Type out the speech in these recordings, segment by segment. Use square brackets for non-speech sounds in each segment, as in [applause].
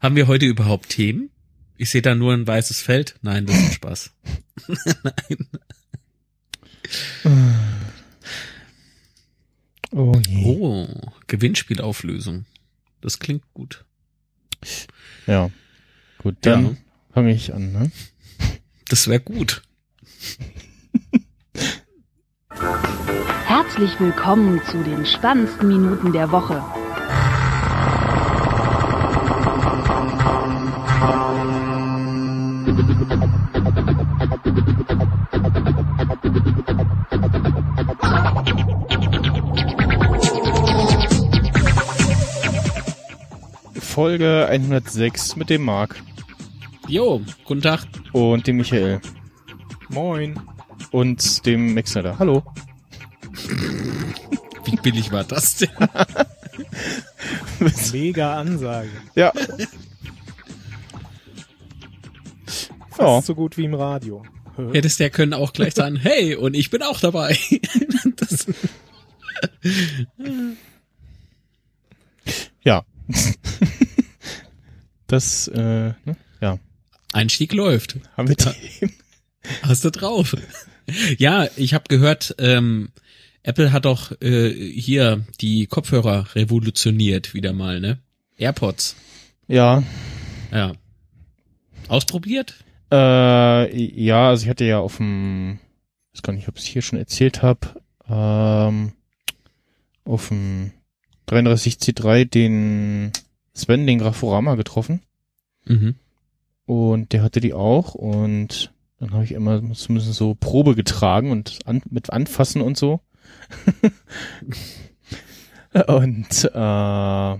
Haben wir heute überhaupt Themen? Ich sehe da nur ein weißes Feld. Nein, das ist Spaß. [laughs] Nein. Oh je. Oh, Gewinnspielauflösung. Das klingt gut. Ja. Gut, dann Ja. fange ich an, ne? Das wäre gut. Herzlich willkommen zu den spannendsten Minuten der Woche. Folge 106 mit dem Marc Jo, guten Tag. und dem Michael Moin. und dem Mixer. Hallo. [laughs] Wie billig war das denn? [laughs] Mega Ansage. Ja. [laughs] Fast Ja. so gut wie im Radio. [laughs] Hättest ja können auch gleich sagen, [laughs] hey, und ich bin auch dabei. [laughs] Das, Ja. das, äh, ne? ja. Einstieg läuft. Haben wir die? Hast du drauf? Ja, ich habe gehört, ähm, Apple hat doch äh, hier die Kopfhörer revolutioniert wieder mal, ne? AirPods. Ja. Ja. Ausprobiert? Äh, ja, also ich hatte ja auf dem, ich weiß gar nicht, ob ich es hier schon erzählt habe, ähm, auf dem 33C3 den Sven, den Graforama getroffen. Mhm. Und der hatte die auch und dann habe ich immer zumindest so Probe getragen und an, mit anfassen und so. [laughs] und äh,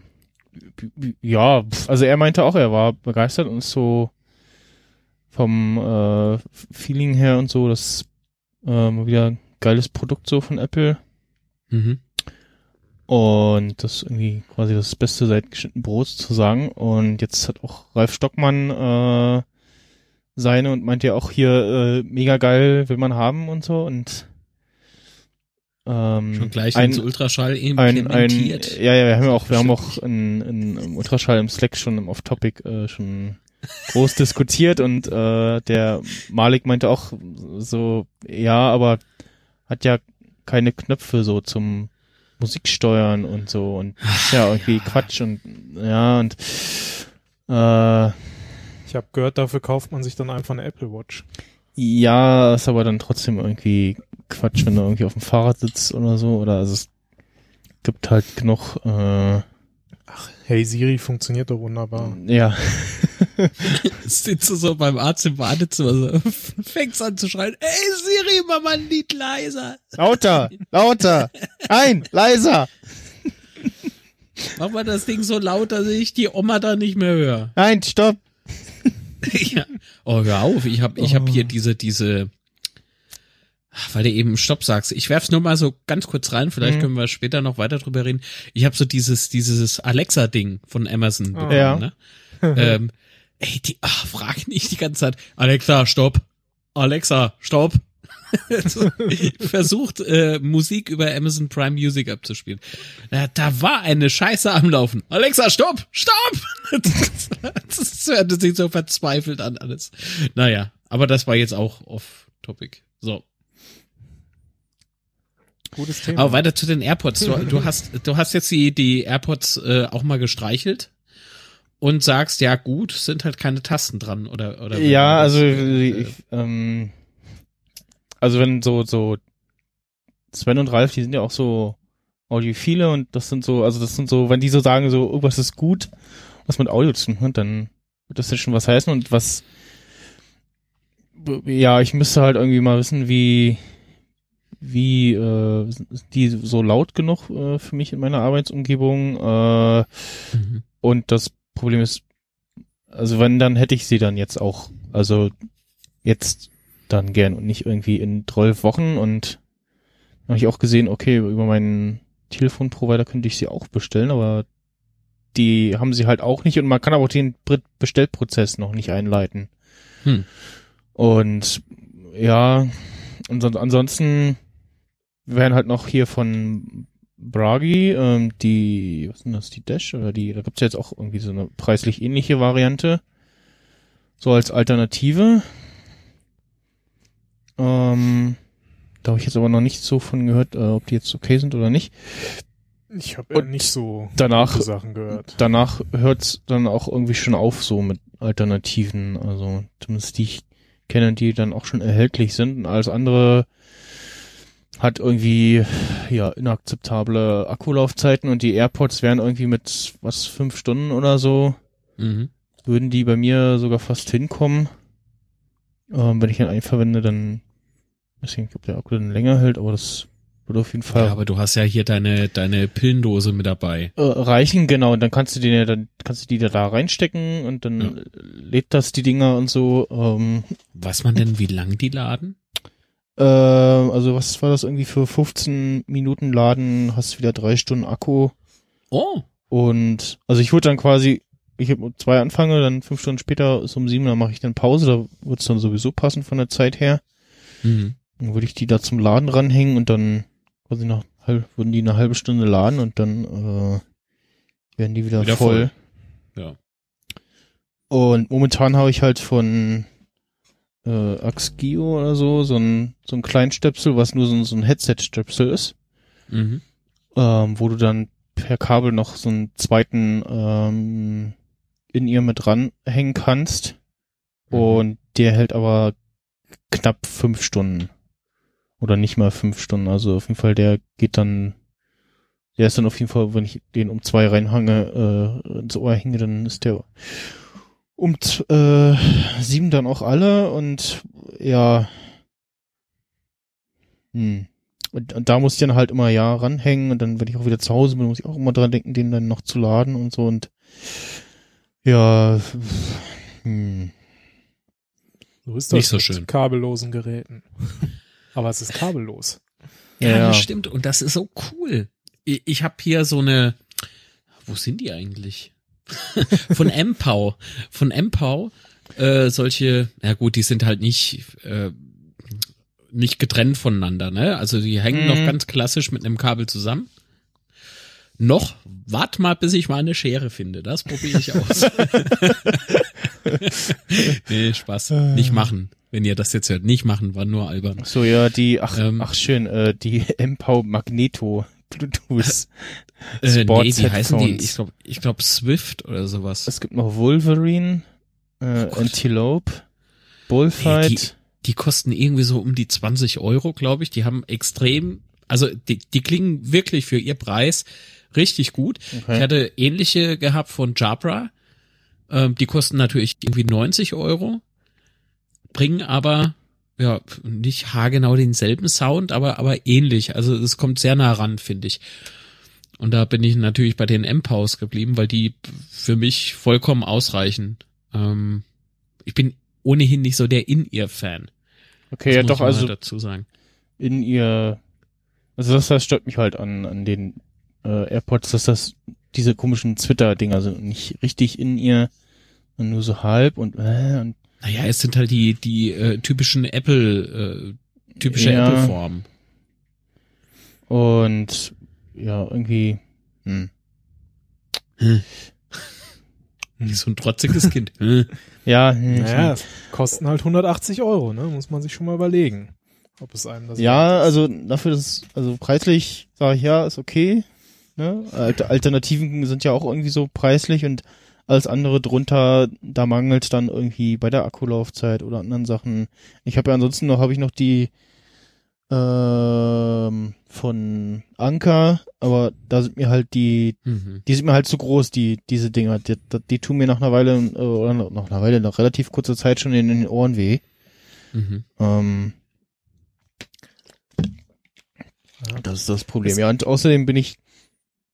ja, also er meinte auch, er war begeistert und so vom äh, Feeling her und so, das äh, mal wieder ein geiles Produkt so von Apple. Mhm. Und das ist irgendwie quasi das Beste seit geschnitten Brot zu sagen. Und jetzt hat auch Ralf Stockmann äh, seine und meint ja auch hier äh, mega geil, will man haben und so. Und ähm, Schon gleich ein, ins Ultraschall ein, ein, implementiert. ja, ja, wir haben ja auch, wir haben auch in, in, im Ultraschall im Slack schon im Off-Topic äh, schon groß diskutiert und äh, der Malik meinte auch so, ja, aber hat ja keine Knöpfe so zum Musiksteuern und so und ist ja irgendwie Quatsch und ja und äh, Ich habe gehört, dafür kauft man sich dann einfach eine Apple Watch. ja, ist aber dann trotzdem irgendwie Quatsch, wenn du irgendwie auf dem Fahrrad sitzt oder so oder also es gibt halt genug äh, Hey Siri funktioniert doch wunderbar. ja [laughs] [laughs] Sitzt du so beim Arzt im Badezimmer so, [laughs] fängst an zu schreien, ey Siri, mach mal ein Lied leiser. Lauter, lauter, ein, leiser. Mach mal das Ding so laut, dass ich die Oma da nicht mehr höre. Nein, stopp. [laughs] ja. Oh, hör auf, ich hab, ich hab hier diese, diese, Ach, weil du eben Stopp sagst. Ich werf's nur mal so ganz kurz rein, vielleicht Mhm. können wir später noch weiter drüber reden. Ich habe so dieses, dieses Alexa-Ding von Amazon bekommen, Ja. ne? ähm, ey, die, ach, frag nicht die ganze Zeit, Alexa, stopp. Alexa, stopp. [laughs] so, versucht, äh, Musik über Amazon Prime Music abzuspielen. Da, da war eine Scheiße am Laufen. Alexa, stopp! Stopp! [laughs] das, das hörte sich so verzweifelt an alles. Naja, aber das war jetzt auch off-topic. So. Gutes Thema. Aber weiter zu den AirPods. Du, du hast, du hast jetzt die, die AirPods äh, auch mal gestreichelt und sagst, ja gut, sind halt keine Tasten dran oder oder. Ja, also Äh, ich, ähm, also wenn so so Sven und Ralf, die sind ja auch so Audiophile und das sind so, also das sind so, wenn die so sagen, so irgendwas ist gut, was mit Audio zu tun hat, dann wird das ja schon was heißen und was ja, ich müsste halt irgendwie mal wissen, wie wie äh, sind die so laut genug äh, für mich in meiner Arbeitsumgebung äh, Mhm. und das Problem ist, also wenn, dann hätte ich sie dann jetzt auch, also jetzt dann gern und nicht irgendwie in zwölf Wochen und dann habe ich auch gesehen, okay, über meinen Telefonprovider könnte ich sie auch bestellen, aber die haben sie halt auch nicht und man kann aber auch den Bestellprozess noch nicht einleiten. Hm. Und ja, und son- ansonsten werden halt noch hier von Bragi, ähm, die, was denn das, die Dash oder die, da gibt's ja jetzt auch irgendwie so eine preislich ähnliche Variante. So als Alternative. Ähm, da habe ich jetzt aber noch nicht so von gehört, äh, ob die jetzt okay sind oder nicht. Ich habe ja nicht so danach- gute Sachen gehört. Danach hört's dann auch irgendwie schon auf so mit Alternativen, also zumindest die ich kenne, die dann auch schon erhältlich sind. Und alles andere hat irgendwie ja inakzeptable Akkulaufzeiten und die AirPods wären irgendwie mit was fünf Stunden oder so Mhm. würden die bei mir sogar fast hinkommen. Ähm, wenn ich ihn einverwende, dann deswegen ich glaube der Akku dann länger hält, aber das würde auf jeden Fall Ja, aber du hast ja hier deine, deine Pillendose mit dabei. äh, reichen, genau. Und dann kannst du den ja dann kannst du die da, da reinstecken und dann Ja. lädt das die Dinger und so. Ähm, Weiß man denn, wie lang die laden? Äh, also was war das irgendwie für 15 Minuten Laden? Hast du wieder drei Stunden Akku Oh. und also ich würde dann quasi ich habe zwei anfange, dann fünf Stunden später ist um sieben, dann mache ich dann Pause. Da wird's dann sowieso passen von der Zeit her. Mhm. Dann würde ich die da zum Laden ranhängen und dann quasi nach halb, würden die eine halbe Stunde laden und dann äh, werden die wieder, Wieder voll. voll. Ja. Und momentan habe ich halt von äh, Axgio oder so so ein so ein Kleinstöpsel, was nur so ein, so ein Headset-Stöpsel ist, Mhm. ähm, wo du dann per Kabel noch so einen zweiten ähm, in ihr mit ranhängen kannst. Mhm. Und der hält aber knapp fünf Stunden. Oder nicht mal fünf Stunden. Also auf jeden Fall, der geht dann, der ist dann auf jeden Fall, wenn ich den um zwei reinhange, äh, ins Ohr hänge, dann ist der um äh, sieben dann auch alle und ja, hm. Und, und da muss ich dann halt immer ja ranhängen und dann, wenn ich auch wieder zu Hause bin, muss ich auch immer dran denken, den dann noch zu laden und so und ja, hm. So ist das Nicht so mit schön. kabellosen Geräten. Aber es ist kabellos. Ja, Ja. das stimmt. Und das ist so cool. Ich, ich habe hier so eine, wo sind die eigentlich? [laughs] Von MPOW. Von MPOW, äh, solche, na gut, die sind halt nicht, äh, nicht getrennt voneinander, ne? Also die hängen Mhm. noch ganz klassisch mit einem Kabel zusammen. Noch, wart mal, bis ich mal eine Schere finde. Das probiere ich aus. [laughs] nee, Spaß. Nicht machen. Wenn ihr das jetzt hört, nicht machen, war nur albern. So, ja, die, ach, Ähm. ach schön, äh, die MPOW Magneto Bluetooth. [laughs] Äh, nee, wie heißen die? Ich glaube, ich glaub Swift oder sowas. Es gibt noch Wolverine, äh, Oh. Antelope, Bullfight. Nee, Die kosten irgendwie so um die 20 Euro, glaube ich. Die haben extrem, also die, die klingen wirklich für ihr Preis richtig gut. Ich okay. hatte ähnliche gehabt von Jabra. Ähm, die kosten natürlich irgendwie 90 Euro, bringen aber ja nicht haargenau denselben Sound, aber aber ähnlich. Also es kommt sehr nah ran, finde ich. Und da bin ich natürlich bei den M-Pause geblieben, weil die für mich vollkommen ausreichen. Ähm, ich bin ohnehin nicht so der In-Ear-Fan. okay, Das ja doch, also halt dazu sagen. in ihr, also das, das stört mich halt an, an den äh, AirPods, dass das diese komischen Twitter-Dinger sind und nicht richtig in ihr, und nur so halb und, äh, und Naja, es sind halt die die äh, typischen Apple äh, typische Ja. Apple-Form. Und ja, irgendwie, hm. So ein trotziges Kind. [laughs] Hm. Ja, hm, Naja, kosten halt 180 Euro, ne? Muss man sich schon mal überlegen, ob es einem das Ja, also dafür, dass also preislich sage ich ja, ist okay. Ne? Alter- Alternativen sind ja auch irgendwie so preislich und alles andere drunter, da mangelt dann irgendwie bei der Akkulaufzeit oder anderen Sachen. Ich habe ja ansonsten noch, habe ich noch die ähm, von Anker, aber da sind mir halt die, Mhm. die sind mir halt zu groß, die diese Dinger. Die, die, tun mir nach einer Weile äh, oder nach einer Weile, nach relativ kurzer Zeit schon in den Ohren weh. Mhm. Ähm, das ist das Problem. Ja, und außerdem bin ich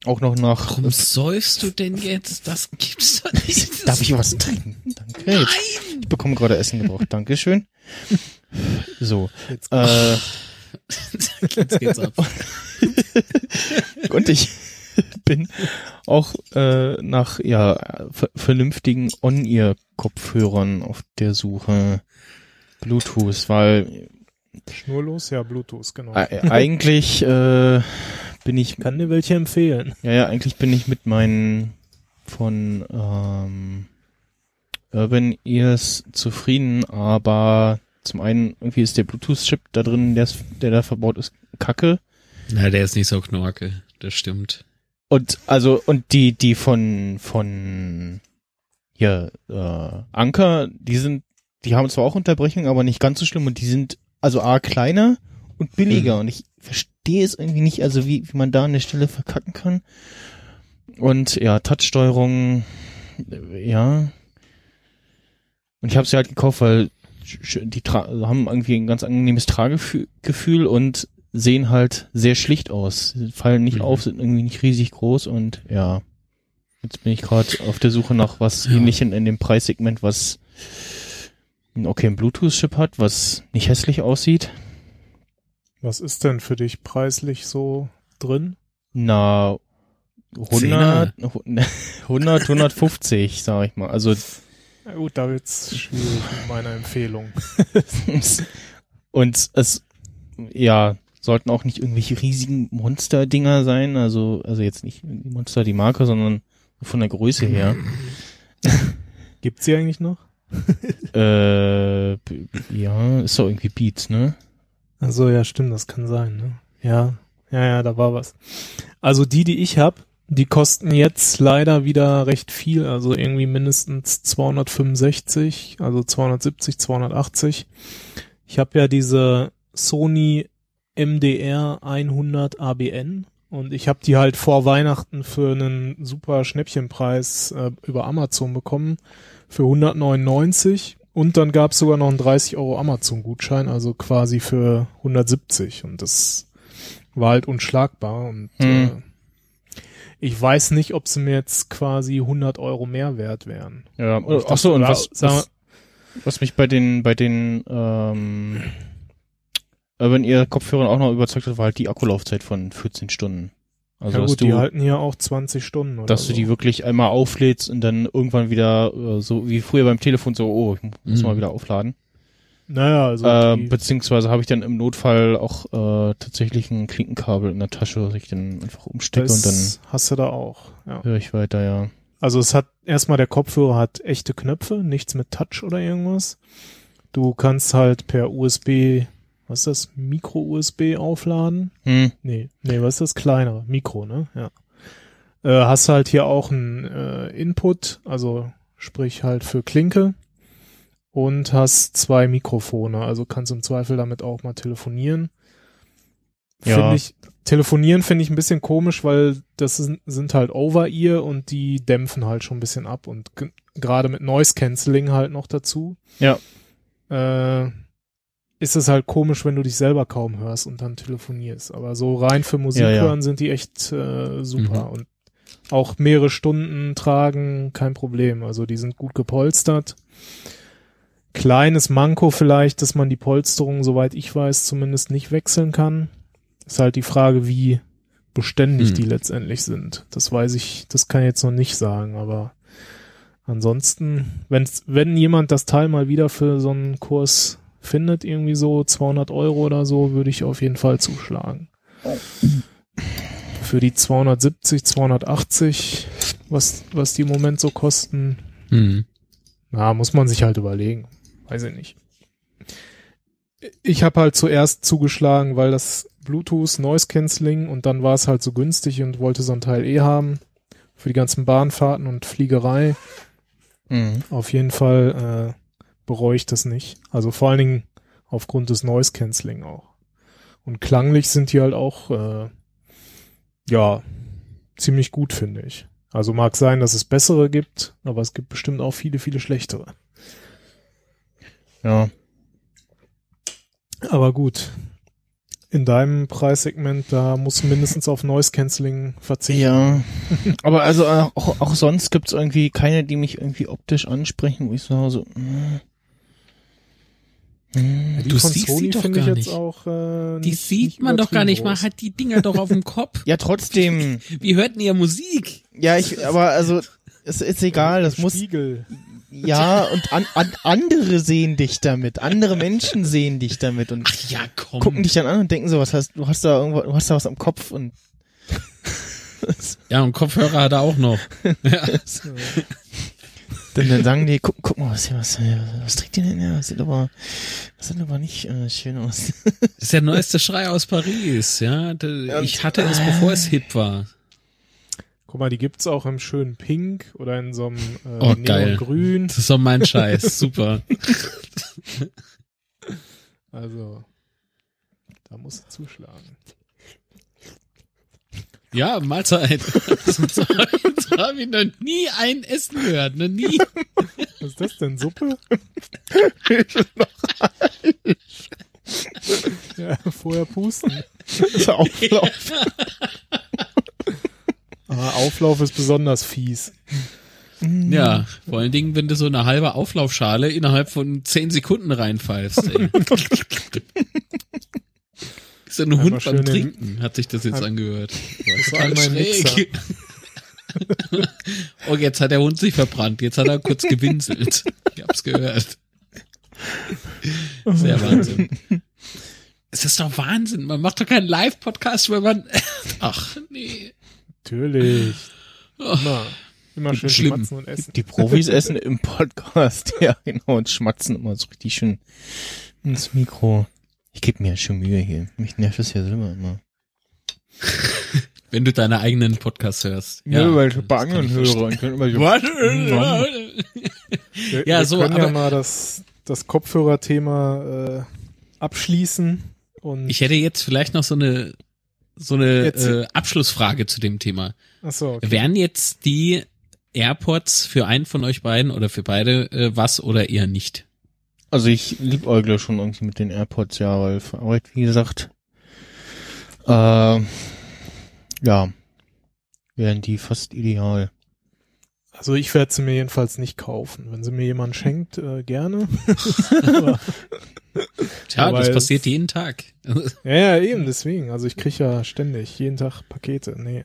auch noch nach. Warum säufst du denn jetzt? Das gibt's doch [laughs] nicht. Darf ich was trinken? Danke. Jetzt, ich bekomme gerade Essen gebraucht. Dankeschön. [laughs] So. Äh, [laughs] Jetzt geht's ab. [laughs] und ich bin auch äh, nach ja ver vernünftigen On-Ear-Kopfhörern auf der Suche. Bluetooth, weil schnurlos, ja, Bluetooth, genau. äh, eigentlich äh, bin ich, Kann dir welche empfehlen. ja, ja, eigentlich bin ich mit meinen von ähm, Urban Ears zufrieden, aber zum einen irgendwie ist der Bluetooth-Chip da drin, der, ist, der da verbaut ist, kacke. Na, der ist nicht so knorke, das stimmt. Und also und die die von von ja äh, Anker, die sind die haben zwar auch Unterbrechungen, aber nicht ganz so schlimm und die sind also a kleiner und billiger und ich verstehe es irgendwie nicht, also wie wie man da an der Stelle verkacken kann. Und ja, Touchsteuerung äh, ja. Und ich habe sie halt gekauft, weil die haben irgendwie ein ganz angenehmes Tragegefühl und sehen halt sehr schlicht aus. Sie fallen nicht Mhm. auf, sind irgendwie nicht riesig groß und ja. Jetzt bin ich gerade auf der Suche nach was ähnlichem in dem Preissegment, was ein okay ein Bluetooth-Chip hat, was nicht hässlich aussieht. Was ist denn für dich preislich so drin? Na 100, 100, 150, sag ich mal. Also Na gut, da wird's schwierig mit meiner Empfehlung. [laughs] und es ja sollten auch nicht irgendwelche riesigen Monster-Dinger sein, also also jetzt nicht Monster die Marke, sondern von der Größe her. [laughs] Gibt's die eigentlich noch? [laughs] äh, ja, ist doch irgendwie Beats, ne? Also ja, stimmt, das kann sein, ne? Ja, ja, ja, da war was. Also die, die ich hab, die kosten jetzt leider wieder recht viel, also irgendwie mindestens 265, also 270, 280. Ich habe ja diese Sony MDR 100 ABN und ich habe die halt vor Weihnachten für einen super Schnäppchenpreis äh, über Amazon bekommen für 199 und dann gab es sogar noch einen 30 Euro Amazon-Gutschein, also quasi für 170 und das war halt unschlagbar und Hm. äh, ich weiß nicht, ob sie mir jetzt quasi 100 Euro mehr wert wären. Ja, Ich ach so, und dachte, was, was, was mich bei den, bei den, ähm, Urban Ear Kopfhörern auch noch überzeugt hat, war halt die Akkulaufzeit von 14 Stunden. Also, ja gut, du, die halten hier auch 20 Stunden oder dass so. du die wirklich einmal auflädst und dann irgendwann wieder, äh, so wie früher beim Telefon, so, oh, ich muss Mhm. mal wieder aufladen. Naja, also äh, beziehungsweise habe ich dann im Notfall auch äh, tatsächlich ein Klinkenkabel in der Tasche, was ich dann einfach umstecke und dann das hast du da auch. Ja. höre ich weiter, ja. Also es hat erstmal der Kopfhörer hat echte Knöpfe, nichts mit Touch oder irgendwas. Du kannst halt per USB, was ist das, Micro-USB aufladen. Hm. Nee, nee, was ist das kleinere? Mikro, ne? Ja. Äh, hast halt hier auch ein äh, Input, also sprich halt für Klinke und hast zwei Mikrofone, also kannst im Zweifel damit auch mal telefonieren. Ja. Finde ich, telefonieren finde ich ein bisschen komisch, weil das sind, sind halt Over-Ear und die dämpfen halt schon ein bisschen ab und gerade mit Noise Cancelling halt noch dazu. Ja. Äh, ist es halt komisch, wenn du dich selber kaum hörst und dann telefonierst. Aber so rein für Musik Ja, ja. hören sind die echt äh, super und auch mehrere Stunden tragen, kein Problem. Also die sind gut gepolstert. Kleines Manko vielleicht, dass man die Polsterung, soweit ich weiß, zumindest nicht wechseln kann. Ist halt die Frage, wie beständig Hm. die letztendlich sind. Das weiß ich, das kann ich jetzt noch nicht sagen, aber ansonsten, wenn's, wenn jemand das Teil mal wieder für so einen Kurs findet, irgendwie so 200 Euro oder so, würde ich auf jeden Fall zuschlagen. Für die 270, 280, was, was die im Moment so kosten, Hm. na, muss man sich halt überlegen. Weiß ich nicht. Ich habe halt zuerst zugeschlagen, weil das Bluetooth, Noise Cancelling und dann war es halt so günstig und wollte so ein Teil eh haben. Für die ganzen Bahnfahrten und Fliegerei. Mhm. Auf jeden Fall äh, bereue ich das nicht. Also vor allen Dingen aufgrund des Noise Cancelling auch. Und klanglich sind die halt auch äh, ja ziemlich gut, finde ich. Also mag sein, dass es bessere gibt, aber es gibt bestimmt auch viele, viele schlechtere. Ja. Aber gut. In deinem Preissegment, da musst du mindestens auf Noise Cancelling verzichten. Ja. Aber also auch, auch sonst gibt's irgendwie keine, die mich irgendwie optisch ansprechen, wo ich so, so mm, mm, Die Du von siehst Sony sie doch finde ich gar jetzt nicht. auch äh, Die nicht, sieht nicht man doch gar nicht. Man hat die Dinger doch auf dem [laughs] Kopf. Ja, trotzdem. Wie hört denn ihr Musik? Ja, ich, aber also, es ist egal, das muss, Spiegel. Ja, [laughs] und an, an, andere sehen dich damit, andere Menschen sehen dich damit und Ach ja, komm. gucken dich dann an und denken so, was hast, du hast da irgendwo, du hast da was am Kopf und, Ja, und Kopfhörer hat er auch noch. [laughs] Ja. Dann, dann sagen die, guck, guck mal, was, was, was trägt die denn? Ja, das sieht aber, das sieht aber nicht äh, schön aus. Das ist der neueste Schrei aus Paris, ja. Ich hatte es, bevor es hip war. Guck mal, die gibt's auch im schönen Pink oder in so einem äh, Oh, geil. Neongrün. Das ist doch mein Scheiß, [laughs] super. Also, da musst du zuschlagen. Ja, Mahlzeit. [laughs] So, so habe ich noch nie ein Essen gehört, noch nie. Was ist das denn? Suppe? ja, vorher pusten. [laughs] Das Auflauf. Aber Auflauf ist besonders fies. Ja, vor allen Dingen, wenn du so eine halbe Auflaufschale innerhalb von zehn Sekunden reinpfeifst. Ey. [laughs] Ist ein Hund beim Trinken, hat sich das jetzt Ein- angehört. War war total schräg. [laughs] oh, jetzt hat der Hund sich verbrannt. Jetzt hat er kurz gewinselt. Ich hab's gehört. Sehr Wahnsinn. Es ist doch Wahnsinn. Man macht doch keinen Live-Podcast, wenn man. [laughs] Ach, nee. Natürlich. Immer, immer schön Schlimm. schmatzen und essen. Die Profis essen im Podcast, [laughs] ja, genau, und schmatzen immer so richtig schön ins Mikro. Ich gebe mir ja schon Mühe hier. Mich nervt das ja selber immer. Wenn du deine eigenen Podcasts hörst. weil ich bei anderen höre und kann immer so, Wir, Ja, wir so, können ja aber- mal das, das Kopfhörerthema äh, abschließen. Und Ich hätte jetzt vielleicht noch so eine so eine Jetzt- äh, Abschlussfrage zu dem Thema. Achso, okay. Wären jetzt die AirPods für einen von euch beiden oder für beide äh, was oder eher nicht? Also ich liebäugle schon irgendwie mit den AirPods, ja, weil für Arbeit, wie gesagt, äh, ja, wären die fast ideal. Also ich werde sie mir jedenfalls nicht kaufen. Wenn sie mir jemand schenkt, äh, gerne. Aber, [laughs] Tja, Aber das es- passiert jeden Tag. [laughs] ja, ja, eben, deswegen. Also ich kriege ja ständig, jeden Tag Pakete. Nee.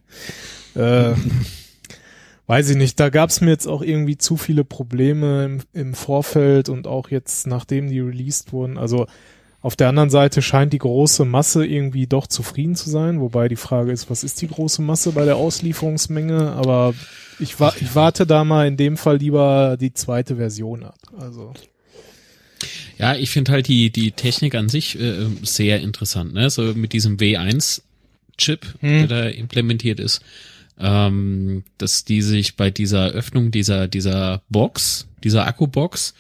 Äh, [laughs] weiß ich nicht. Da gab's mir jetzt auch irgendwie zu viele Probleme im, im Vorfeld und auch jetzt, nachdem die released wurden. Also auf der anderen Seite scheint die große Masse irgendwie doch zufrieden zu sein, wobei die Frage ist, was ist die große Masse bei der Auslieferungsmenge? Aber ich, wa ich warte da mal in dem Fall lieber die zweite Version ab. Also Ja, ich finde halt die die Technik an sich äh, sehr interessant, ne? So mit diesem W1 Chip, Hm. der da implementiert ist, ähm, dass die sich bei dieser Öffnung dieser dieser Box, dieser Akkubox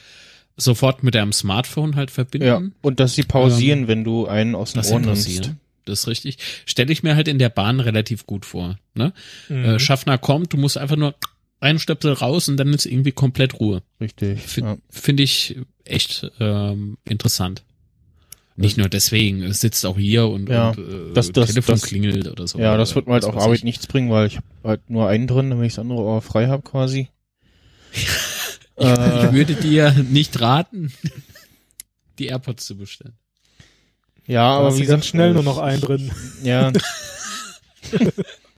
sofort mit deinem Smartphone halt verbinden. Ja, und dass sie pausieren, wenn du einen aus dem Das Ohr nimmst. Das ist richtig. Stelle ich mir halt in der Bahn relativ gut vor. Ne? mhm. Äh, Schaffner kommt, du musst einfach nur einen Stöpsel raus und dann ist irgendwie komplett Ruhe. Richtig. Fin- Ja. Finde ich echt ähm, interessant. Nicht nur deswegen, es sitzt auch hier und, Ja, und äh, das- das- Telefon das- klingelt oder so. ja, das wird mir halt weiß Arbeit ich. nichts bringen, weil ich habe halt nur einen drin, damit ich das andere Ohr frei habe quasi. [laughs] Ich äh, würde dir nicht raten, [laughs] die AirPods zu bestellen. ja, aber aber wie ganz gesagt, schnell äh, nur noch einen drin. [laughs] Ja,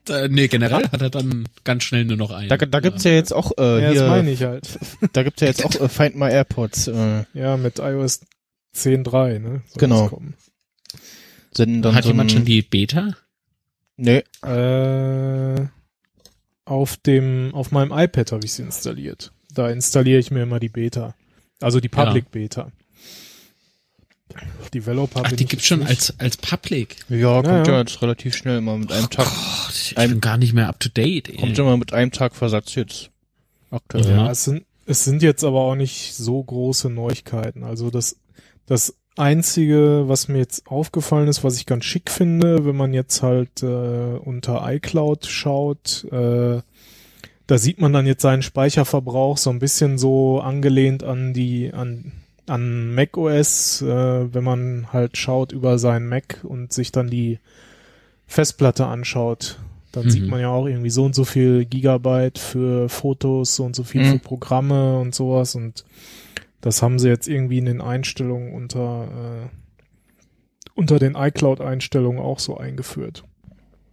Da, nee, generell hat er dann ganz schnell nur noch einen. da, da gibt's ja jetzt auch äh, Ja, das hier, meine ich halt. [laughs] da gibt's ja jetzt auch äh, Find My AirPods. Äh, Ja, mit iOS 10.3, ne? Soll Genau. das senden dann Hat so jemand schon die Beta? Nee, Äh, auf dem, auf meinem iPad habe ich sie installiert. Da installiere ich mir immer die Beta. Also die Public Beta. Developer Ach, bin die gibt's jetzt schon nicht. als, als Public. ja, kommt ja, ja. jetzt relativ schnell immer mit einem Tag, Gott, ich Ein- bin gar nicht mehr up to date. Ey. kommt ja mal mit einem Tag Versatz jetzt. Aktuell. Ja. Ja, es sind, es sind jetzt aber auch nicht so große Neuigkeiten. Also das, das einzige, was mir jetzt aufgefallen ist, was ich ganz schick finde, wenn man jetzt halt äh, unter iCloud schaut, äh, da sieht man dann jetzt seinen Speicherverbrauch so ein bisschen so angelehnt an die, an, an Mac OS, äh, wenn man halt schaut über seinen Mac und sich dann die Festplatte anschaut. Dann Mhm. sieht man ja auch irgendwie so und so viel Gigabyte für Fotos, so und so viel Mhm. für Programme und sowas und das haben sie jetzt irgendwie in den Einstellungen unter, äh, unter den iCloud-Einstellungen auch so eingeführt.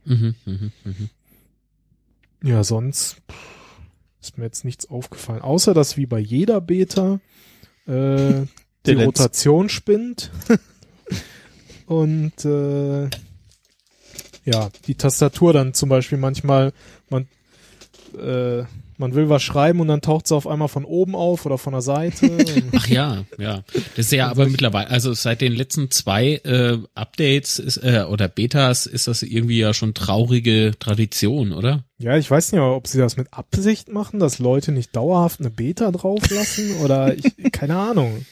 Mhm, mhm, mhm. Ja, sonst ist mir jetzt nichts aufgefallen. Außer, dass wie bei jeder Beta äh, [laughs] die Rotation spinnt. [laughs] Und äh, ja, die Tastatur dann zum Beispiel manchmal, man, äh, man will was schreiben und dann taucht sie auf einmal von oben auf oder von der Seite. [laughs] Ach ja, ja. Das ist ja aber mittlerweile, also seit den letzten zwei äh, Updates ist, äh, oder Betas ist das irgendwie ja schon traurige Tradition, oder? ja, ich weiß nicht, ob sie das mit Absicht machen, dass Leute nicht dauerhaft eine Beta drauflassen oder ich, [laughs] keine Ahnung.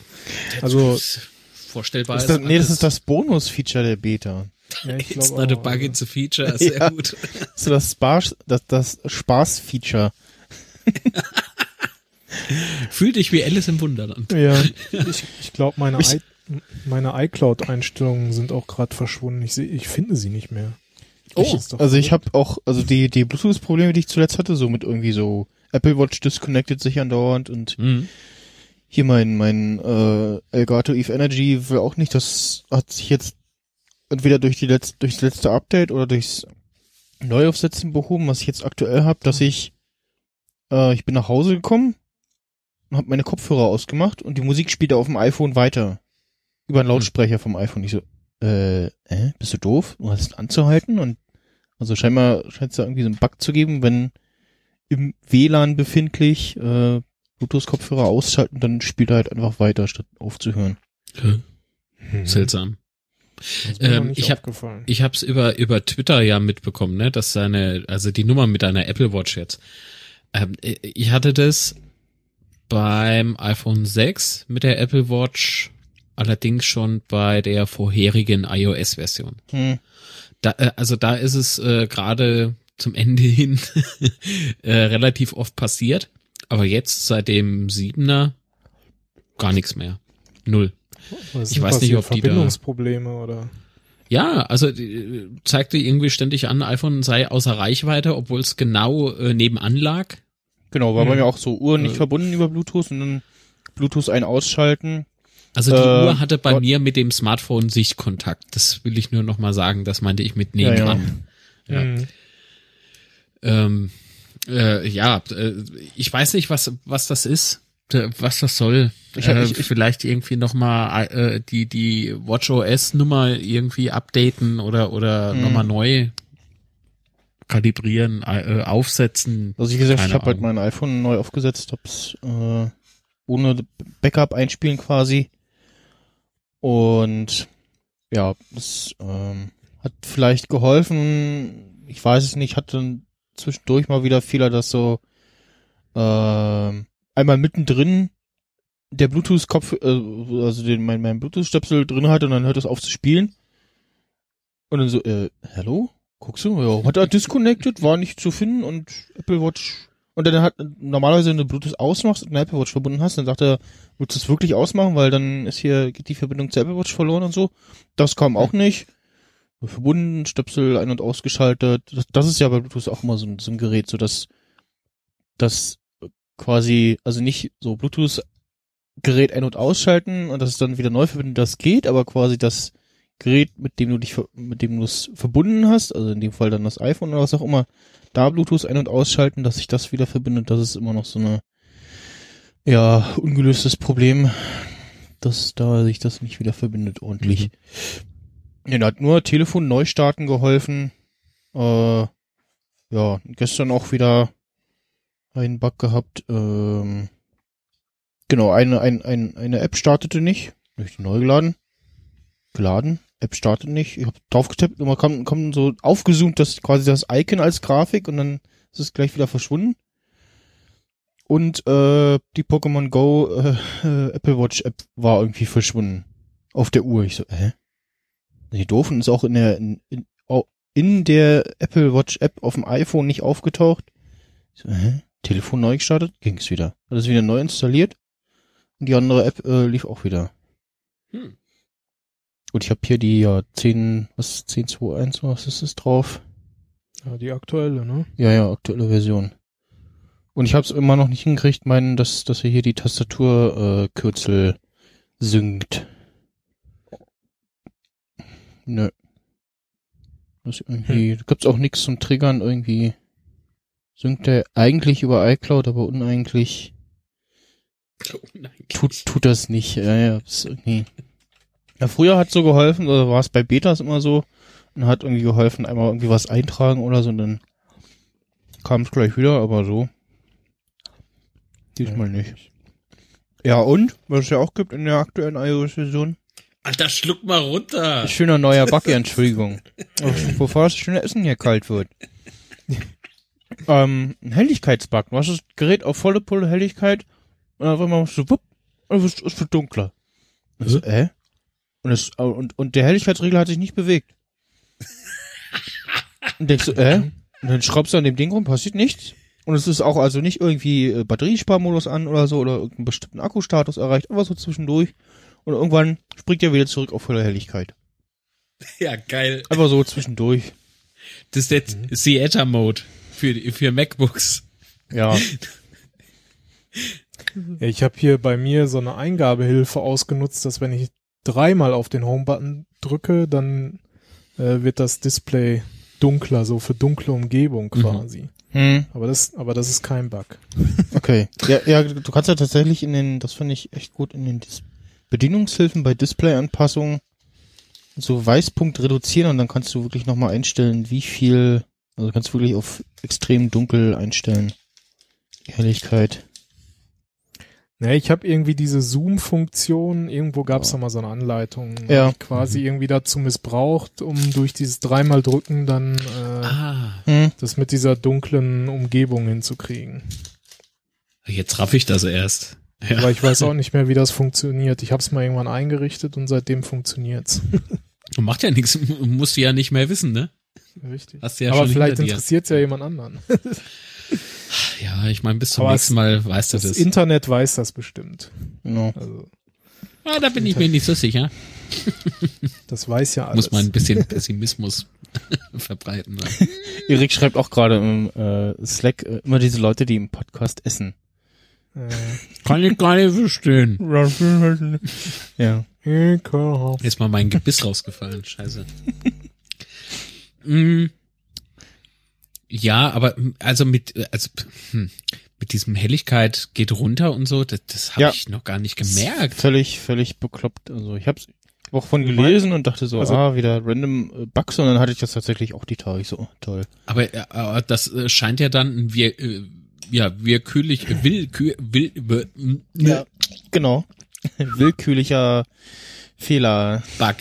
Also, Das ist vorstellbar Ist das, nee, das ist das Bonus-Feature der Beta. ja, ich It's not a auch, bug, ja. it's a feature, [laughs] sehr Ja. gut. So das Spaß, das, das Spaß-Feature. [laughs] Fühl dich wie Alice im Wunderland. Ja, [laughs] ich, ich glaube, meine, Ich- I, meine iCloud-Einstellungen sind auch gerade verschwunden. Ich, seh, ich finde sie nicht mehr. Oh, Das Also ich habe auch, also die, die Bluetooth-Probleme, die ich zuletzt hatte, so mit irgendwie so Apple Watch disconnected sich andauernd und Mhm. hier mein, mein äh, Elgato Eve Energy will auch nicht, das hat sich jetzt entweder durch die letzte, durchs letzte Update oder durchs Neuaufsetzen behoben, was ich jetzt aktuell habe, dass ich äh, ich bin nach Hause gekommen und habe meine Kopfhörer ausgemacht und die Musik spielt auf dem iPhone weiter. Über einen Lautsprecher vom iPhone. Ich so, äh, äh, bist du doof? Du hast anzuhalten und also scheinbar scheint es da irgendwie so einen Bug zu geben, wenn im WLAN befindlich äh, Bluetooth-Kopfhörer ausschalten, dann spielt er halt einfach weiter, statt aufzuhören. Hm. Hm. Seltsam. Ähm, ich hab- aufgefallen. Ich habe es über über Twitter ja mitbekommen, ne, dass seine also die Nummer mit deiner Apple Watch jetzt. Ähm, ich hatte das beim iPhone 6 mit der Apple Watch, allerdings schon bei der vorherigen iOS-Version. Hm. Da, äh, also da ist es äh, gerade zum Ende hin [laughs] äh, relativ oft passiert, aber jetzt seit dem 7er gar nichts mehr. Null. Was ich weiß nicht, ob die da- Verbindungsprobleme oder Ja, also äh, zeigte irgendwie ständig an, iPhone sei außer Reichweite, obwohl es genau äh, nebenan lag. Genau, war bei Hm. mir auch so Uhr nicht Äh. verbunden über Bluetooth und dann Bluetooth ein ausschalten. Also die Äh, Uhr hatte bei Gott. mir mit dem Smartphone Sichtkontakt. Das will ich nur noch mal sagen. Das meinte ich mit Ja, ja. nebenan. Ja. Hm. Ähm, äh, ja, äh, ich weiß nicht, was was das ist, was das soll. Ich äh, ich- ich- vielleicht irgendwie noch mal äh, die die WatchOS Nummer irgendwie updaten oder oder Hm. noch mal neu kalibrieren, äh, aufsetzen. Also wie gesagt, Keine ich habe halt mein iPhone neu aufgesetzt, hab's äh, ohne Backup einspielen quasi. Und ja, das ähm, hat vielleicht geholfen. Ich weiß es nicht, hatte zwischendurch mal wieder Fehler, dass so ähm, einmal mittendrin der Bluetooth-Kopf, äh, also den, mein, mein Bluetooth-Stöpsel drin hat und dann hört es auf zu spielen. Und dann so, äh, hallo? Guckst du? Ja, hat er disconnected, war nicht zu finden und Apple Watch. Und dann hat normalerweise, wenn du Bluetooth ausmachst und eine Apple Watch verbunden hast, dann sagt er, willst du es wirklich ausmachen, weil dann ist hier, geht die Verbindung zur Apple Watch verloren und so. Das kam auch nicht. Verbunden, Stöpsel ein- und ausgeschaltet. Das, das ist ja bei Bluetooth auch immer so, ein- so ein Gerät, so dass das quasi, also nicht so Bluetooth Gerät ein- und ausschalten und das ist dann wieder neu verbinden, das geht, aber quasi das Gerät, mit dem du dich, mit dem du es verbunden hast, also in dem Fall dann das iPhone oder was auch immer, da Bluetooth ein- und ausschalten, dass sich das wieder verbindet, das ist immer noch so eine, ja, ungelöstes Problem, dass da sich das nicht wieder verbindet ordentlich. Ja, da hat nur Telefon neu starten geholfen, äh, ja, gestern auch wieder einen Bug gehabt, ähm, genau, eine, ein, ein, eine App startete nicht, ich die neu geladen, geladen, App startet nicht. Ich habe drauf getippt und man kommt, kommt so aufgezoomt, das quasi das Icon als Grafik und dann ist es gleich wieder verschwunden. Und äh, die Pokémon Go äh, [laughs] Apple Watch App war irgendwie verschwunden auf der Uhr. Ich so, hä? Die doofen ist auch in der in, in, in der Apple Watch App auf dem iPhone nicht aufgetaucht. Ich so, hä? Telefon neu gestartet, ging es wieder. Hat es wieder neu installiert und die andere App äh, lief auch wieder. Hm. Gut, ich habe hier die ja 10, was 10.2.1, was ist das drauf? Ja, die aktuelle, ne? Ja, ja, aktuelle Version. Und ich habe es immer noch nicht hingekriegt, meinen, dass, dass er hier die Tastaturkürzel äh, synkt. Nö. Das irgendwie, da gibt's auch nichts zum Triggern irgendwie. Synkt er eigentlich über iCloud, aber uneigentlich tut, tut das nicht. Ja, ja, ist irgendwie. Ja, früher hat so geholfen, oder war es bei Betas immer so, und hat irgendwie geholfen, einmal irgendwie was eintragen oder so und dann kam es gleich wieder, aber so. Diesmal nicht. Ja, und? Was es ja auch gibt in der aktuellen iOS-Version? Alter, schluck mal runter. Schöner neuer Bug, [laughs] Entschuldigung. Bevor das schöne Essen hier kalt wird. Ähm, ein Helligkeitsbug. Du hast das Gerät auf volle Pulle Helligkeit und auf einmal machst du wupp, und es wird- es wird dunkler. Und so, äh? Und, es, und, und der Helligkeitsregler hat sich nicht bewegt. [laughs] Und denkst du, äh? Und dann schraubst du an dem Ding rum, passiert nichts. Und es ist auch also nicht irgendwie äh, Batteriesparmodus an oder so oder irgendeinen bestimmten Akkustatus erreicht, aber so zwischendurch. Und irgendwann springt er wieder zurück auf volle Helligkeit. Ja, geil. Einfach so zwischendurch. Das ist jetzt Theater Mode für, für MacBooks. Ja. Ich habe hier bei mir so eine Eingabehilfe ausgenutzt, dass wenn ich dreimal auf den Home-Button drücke, dann äh, wird das Display dunkler, so für dunkle Umgebung quasi. Hm, Aber das, aber das ist kein Bug. okay. Ja, ja, du kannst ja tatsächlich in den, das finde ich echt gut, in den Dis Bedienungshilfen bei Display-Anpassungen so Weißpunkt reduzieren und dann kannst du wirklich nochmal einstellen, wie viel, also kannst du wirklich auf extrem dunkel einstellen. Die Helligkeit. Ne, ich habe irgendwie diese Zoom-Funktion, irgendwo gab es da mal so eine Anleitung, Ja. quasi irgendwie dazu missbraucht, um durch dieses dreimal drücken dann äh, Ah, Hm. das mit dieser dunklen Umgebung hinzukriegen. jetzt raff ich das erst. Ja. Aber ich weiß auch nicht mehr, wie das funktioniert. Ich habe es mal irgendwann eingerichtet und seitdem funktioniert's. [laughs] Macht ja nichts, musst du ja nicht mehr wissen, ne? Richtig. Hast du ja Aber schon vielleicht hinter dir. interessiert's ja jemand anderen. [laughs] Ja, ich meine, bis zum Aber nächsten Mal weißt du Das das. Internet weiß das bestimmt. Genau. Also, Ah, da bin ich mir nicht so sicher. [laughs] das weiß ja alles. Muss man ein bisschen [laughs] Pessimismus verbreiten. Ne? Erik schreibt auch gerade im äh, Slack äh, immer diese Leute, die im Podcast essen. Äh, Kann ich gar nicht verstehen. Ja. Jetzt mal mein Gebiss rausgefallen, scheiße. Mm, ja, aber mm, also mit, äh, also hm, mit diesem Helligkeit geht runter und so, das, das habe Ja. ich noch gar nicht gemerkt. Völlig, völlig bekloppt. Also ich hab's auch von gelesen und dachte so, Also- ah, wieder random äh, Bugs und dann hatte ich das tatsächlich auch die Tage. So, oh, toll. Aber, äh, aber das äh, scheint ja dann ein wir, äh, ja, willkürlich, willkür, will, will, Ja. Genau. [laughs] Willkürlicher Fehler Bug.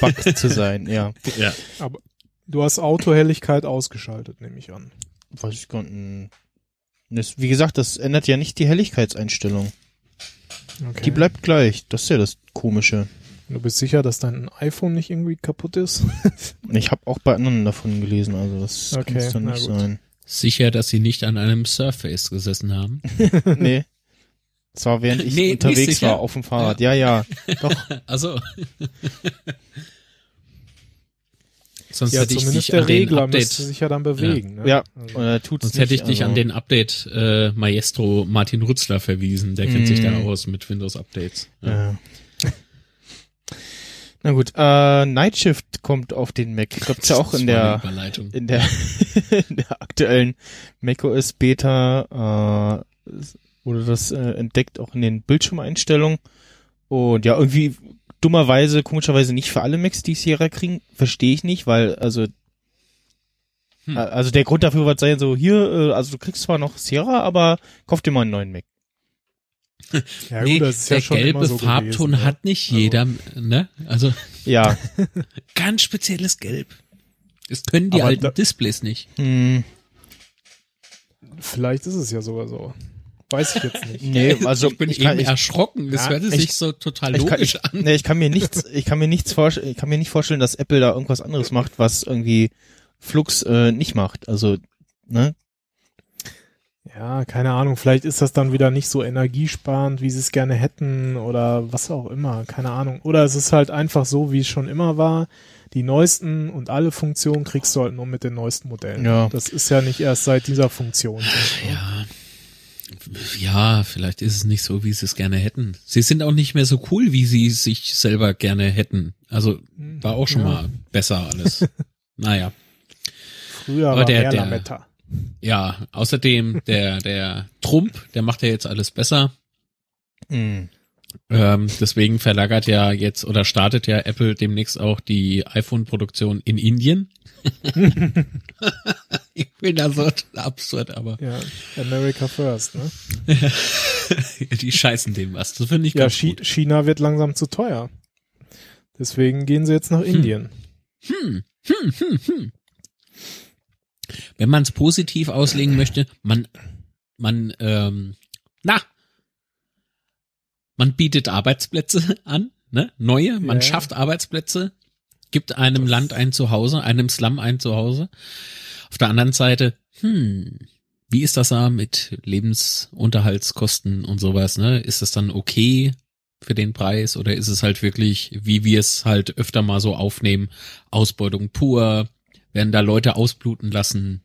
Bug zu sein, ja. Ja. Aber du hast Autohelligkeit ausgeschaltet, nehme ich an. Weiß ich gar nicht. Das, wie gesagt, das ändert ja nicht die Helligkeitseinstellung. Okay. Die bleibt gleich. Das ist ja das Komische. Du bist sicher, dass dein iPhone nicht irgendwie kaputt ist? [laughs] Ich habe auch bei anderen davon gelesen, also das Okay, kann es dann nicht gut. sein. Sicher, dass sie nicht an einem Surface gesessen haben. [laughs] nee. Das war während [laughs] ich Nee, unterwegs war auf dem Fahrrad. Ja, ja. Doch. Also. Sonst ja, hätte ich dich der an den Regler Update, müsste sich ja dann bewegen. Ne? Ja. Also, tut's sonst nicht, hätte ich dich also. an den Update äh, Maestro Martin Rützler verwiesen. Der kennt sich da Mm. aus mit Windows Updates. Ja. Ja. [laughs] Na gut, äh, Night Shift kommt auf den Mac. Ich glaube, ja auch in der Überleitung. in der [laughs] in der aktuellen macOS Beta äh, wurde das äh, entdeckt, auch in den Bildschirmeinstellungen. Und ja, irgendwie dummerweise, komischerweise nicht für alle Macs, die Sierra kriegen, verstehe ich nicht, weil also Hm. also der Grund dafür wird sein, so hier, äh, also du kriegst zwar noch Sierra, aber kauf dir mal einen neuen Mac. [laughs] ja, nee, gut, das ist der ja schon gelbe immer so Farbton gewesen, hat nicht Also- jeder, ne? Also Ja, [laughs] ganz spezielles Gelb. Das können die Aber alten da- Displays nicht. hm. Vielleicht ist es ja sogar so. Weiß ich jetzt nicht. nee, also ich bin ich eben kann, ich, erschrocken. Das Ja, hörte ich- sich so total ich kann, logisch ich, an. nee, ich kann mir nichts, ich kann mir nichts vorstellen, ich kann mir nicht vorstellen, dass Apple da irgendwas anderes macht, was irgendwie Flux äh, nicht macht. Also, ne? Ja, keine Ahnung. Vielleicht ist das dann wieder nicht so energiesparend, wie sie es gerne hätten oder was auch immer. Keine Ahnung. Oder es ist halt einfach so, wie es schon immer war. Die neuesten und alle Funktionen kriegst du halt nur mit den neuesten Modellen. Ja. Das ist ja nicht erst seit dieser Funktion. so, ne? Ja. Ja, vielleicht ist es nicht so, wie sie es gerne hätten. Sie sind auch nicht mehr so cool, wie sie sich selber gerne hätten. Also war auch schon Ja. mal besser alles. [laughs] naja. Früher Aber war der- der- Lametta. Ja, außerdem der, der Trump, der macht ja jetzt alles besser. Hm. Ähm, deswegen verlagert ja jetzt oder startet ja Apple demnächst auch die iPhone-Produktion in Indien. [laughs] ich bin da so absurd, aber Ja, America first, ne? [laughs] die scheißen dem was. Das finde ich Ja, ganz Chi gut. China wird langsam zu teuer. Deswegen gehen sie jetzt nach Indien. Hm, hm, hm, hm. Wenn man es positiv auslegen möchte, man, man, ähm, na, man bietet Arbeitsplätze [laughs] an, ne, neue, man Ja. schafft Arbeitsplätze, gibt einem Land ein Zuhause, einem Slum ein Zuhause. Auf der anderen Seite, hm, wie ist das da mit Lebensunterhaltskosten und sowas, ne? Ist das dann okay für den Preis oder ist es halt wirklich, wie wir es halt öfter mal so aufnehmen, Ausbeutung pur, werden da Leute ausbluten lassen,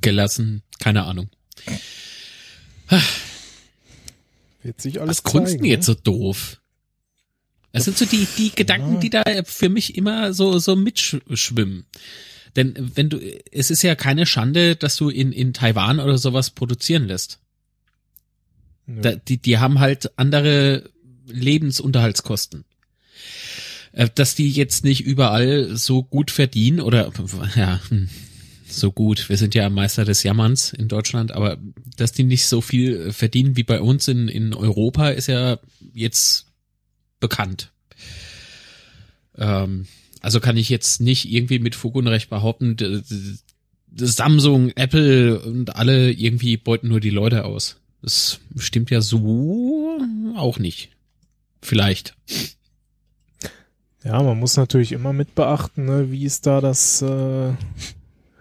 gelassen, keine Ahnung. Wird sich alles Was zeigen, denn jetzt ne? so doof? Das sind so die, die Gedanken, die da für mich immer so, so mitschwimmen. Denn wenn du, es ist ja keine Schande, dass du in, in Taiwan oder sowas produzieren lässt. Nö. Da, die, die haben halt andere Lebensunterhaltskosten. Äh, Dass die jetzt nicht überall so gut verdienen oder, ja, hm, so gut. Wir sind ja Meister des Jammerns in Deutschland, aber dass die nicht so viel verdienen wie bei uns in, in Europa ist ja jetzt bekannt. Ähm, also kann ich jetzt nicht irgendwie mit Fug und Recht behaupten, Samsung, Apple und alle irgendwie beuten nur die Leute aus. Das stimmt ja so auch nicht. Vielleicht. Ja, man muss natürlich immer mit beachten, ne, wie ist da das, äh,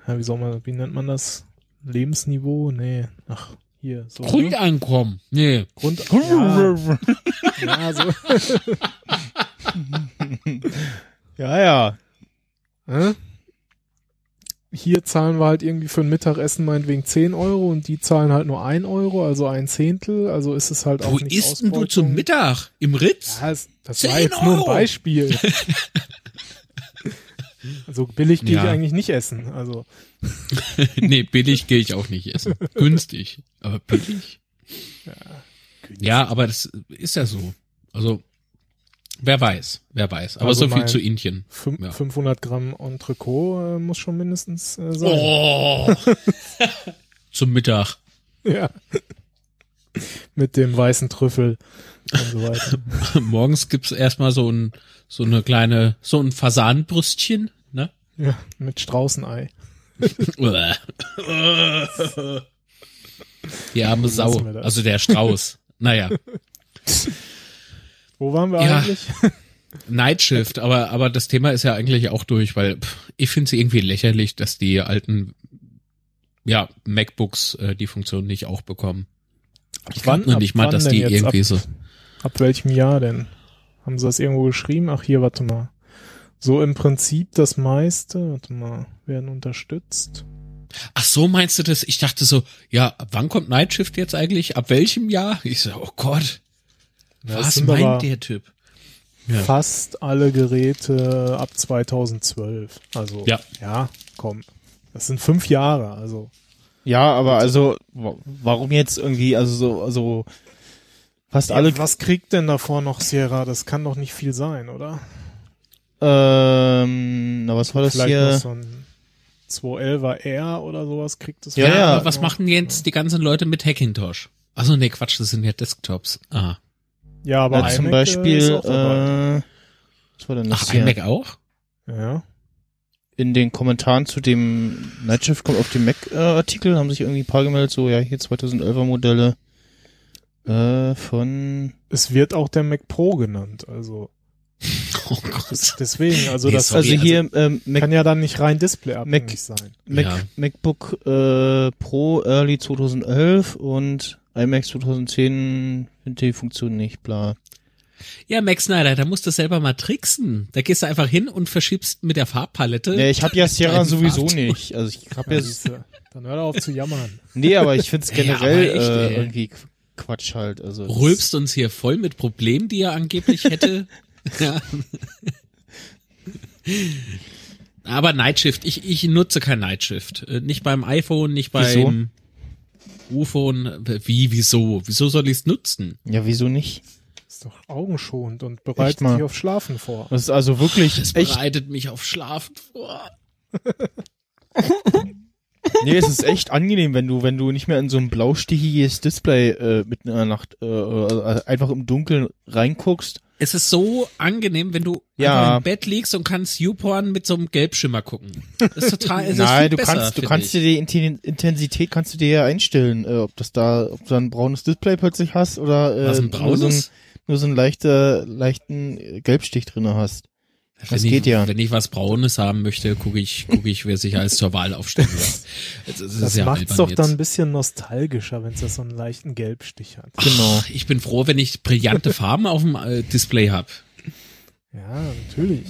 ja, wie soll man, wie nennt man das? Lebensniveau? Nee, ach, hier, so. ne? Grundeinkommen. Nee. Grund, ja, ja, so, [laughs] Ja, ja. Hä? Hier zahlen wir halt irgendwie für ein Mittagessen meinetwegen 10 Euro und die zahlen halt nur 1 Euro, also ein Zehntel, also ist es halt auch Wo nicht isst denn du zum Mittag? Im Ritz? Ja, das 10 war jetzt nur ein Euro. Beispiel. [laughs] also billig gehe ich Ja. eigentlich nicht essen, also [laughs] nee, billig gehe ich auch nicht essen. Günstig. Aber billig? Ja, aber das ist ja so. Also, wer weiß, wer weiß. Aber Also so viel zu Indien. fün- Ja. 500 Gramm Entrecot äh, muss schon mindestens äh, sein. Oh. [laughs] Zum Mittag. Ja. Mit dem weißen Trüffel und so weiter. [laughs] Morgens gibt's erstmal so ein, so eine kleine, so ein Fasanenbrüstchen, ne? ja, mit Straußenei. [laughs] Die arme Sau. Also der Strauß. Naja. Wo waren wir Ja. eigentlich? [laughs] Night Shift, aber, aber das Thema ist ja eigentlich auch durch, weil pff, ich finde es irgendwie lächerlich, dass die alten ja, MacBooks äh, die Funktion nicht auch bekommen. Ich Wann- glaube noch ab nicht mal, dass die irgendwie Ab- so. Ab welchem Jahr denn? Haben sie das irgendwo geschrieben? Ach, hier, warte mal. So im Prinzip das meiste, warte mal, werden unterstützt. Ach so, meinst du das? Ich dachte so, ja, wann kommt Night Shift jetzt eigentlich? Ab welchem Jahr? Ich so, oh Gott, was meint der Typ? Ja. Fast alle Geräte ab 2012. Also, Ja. ja, komm. Das sind fünf Jahre, also. Ja, aber also, wa- warum jetzt irgendwie, also so, also fast alle, was kriegt denn davor noch Sierra? Das kann doch nicht viel sein, oder? ähm, na was war das Vielleicht noch hier? so ein 211er R oder sowas kriegt es. Ja, Ja, aber was machen jetzt die ganzen Leute mit Hackintosh? Ach so, nee, Quatsch, das sind ja Desktops. Ah. Ja, aber Ja, zum äh, Beispiel, ist auch äh, was war denn das Ach, hier? iMac auch? ja. In den Kommentaren zu dem Nightshift kommt auf dem Mac-Artikel, haben sich irgendwie ein paar gemeldet, so, ja, hier 2011er Modelle, äh, von, Es wird auch der Mac Pro genannt, also [laughs] Oh Gott. deswegen, also Nee, das sorry, also hier, ähm, Mac, kann ja dann nicht rein displayabhängig Mac- sein. Mac, Ja. MacBook äh, Pro Early 2011 und iMac 2010 findet die Funktion nicht, bla. Ja, Max Snyder, da musst du selber mal tricksen. Da gehst du einfach hin und verschiebst mit der Farbpalette. Nee, ich habe ja Sierra sowieso Farbton. nicht. Also ich habe Ja, ja. Dann hör doch auf zu jammern. nee, aber ich find's [laughs] Ja, generell aber echt, äh, ey. irgendwie Quatsch halt. Also Rülpst uns hier voll mit Problemen, die er angeblich hätte. [laughs] ja. Aber Nightshift, ich, ich nutze kein Nightshift. Äh, Nicht beim iPhone, nicht beim UFone. Wie, wieso? Wieso soll ich es nutzen? Ja, wieso nicht? Ist doch augenschonend und bereitet mal. dich auf Schlafen vor. Das ist also wirklich echt, bereitet mich auf Schlafen vor. [laughs] nee, es ist echt angenehm, wenn du, wenn du nicht mehr in so ein blaustichiges Display äh, mitten in der Nacht äh, äh, einfach im Dunkeln reinguckst. Es ist so angenehm, wenn du Ja. im Bett liegst und kannst YouPorn mit so einem Gelbschimmer gucken. Das ist total, es ist Nein, du besser, kannst, du kannst dir die Inten- Intensität kannst du dir ja einstellen, äh, ob das da, ob du ein braunes Display plötzlich hast oder äh, Was, ein nur so ein, braunes? nur so einen leichter, leichten Gelbstich drinne hast. Wenn Das ich, geht ja. Wenn ich was Braunes haben möchte, gucke ich, gucke ich, wer sich als zur Wahl aufstellen [laughs] lässt. Das, das, ja macht's doch jetzt. dann ein bisschen nostalgischer, wenn es das so einen leichten Gelbstich hat. Genau. Ach, Ich bin froh, wenn ich brillante Farben auf dem äh, Display habe. Ja, natürlich.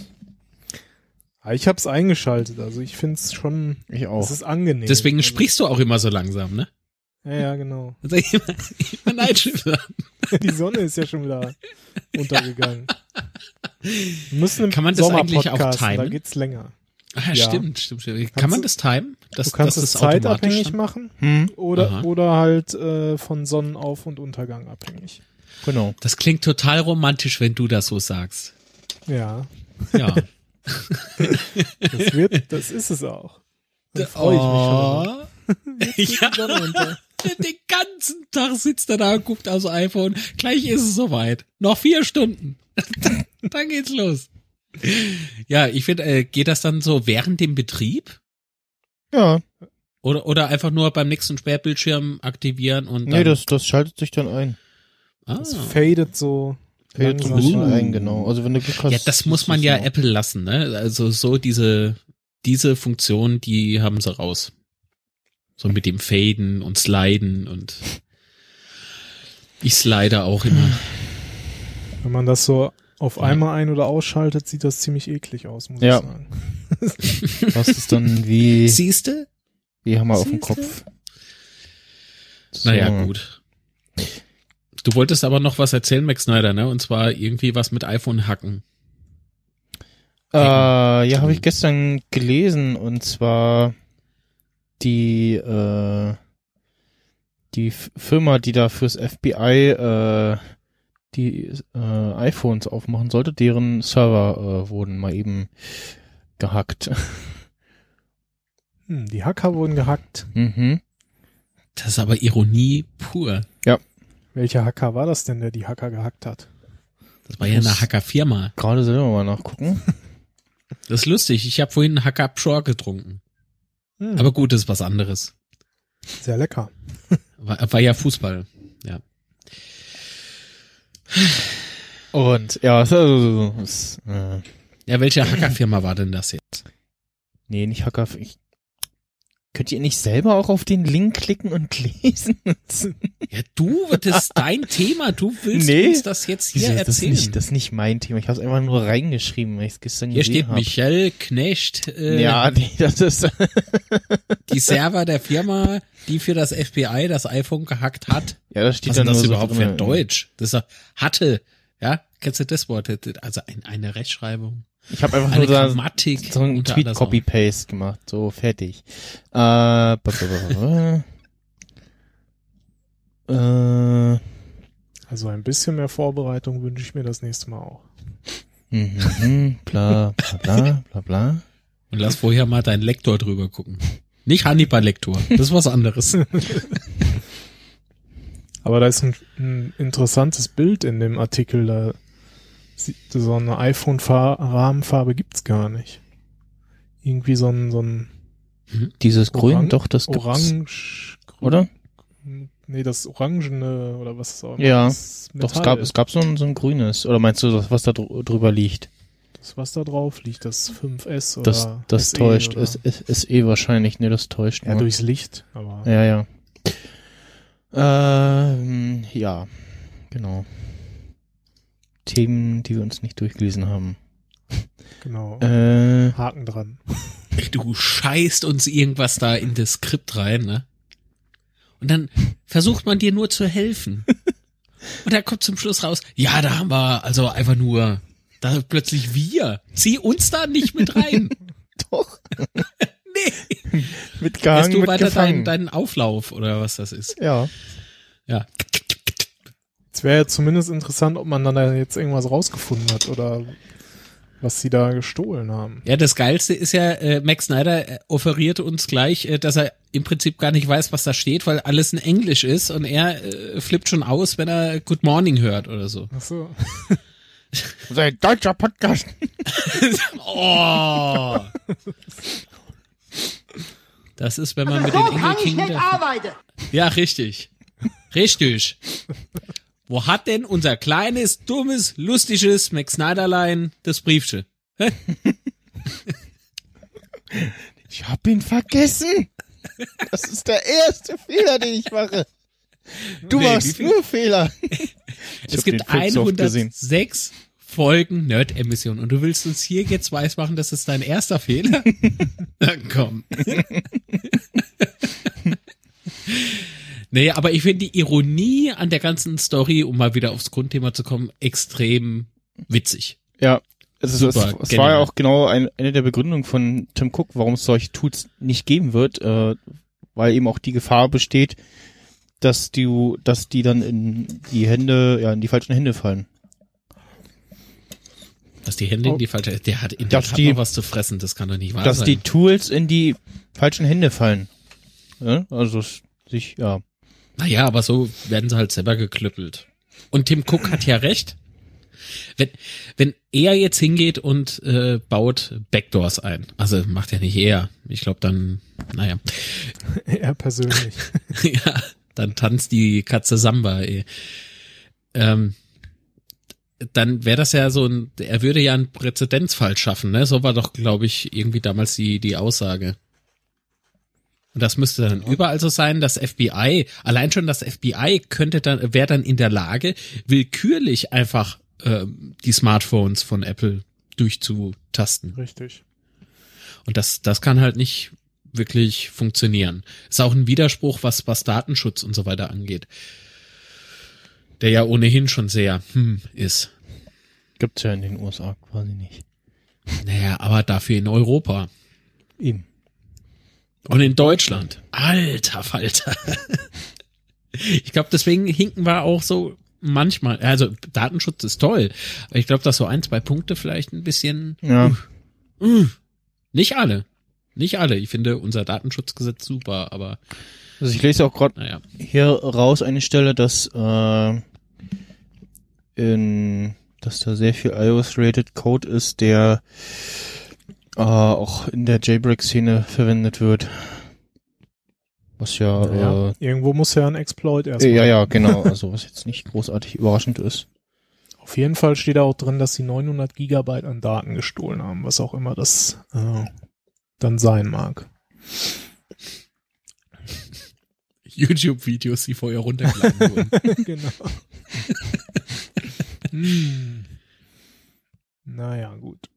Aber ich hab's eingeschaltet, also ich find's schon, Ich es auch. ist angenehm. Deswegen also, sprichst du auch immer so langsam, ne? Ja, ja, genau. [laughs] Also immer, immer Nightschiffe. [laughs] Die Sonne ist ja schon wieder untergegangen. Müssen im Kann man das eigentlich auch Sommerpodcast, Da timen? geht's länger. Ah, Ja. stimmt, stimmt, stimmt. Kann Kannst man du- das timen? Das, Du kannst dass es das zeitabhängig dann- machen Hm, oder, Aha. oder halt äh, von Sonnenauf- und Untergang abhängig. genau. Das klingt total romantisch, wenn du das so sagst. Ja, Ja. [laughs] das wird, das ist es auch. Da freue ich mich schon. [laughs] ja. Sonne unter. [laughs] Den ganzen Tag sitzt er da und guckt aufs iPhone. Gleich ist es soweit. Noch vier Stunden. [laughs] dann geht's los. Ja, ich finde, äh, geht das dann so während dem Betrieb? Ja, Oder, oder einfach nur beim nächsten Sperrbildschirm aktivieren und dann, nee, das, das schaltet sich dann ein. ah. Das fadet so Fällt so ein bisschen ein, genau. Also wenn du Glück hast. Ja, das muss man ja du's Apple lassen, ne? Also so diese, diese Funktion, die haben sie raus. So mit dem Faden und Sliden und [laughs] ich slide auch immer. Wenn man das so auf einmal ein- oder ausschaltet, sieht das ziemlich eklig aus, muss Ja. ich sagen. [laughs] Das ist dann wie, Siehste? wie Hammer auf dem? Kopf. So. Naja, gut. Du wolltest aber noch was erzählen, Max Snyder, ne? Und zwar irgendwie was mit iPhone hacken. Äh, ja, habe ich gestern gelesen und zwar die äh, die Firma, die da fürs FBI äh, die äh, iPhones aufmachen sollte, deren Server äh, wurden mal eben gehackt. Hm, die Hacker wurden gehackt. mhm. Das ist aber Ironie pur. Welcher Hacker war das denn, der die Hacker gehackt hat? Das war ja eine Hackerfirma. Gerade selber mal nachgucken. [laughs] Das ist lustig. Ich habe vorhin einen Hacker Pschor getrunken. Hm, Aber gut, das ist was anderes. sehr lecker. War, war ja Fußball. Ja. Und ja, es, also, es, äh, Ja, welche Hackerfirma war denn das jetzt? nee, nicht Hacker. Ich, könnt ihr nicht selber auch auf den Link klicken und [laughs] lesen? Ja, du, das ist dein [laughs] Thema. Du willst Nee. uns das jetzt hier Wieso ist das erzählen. nicht, das ist nicht mein Thema. Ich habe es einfach nur reingeschrieben, weil ich es gestern hier gesehen steht hab. Michel Knecht, äh, Ja, [laughs] nee, das ist die Server der Firma, die für das FBI das iPhone gehackt hat. ja, das steht Was dann ist das nur so überhaupt für drin. ein Deutsch? Das ist hatte. Ja, kennst du das Wort? Also ein, eine Rechtschreibung. Ich habe einfach Eine nur Grammatik. so einen Tweet. Copy Paste gemacht, so fertig. Äh, ba- ba- ba- ba. äh, Also ein bisschen mehr Vorbereitung wünsche ich mir das nächste Mal auch. mhm, mhm, bla bla bla bla bla. Und lass vorher mal deinen Lektor drüber gucken. Nicht Hannibal-Lektor. Das ist was anderes. [laughs] Aber da ist ein, ein interessantes Bild in dem Artikel. Da so eine iPhone-Rahmenfarbe gibt's gar nicht. Irgendwie so ein, so ein Dieses Grün, Orang- doch, das gibt's. Orange, grün, Oder? Nee, das Orangene oder was es auch immer Ja, Doch, es gab, es gab so ein, so ein grünes. Oder meinst du das, was da dr drüber liegt? das, was da drauf liegt, das 5S oder Das, das SE täuscht. oder, Es ist, ist eh wahrscheinlich, ne, das täuscht ja, nur. durchs Licht, aber Ja, ja. Ähm, ja, genau. Themen, die wir uns nicht durchgelesen haben. genau. Äh, Haken dran. Du scheißt uns irgendwas da in das Skript rein, ne? Und dann versucht man dir nur zu helfen. Und dann kommt zum Schluss raus, ja, da haben wir also einfach nur, da plötzlich wir. Zieh uns da nicht mit rein. [laughs] doch. [laughs] Nee. Mit Hast gehangen, du weiter deinen, deinen Auflauf oder was das ist? ja. Ja. Es wäre ja zumindest interessant, ob man dann da jetzt irgendwas rausgefunden hat oder was sie da gestohlen haben. Ja, das Geilste ist ja, äh, Max Snyder äh, offerierte uns gleich, äh, dass er im Prinzip gar nicht weiß, was da steht, weil alles in Englisch ist und er äh, flippt schon aus, wenn er Good Morning hört oder so. Ach so. [laughs] Sein deutscher Podcast. [laughs] oh. Das ist, wenn man mit den Engelkindern. Ja, richtig. Richtig. Wo hat denn unser kleines, dummes, lustiges Max Snyderlein das Briefchen? [laughs] Ich hab ihn vergessen. Das ist der erste Fehler, den ich mache. Du Nee, machst nur Fehler. [laughs] Es gibt den Film so oft gesehen. 106 Folgen Nerd-Emission und du willst uns hier jetzt weismachen, das ist dein erster Fehler? [laughs] Na komm. [laughs] nee, aber ich finde die Ironie an der ganzen Story, um mal wieder aufs Grundthema zu kommen, extrem witzig. Ja, also es, Super, es war genial. ja auch genau ein, eine der Begründungen von Tim Cook, warum es solche Tools nicht geben wird, äh, weil eben auch die Gefahr besteht, dass du, dass die dann in die Hände, ja, in die falschen Hände fallen. Dass die Hände in die falsche, der hat in der Dass Tat die- noch was zu fressen, das kann doch nicht wahr dass sein. die Tools in die falschen Hände fallen. Ja, also sich, ja. Naja, aber so werden sie halt selber geklüppelt. Und Tim Cook hat ja recht. Wenn, wenn er jetzt hingeht und äh, baut Backdoors ein, also macht er nicht er, ich glaube dann, naja, [laughs] er persönlich. [laughs] ja, dann tanzt die Katze Samba. Ey. Ähm, dann wäre das ja so ein, er würde ja einen Präzedenzfall schaffen, ne? So war doch, glaube ich, irgendwie damals die die Aussage. Und das müsste dann überall so sein, das FBI, allein schon das FBI könnte dann, wäre dann in der Lage, willkürlich einfach ähm, die Smartphones von Apple durchzutasten. Richtig. Und das, das kann halt nicht wirklich funktionieren. Ist auch ein Widerspruch, was, was Datenschutz und so weiter angeht. Der ja ohnehin schon sehr, hm, ist. Gibt's ja in den USA quasi nicht. Naja, aber dafür in Europa. Eben. Und in Deutschland. Alter Falter. [laughs] Ich glaube, deswegen hinken wir auch so manchmal. Also Datenschutz ist toll. Aber ich glaube, dass so ein, zwei Punkte vielleicht ein bisschen. Ja. Uh, nicht alle. Nicht alle. Ich finde unser Datenschutzgesetz super, aber Also ich lese auch gerade naja. hier raus eine Stelle, dass äh, in dass da sehr viel iOS-related Code ist, der äh, auch in der Jailbreak-Szene verwendet wird. Was ja, Ja, äh, irgendwo muss ja ein Exploit erstmal. ja, ja, genau. [laughs] Also was jetzt nicht großartig überraschend ist. Auf jeden Fall steht da auch drin, dass sie 900 Gigabyte an Daten gestohlen haben, was auch immer das äh, dann sein mag. [laughs] YouTube-Videos, die vorher runtergeladen wurden. [laughs] genau. hm. Naja, gut.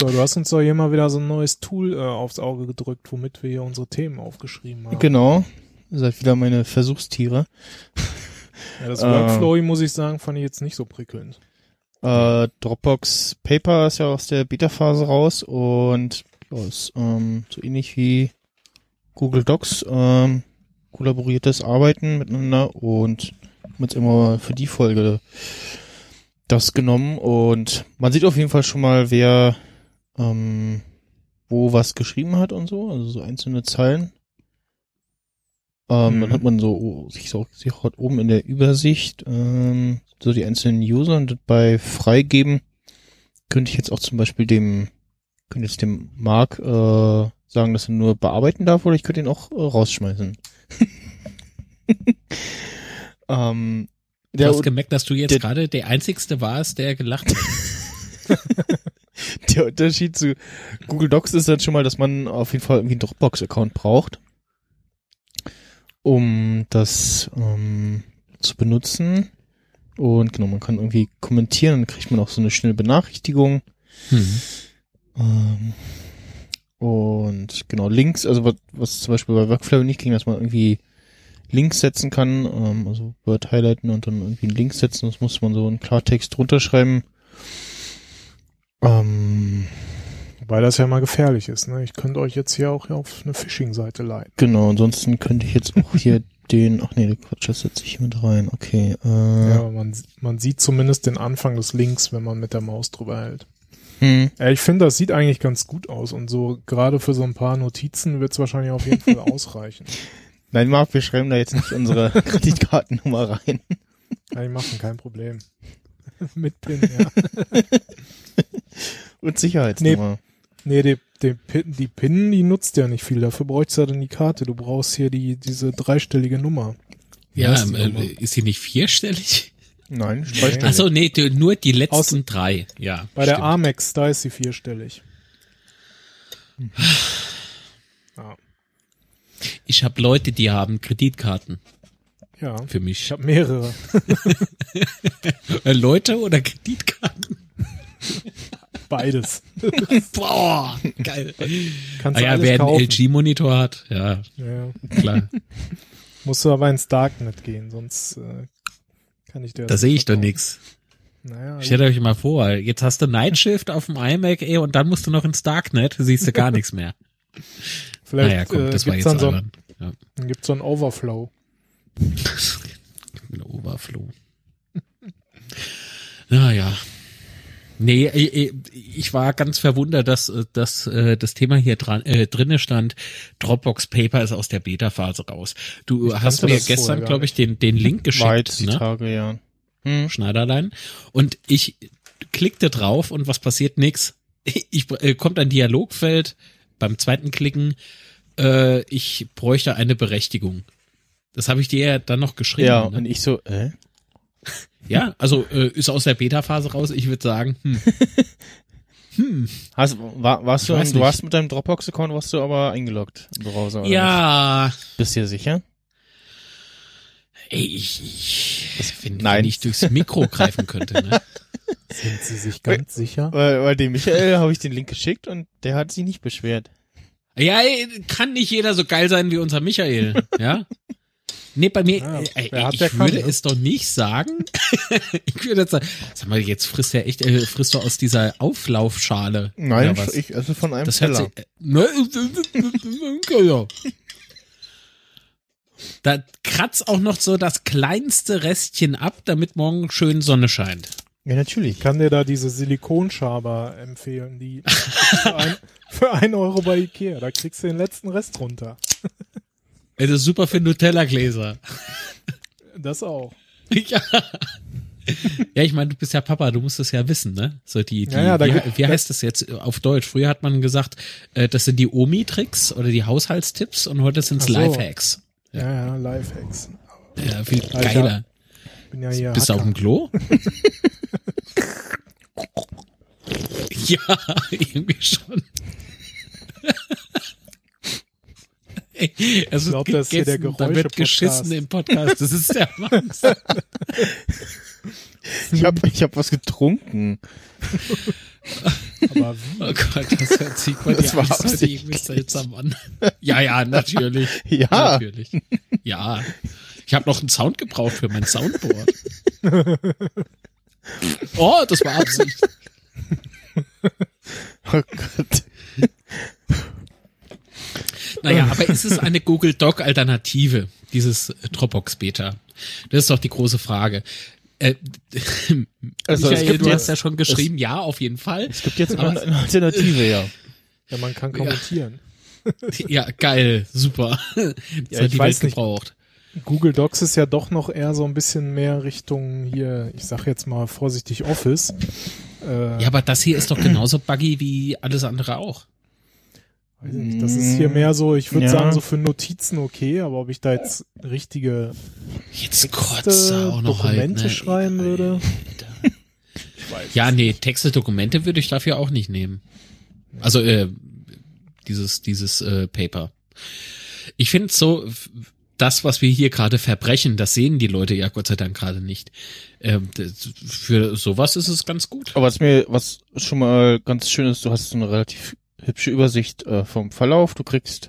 So, du hast uns doch hier mal wieder so ein neues Tool äh, aufs Auge gedrückt, womit wir hier unsere Themen aufgeschrieben haben. Genau. Ihr seid wieder meine Versuchstiere. Ja, das. Workflow, muss ich sagen, fand ich jetzt nicht so prickelnd. Äh, Dropbox Paper ist ja aus der Beta-Phase raus und ja, ist ähm, so ähnlich wie Google Docs, ähm, kollaboriertes Arbeiten miteinander und haben jetzt immer für die Folge das genommen und man sieht auf jeden Fall schon mal, wer ähm, wo was geschrieben hat und so, also so einzelne Zeilen. Ähm, Mhm. Dann hat man so sich so sich auch oben in der Übersicht ähm, so die einzelnen User und bei Freigeben könnte ich jetzt auch zum Beispiel dem könnte jetzt dem Mark äh, sagen, dass er nur bearbeiten darf oder ich könnte ihn auch äh, rausschmeißen. [laughs] ähm, Du hast gemerkt, dass du jetzt gerade der Einzigste warst, der gelacht hat. [laughs] [laughs] der Unterschied zu Google Docs ist dann schon mal, dass man auf jeden Fall irgendwie einen Dropbox-Account braucht, um das ähm, zu benutzen. Und genau, man kann irgendwie kommentieren, dann kriegt man auch so eine schnelle Benachrichtigung. Hm. Ähm, und genau, Links, also was, was zum Beispiel bei Workflow nicht ging, dass man irgendwie Links setzen kann, ähm, also Word highlighten und dann irgendwie einen Link setzen, das muss man so in Klartext drunter schreiben. Ähm, Weil das ja mal gefährlich ist. Ne? Ich könnte euch jetzt hier auch auf eine Phishing-Seite leiten. genau, ansonsten könnte ich jetzt auch hier [laughs] den, ach nee, Quatsch, das setze ich hier mit rein. Okay, äh, Ja, aber man, man sieht zumindest den Anfang des Links, wenn man mit der Maus drüber hält. hm. Ja, ich finde, das sieht eigentlich ganz gut aus und so gerade für so ein paar Notizen wird es wahrscheinlich auf jeden Fall [laughs] ausreichen. Nein, Marc, wir schreiben da jetzt nicht unsere [laughs] Kreditkartennummer rein. Kann ich machen, kein Problem. mit PIN, ja. [laughs] Und Sicherheitsnummer. Nee, die, die, PIN, die PIN, die nutzt ja nicht viel. Dafür bräuchtest du ja dann die Karte. Du brauchst hier die, diese dreistellige Nummer. Wie Ja, die äh, Nummer? ist sie nicht vierstellig? Nein, Nee. dreistellig. Ach so, nee, die- nur die letzten Aus- drei. Ja. Bei der stimmt. Amex, da ist sie vierstellig. Ja. Ich habe Leute, die haben Kreditkarten ja. für Ich mich. habe mehrere. [laughs] Leute oder Kreditkarten? Beides. [laughs] Boah, geil. Kannst Ah du ja, alles wer einen kaufen. LG-Monitor hat, ja, Ja. klar. Musst du aber ins Darknet gehen, sonst äh, kann ich dir Da sehe ich doch nix. Naja, Stellt euch mal vor, jetzt hast du Nightshift auf dem iMac, ey, und dann musst du noch ins Darknet, siehst du gar nichts mehr. vielleicht naja, komm, äh, das war gibt's jetzt dann so. Ja. dann gibt's so ein Overflow. [laughs] Ein Overflow. Naja. Nee, äh, äh, ich war ganz verwundert, dass, äh, dass das Thema hier dran, äh, drinne stand, Dropbox Paper ist aus der Beta-Phase raus. Du Ich hast mir gestern, glaube ich, den, den Link Weit geschickt, die ne? Tage, ja. Hm. Schneiderlein. Und ich klickte drauf und was passiert? Nix. Ich, äh, kommt ein Dialogfeld beim zweiten Klicken, äh, ich bräuchte eine Berechtigung. Das habe ich dir ja dann noch geschrieben. Ja, ne? und ich so, äh? Ja, also äh, ist aus der Beta-Phase raus. Ich würde sagen, hm, [laughs] hm, Hast, war, warst du, du nicht. warst mit deinem Dropbox-Account, warst du aber eingeloggt im Browser, oder ja, nicht? Bist du dir sicher? ey, ich, ich wenn, Nein. wenn ich durchs Mikro greifen könnte, ne? [laughs] Sind Sie sich ganz sicher? Weil, weil dem Michael habe ich den Link geschickt und der hat sich nicht beschwert. [laughs] Ja, ey, kann nicht jeder so geil sein wie unser Michael, ja? Nee, bei mir, Ja, äh, wer hat, ich kann, würde ne? es doch nicht sagen. ich würde jetzt sagen, sag mal, jetzt frisst er echt, äh, frisst du aus dieser Auflaufschale. Nein, ich esse von einem Das hört Teller. sich, äh, ne, ja. Da kratzt auch noch so das kleinste Restchen ab, damit morgen schön Sonne scheint. Ja, natürlich. Ich kann dir da diese Silikonschaber empfehlen, die für ein, für ein Euro bei Ikea. Da kriegst du den letzten Rest runter. Das ist super für Nutella-Gläser. Das auch. ja. Ja, ich meine, du bist ja Papa, du musst das ja wissen, ne? So die, die Ja, ja, wie, wie heißt das jetzt auf Deutsch? Früher hat man gesagt, äh, das sind die Omi-Tricks oder die Haushaltstipps und heute sind's Ach so. Lifehacks. Ja, ja, Lifehacks. Ja, viel Alter. geiler. Bin ja hier Bist du auf dem Klo? [laughs] ja, [laughs] irgendwie schon. Ey, es [laughs] Ich glaub, wird das ist hier der gegessen, da wird geschissen im Podcast. Das ist der [laughs] Max. Ich habe ich hab was getrunken. Aber wie? Oh Gott, das hört sich bei Das dir war absichtlich. irgendwie seltsam an. Ja, ja, natürlich. [laughs] Ja. Natürlich. Ja. Ich habe noch einen Sound gebraucht für mein Soundboard. Oh, das war Absicht. Oh Gott. Naja, aber ist es eine Google Doc Alternative, dieses äh, Dropbox Beta? Das ist doch die große Frage. Äh, [laughs] Also, es Michael, gibt du hast ja schon geschrieben, ja, auf jeden Fall. Es gibt jetzt Aber- eine, Alternative, ja. Ja, man kann kommentieren. [laughs] Ja, geil, super. [laughs] Das Ja, hat ich die weiß Welt nicht. gebraucht. Google Docs ist ja doch noch eher so ein bisschen mehr Richtung hier, ich sag jetzt mal vorsichtig Office. Äh, Ja, aber das hier ist doch genauso buggy wie alles andere auch. Weiß ich nicht, das ist hier mehr so, ich würde Ja. sagen, so für Notizen okay, aber ob ich da jetzt richtige Jetzt Texte, auch noch Dokumente halt, ne? schreiben würde. Ja, nee, Texte, Dokumente würde ich dafür auch nicht nehmen. Also äh, dieses dieses äh, Paper. Ich finde so das, was wir hier gerade verbrechen, das sehen die Leute ja Gott sei Dank gerade nicht. Ähm, das, für sowas ist es ganz gut. Aber was mir, was schon mal ganz schön ist, du hast so eine relativ hübsche Übersicht äh, vom Verlauf. Du kriegst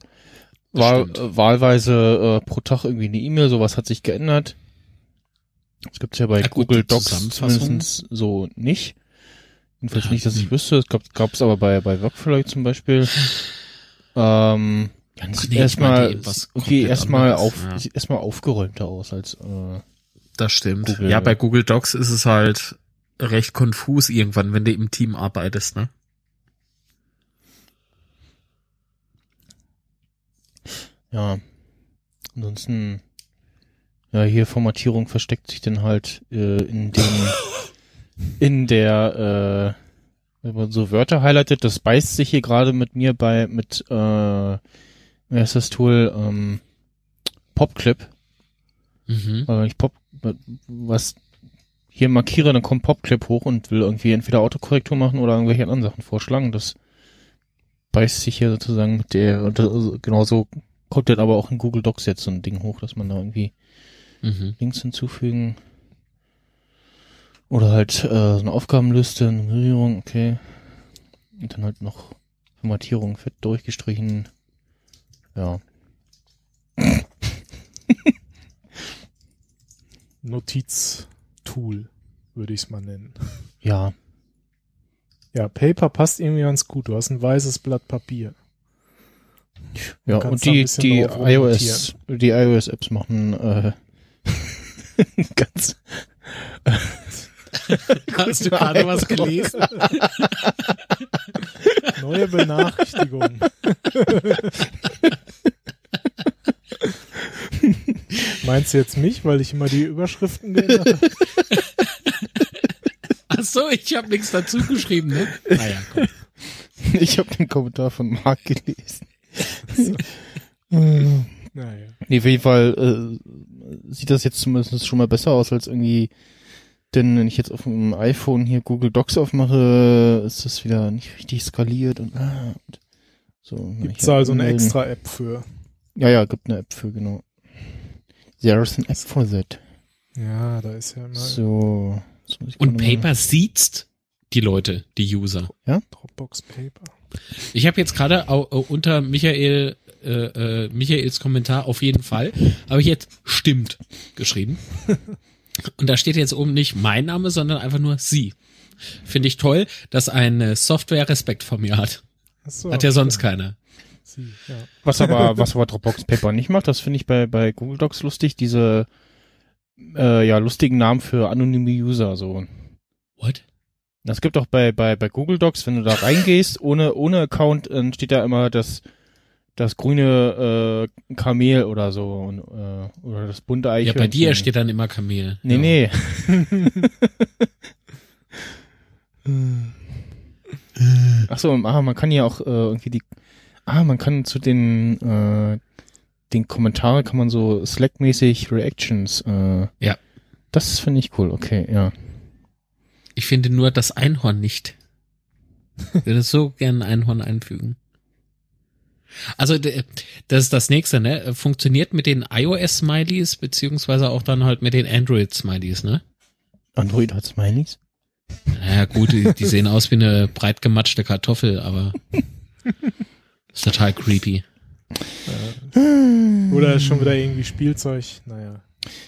wahl, äh, wahlweise äh, pro Tag irgendwie eine E-Mail, sowas hat sich geändert. Das gibt's ja bei Ja, Google Docs zumindest so nicht. Jedenfalls Ja, nicht, dass ich hm. wüsste. Es gab, gab's aber bei, bei Workflow zum Beispiel. Ähm, nee, erstmal, okay, erstmal auf, ja. erstmal aufgeräumter aus als, äh, Das stimmt. Google. Ja, bei Google Docs ist es halt recht konfus irgendwann, wenn du im Team arbeitest, ne? Ja. Ansonsten, ja, hier Formatierung versteckt sich dann halt, äh, in dem, [laughs] in der, äh, wenn man so Wörter highlightet, das beißt sich hier gerade mit mir bei, mit, äh, wie heißt das Tool, ähm, Popclip. Mhm. Weil wenn ich Pop, was hier markiere, dann kommt Popclip hoch und will irgendwie entweder Autokorrektur machen oder irgendwelche anderen Sachen vorschlagen. Das beißt sich hier sozusagen mit der, also genauso kommt dann aber auch in Google Docs jetzt so ein Ding hoch, dass man da irgendwie Mhm. Links hinzufügen. Oder halt äh, so eine Aufgabenliste, Nummerierung, okay. Und dann halt noch Formatierung fett durchgestrichen. Ja. [laughs] Notiz-Tool, würde ich es mal nennen. Ja. Ja, Paper passt irgendwie ganz gut. Du hast ein weißes Blatt Papier. Ja, und die, die iOS, die iOS-Apps machen äh, [laughs] ganz [laughs] Hast du gerade was gelesen? [laughs] Neue Benachrichtigung. Meinst du jetzt mich, weil ich immer die Überschriften geändert habe? Ach so, ich habe nichts dazu geschrieben, ne? Naja, komm. Ich habe den Kommentar von Marc gelesen. Äh, Naja. nee, auf jeden Fall äh, sieht das jetzt zumindest schon mal besser aus als irgendwie, denn wenn ich jetzt auf dem iPhone hier Google Docs aufmache, ist das wieder nicht richtig skaliert und, ah, und so. Gibt's Ich da also eine anmelden. extra App für? Ja, ja, gibt eine App für, genau. There is an App for that. Ja, da ist ja immer So. Und mal- Paper sieht's die Leute, die User. Dropbox Paper. Ich habe jetzt gerade unter Michael äh, äh, Michaels Kommentar auf jeden Fall habe ich jetzt stimmt geschrieben. Und da steht jetzt oben nicht mein Name, sondern einfach nur sie. Finde ich toll, dass eine Software Respekt vor mir hat. So, Hat ja sonst okay. keiner. Sie, ja. Was aber, [laughs] was aber Dropbox Paper nicht macht, das finde ich bei, bei Google Docs lustig, diese, äh, ja, lustigen Namen für anonyme User, so. What? Das gibt auch bei, bei, bei Google Docs, wenn du da reingehst, ohne, ohne Account, dann steht da immer das, das grüne, äh, Kamel oder so, und, äh, oder das bunte Ja, Eichhörnchen. bei dir steht dann immer Kamel. Nee, ja. nee. [laughs] Ach so, ah, man kann ja auch, äh, irgendwie die, ah, man kann zu den, äh, den Kommentaren kann man so Slack-mäßig Reactions, äh, Ja. Das finde ich cool, okay, ja. Ich finde nur das Einhorn nicht. Ich [laughs] würde so gern ein Einhorn einfügen. Also das ist das nächste, ne? Funktioniert mit den iOS-Smileys beziehungsweise auch dann halt mit den Android-Smileys, ne? Android hat Smileys? Naja gut, die, die sehen aus wie eine breit gematschte Kartoffel, aber [laughs] ist total creepy. Oder ist schon wieder irgendwie Spielzeug? Naja,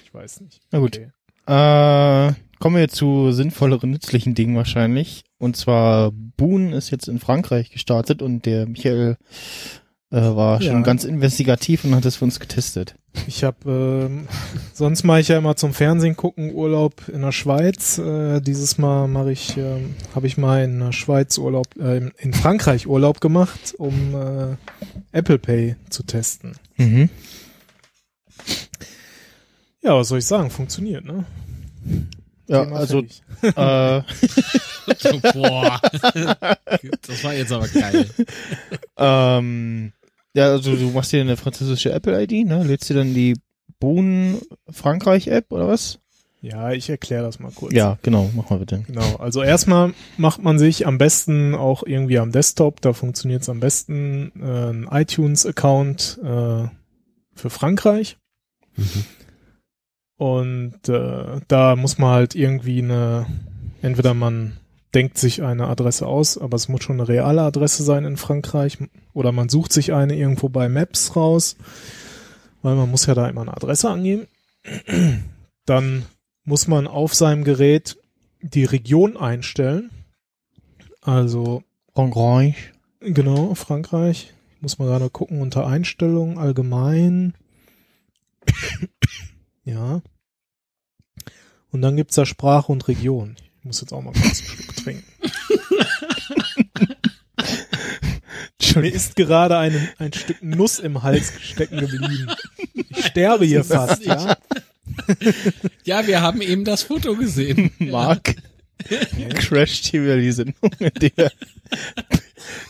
ich weiß nicht. Na gut. Okay. Äh, kommen wir zu sinnvolleren, nützlichen Dingen wahrscheinlich. Und zwar Boon ist jetzt in Frankreich gestartet und der Michael äh, war Ja. schon ganz investigativ und hat das für uns getestet. Ich habe, ähm, [laughs] sonst mache ich ja immer zum Fernsehen gucken Urlaub in der Schweiz. Äh, dieses Mal mache ich, ähm, habe ich mal in der Schweiz Urlaub, äh, in- in Frankreich Urlaub gemacht, um äh, Apple Pay zu testen. Mhm. Ja, was soll ich sagen? Funktioniert, ne? Ja, Thema also äh, [laughs] boah. Das war jetzt aber geil. ähm, ja, also du machst dir eine französische Apple-ID, ne? Lädst dir dann die Boon Frankreich-App oder was? Ja, ich erkläre das mal kurz. Ja, genau, mach mal bitte. Genau, also erstmal macht man sich am besten auch irgendwie am Desktop, da funktioniert es am besten, äh, ein iTunes-Account äh, für Frankreich. Mhm. Und äh, da muss man halt irgendwie eine, entweder man denkt sich eine Adresse aus, aber es muss schon eine reale Adresse sein in Frankreich, oder man sucht sich eine irgendwo bei Maps raus, weil man muss ja da immer eine Adresse angeben. [clears throat] Dann muss man auf seinem Gerät die Region einstellen. Also Frankreich. genau, Frankreich. muss man gerade gucken, unter Einstellungen, allgemein. [coughs] ja. Und dann gibt's da Sprache und Region. Ich muss jetzt auch mal kurz einen Schluck trinken. Mir ist gerade ein, ein Stück Nuss im Hals stecken geblieben. Ich sterbe hier fast, ja. Ja, wir haben eben das Foto gesehen. Mark crasht hier wieder die Sendung, in der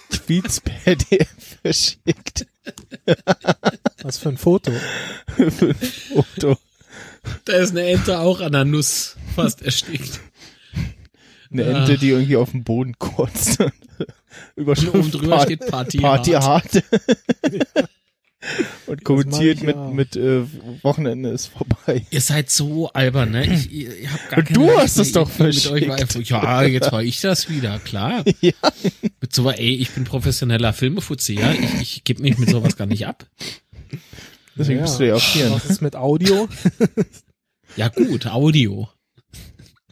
Tweets per DM verschickt. Was für ein Foto. Für ein Foto. Da ist eine Ente auch an der Nuss fast erstickt. Eine Ente, die irgendwie auf dem Boden kotzt. Überschrift Und oben drüber Part- steht Party Party hart. hart. [laughs] Und kommentiert mit, auch. mit äh, Wochenende ist vorbei. Ihr seid so albern, ne? Ich, ich, ich hab gar Und keine du Lust hast es doch euch verschickt. war einfach- Ja, jetzt war ich das wieder, klar. [laughs] Ja. Mit so, ey, ich bin professioneller Filmefuzzi, ja. Ich, ich gebe mich mit sowas gar nicht ab. Deswegen Ja. bist du ja auch hier. Was ist mit Audio? [laughs] Ja gut, Audio.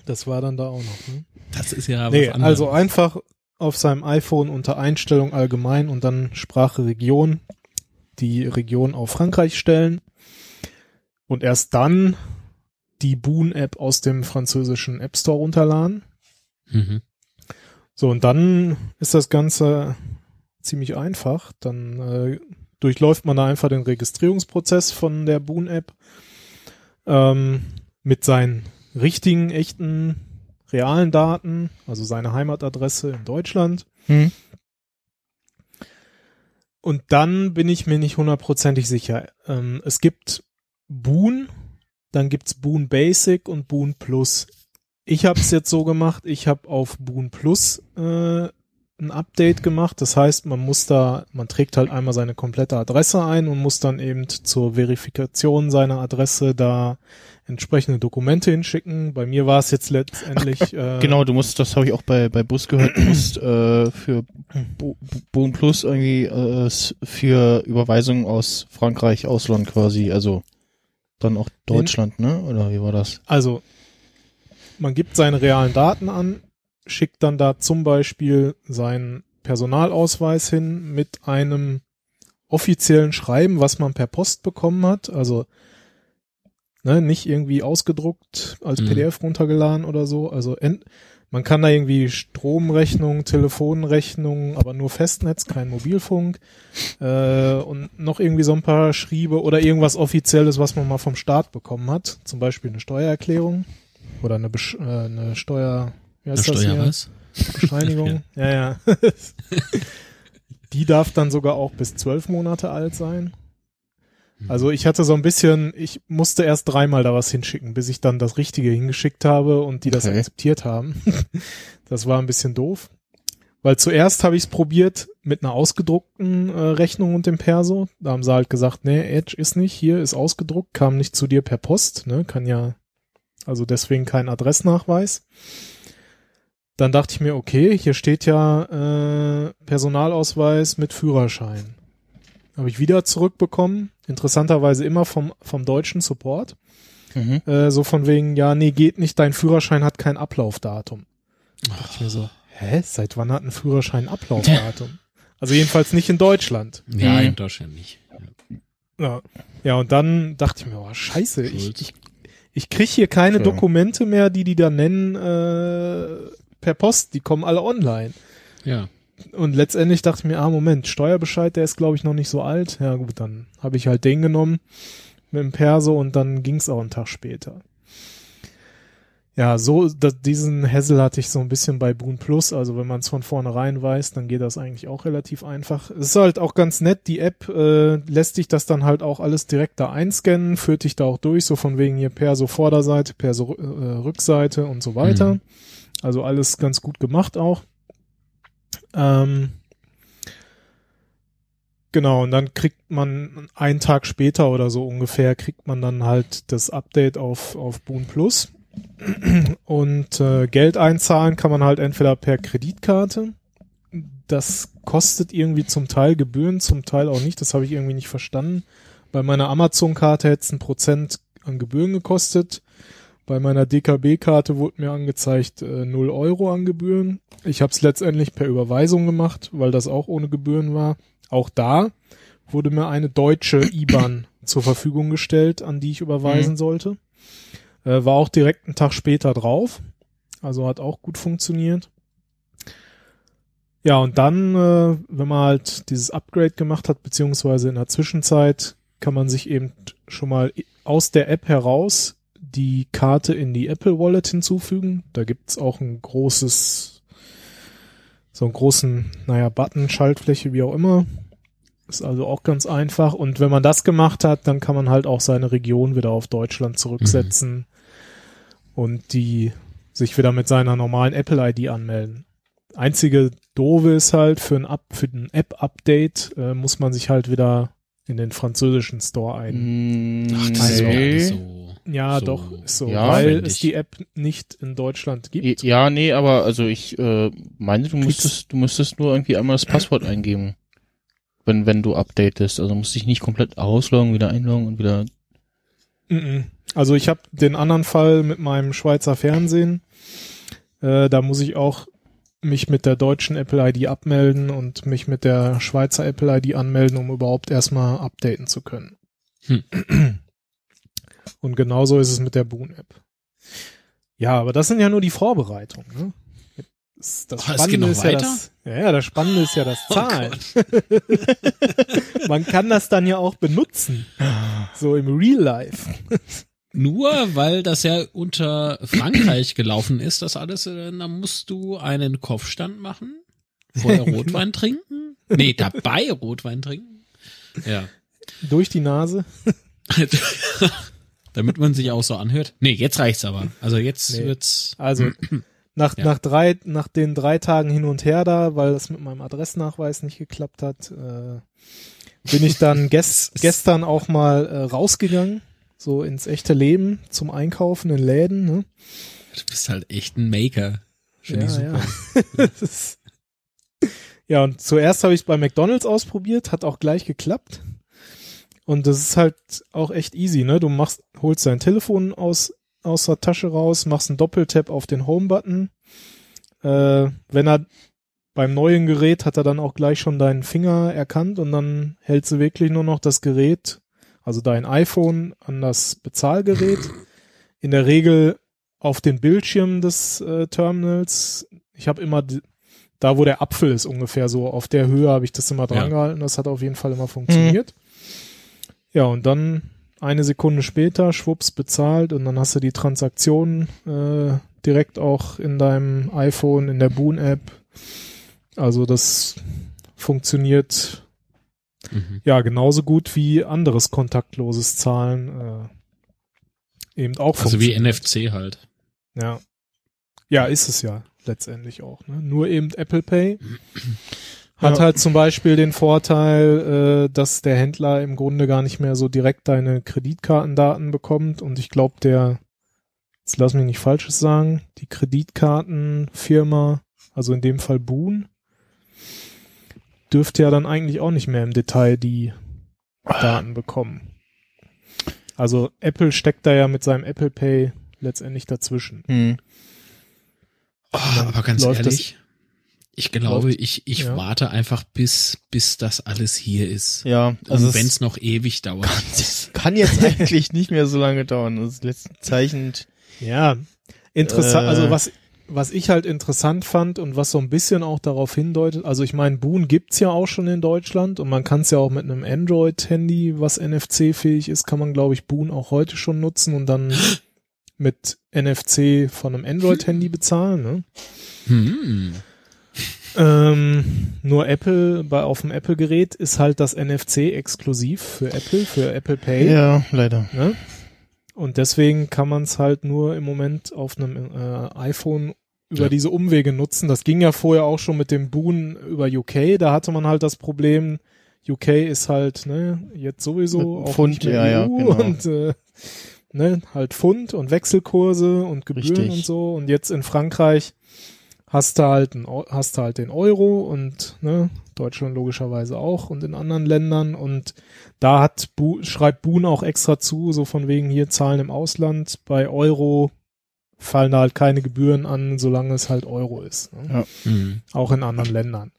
Das war dann da auch noch. Ne? Das ist ja Nee, was anderes. also einfach auf seinem iPhone unter Einstellung allgemein und dann Sprache Region die Region auf Frankreich stellen und erst dann die Boon-App aus dem französischen App Store runterladen. Mhm. So, und dann ist das Ganze ziemlich einfach. Dann äh, durchläuft man da einfach den Registrierungsprozess von der Boon-App ähm, mit seinen richtigen, echten, realen Daten, also seine Heimatadresse in Deutschland. Hm? Und dann bin ich mir nicht hundertprozentig sicher. Ähm, es gibt Boon, dann gibt's Boon Basic und Boon Plus. Ich habe es jetzt so gemacht, ich habe auf Boon Plus äh, ein Update gemacht. Das heißt, man muss da, man trägt halt einmal seine komplette Adresse ein und muss dann eben zur Verifikation seiner Adresse da entsprechende Dokumente hinschicken. Bei mir war es jetzt letztendlich äh, Genau, du musst, das habe ich auch bei, bei Bus gehört, du musst äh, für Bo- Bo- Boon Plus irgendwie äh, für Überweisungen aus Frankreich, Ausland quasi, also dann auch Deutschland, ne? Oder wie war das? Also, man gibt seine realen Daten an, schickt dann da zum Beispiel seinen Personalausweis hin mit einem offiziellen Schreiben, was man per Post bekommen hat. Also ne, nicht irgendwie ausgedruckt als Mhm. PDF runtergeladen oder so. Also man kann da irgendwie Stromrechnung, Telefonrechnung, aber nur Festnetz, kein Mobilfunk äh, und noch irgendwie so ein paar Schriebe oder irgendwas Offizielles, was man mal vom Staat bekommen hat. Zum Beispiel eine Steuererklärung oder eine, Besch äh, eine Steuer, wie heißt das hier? was? Bescheinigung. [laughs] ja, ja. [laughs] Die darf dann sogar auch bis zwölf Monate alt sein. Mhm. Also ich hatte so ein bisschen, ich musste erst dreimal da was hinschicken, bis ich dann das Richtige hingeschickt habe und die das Okay. akzeptiert haben. [laughs] das war ein bisschen doof. Weil zuerst habe ich es probiert mit einer ausgedruckten äh, Rechnung und dem Perso. Da haben sie halt gesagt, nee, Edge ist nicht, hier ist ausgedruckt, kam nicht zu dir per Post, ne, kann ja, also deswegen kein Adressnachweis. Dann dachte ich mir, okay, hier steht ja äh, Personalausweis mit Führerschein. Habe ich wieder zurückbekommen, interessanterweise immer vom, vom deutschen Support. Mhm. Äh, so von wegen, ja, nee, geht nicht, dein Führerschein hat kein Ablaufdatum. dachte ich mir so, hä, seit wann hat ein Führerschein ein Ablaufdatum? [laughs] Also jedenfalls nicht in Deutschland. Ja, Mhm. in Deutschland nicht. Ja, ja und dann dachte ich mir, oh, scheiße, ich, ich, ich krieg hier keine Ja. Dokumente mehr, die die da nennen äh, per Post, die kommen alle online. Ja. Und letztendlich dachte ich mir, ah, Moment, Steuerbescheid, der ist, glaube ich, noch nicht so alt. Ja gut, dann habe ich halt den genommen mit dem Perso und dann ging's auch einen Tag später. Ja, so, da, diesen Hassel hatte ich so ein bisschen bei Boon Plus. Also wenn man es von vornherein weiß, dann geht das eigentlich auch relativ einfach. Es ist halt auch ganz nett, die App äh, lässt dich das dann halt auch alles direkt da einscannen, führt dich da auch durch, so von wegen hier Perso Vorderseite, Perso äh, Rückseite und so weiter. Mhm. Also alles ganz gut gemacht auch. Ähm, genau, und dann kriegt man einen Tag später oder so ungefähr, kriegt man dann halt das Update auf, auf Boon Plus. [clears throat] Und äh, Geld einzahlen kann man halt entweder per Kreditkarte. Das kostet irgendwie zum Teil Gebühren, zum Teil auch nicht. Das habe ich irgendwie nicht verstanden. Bei meiner Amazon-Karte hätte es ein Prozent an Gebühren gekostet. Bei meiner DKB-Karte wurde mir angezeigt äh, 0 Euro an Gebühren. Ich habe es letztendlich per Überweisung gemacht, weil das auch ohne Gebühren war. Auch da wurde mir eine deutsche IBAN [clears throat] zur Verfügung gestellt, an die ich überweisen Mhm. sollte. Äh, war auch direkt einen Tag später drauf. Also hat auch gut funktioniert. Ja, und dann, äh, wenn man halt dieses Upgrade gemacht hat, beziehungsweise in der Zwischenzeit, kann man sich eben schon mal aus der App heraus die Karte in die Apple Wallet hinzufügen. Da gibt's auch ein großes, so einen großen, naja, Button, Schaltfläche, wie auch immer. Ist also auch ganz einfach. Und wenn man das gemacht hat, dann kann man halt auch seine Region wieder auf Deutschland zurücksetzen und die sich wieder mit seiner normalen Apple-ID anmelden. Einzige doofe ist halt, für ein, Up, für ein App-Update äh, muss man sich halt wieder in den französischen Store ein. Mm, Ach, das ist nee. so. Ja, so doch, ist so, ja, weil es die App nicht in Deutschland gibt. Ja, nee, aber also ich äh, meine, du müsstest, du müsstest nur irgendwie einmal das Passwort eingeben, wenn wenn du updatest. Also musst dich nicht komplett ausloggen, wieder einloggen und wieder. Also ich habe den anderen Fall mit meinem Schweizer Fernsehen. Äh, da muss ich auch mich mit der deutschen Apple ID abmelden und mich mit der Schweizer Apple ID anmelden, um überhaupt erstmal updaten zu können. Hm. [clears throat] Und genauso ist es mit der Boon-App. Ja, aber das sind ja nur die Vorbereitungen. Ne? Das, das Oh, noch ist ja das, ja, das Spannende ist ja das [laughs] Oh Zahlen. [laughs] Man kann das dann ja auch benutzen. [laughs] So im Real Life. Nur weil das ja unter Frankreich gelaufen ist, das alles, äh, dann musst du einen Kopfstand machen, vorher [laughs] Rotwein trinken. Nee, dabei Rotwein trinken. Ja. Durch die Nase. [laughs] Damit man sich auch so anhört. Nee, jetzt reicht's aber. Also jetzt Nee. wird's. Also [clears throat] nach, Ja. nach drei, nach den drei Tagen hin und her da, weil das mit meinem Adressnachweis nicht geklappt hat, äh, bin ich dann ges [laughs] gestern auch mal äh, rausgegangen, so ins echte Leben zum Einkaufen in Läden. Ne? Du bist halt echt ein Maker. Finde ich super. Ja. [laughs] Ist- ja, und zuerst habe ich es bei McDonalds ausprobiert, hat auch gleich geklappt. Und das ist halt auch echt easy, ne? Du machst, holst dein Telefon aus, aus der Tasche raus, machst einen Doppeltap auf den Home-Button. Äh, wenn er beim neuen Gerät hat er dann auch gleich schon deinen Finger erkannt und dann hältst du wirklich nur noch das Gerät, also dein iPhone an das Bezahlgerät. In der Regel auf den Bildschirm des äh, Terminals. Ich habe immer da, wo der Apfel ist ungefähr so, auf der Höhe habe ich das immer dran Ja. gehalten. Das hat auf jeden Fall immer funktioniert. Ja, und dann eine Sekunde später, schwupps, bezahlt und dann hast du die Transaktion äh, direkt auch in deinem iPhone, in der Boon-App. Also das funktioniert Mhm. ja genauso gut wie anderes kontaktloses Zahlen äh, eben auch Also wie. NFC halt. Ja. Ja, ist es ja letztendlich auch. Ne? Nur eben Apple Pay [clears throat] hat Ja. halt zum Beispiel den Vorteil, äh, dass der Händler im Grunde gar nicht mehr so direkt deine Kreditkartendaten bekommt und ich glaube, der, jetzt lass mich nicht Falsches sagen, die Kreditkartenfirma, also in dem Fall Boon, dürfte ja dann eigentlich auch nicht mehr im Detail die Daten bekommen. Also Apple steckt da ja mit seinem Apple Pay letztendlich dazwischen. Hm. Oh, aber ganz ehrlich, ich glaube, läuft- ich, ich ja. warte einfach bis, bis das alles hier ist. Ja, also Und wenn es noch ewig dauert. [laughs] kann jetzt [laughs] eigentlich nicht mehr so lange dauern. Das letzte Zeichen. Ja, interessant, Äh. also was, was ich halt interessant fand und was so ein bisschen auch darauf hindeutet, also ich meine, Boon gibt's ja auch schon in Deutschland und man kann es ja auch mit einem Android-Handy, was NFC-fähig ist, kann man, glaube ich, Boon auch heute schon nutzen und dann [laughs] mit NFC von einem Android-Handy bezahlen. Ne? Hm. Ähm, nur Apple, bei auf dem Apple-Gerät ist halt das NFC exklusiv für Apple, für Apple Pay. Ja, leider. Ne? Und deswegen kann man es halt nur im Moment auf einem äh, iPhone über Ja. diese Umwege nutzen. Das ging ja vorher auch schon mit dem Boon über UK. Da hatte man halt das Problem, UK ist halt ne, jetzt sowieso auch Pfund, nicht mehr ja, ja, EU genau. und äh, ne, halt Pfund und Wechselkurse und Gebühren Richtig. und so. Und jetzt in Frankreich hast du halt, ein, hast du halt den Euro und ne, Deutschland logischerweise auch und in anderen Ländern und da hat Bu schreibt Boon auch extra zu, so von wegen hier Zahlen im Ausland. Bei Euro fallen da halt keine Gebühren an, solange es halt Euro ist. Ne? Ja. Mhm. Auch in anderen Ländern.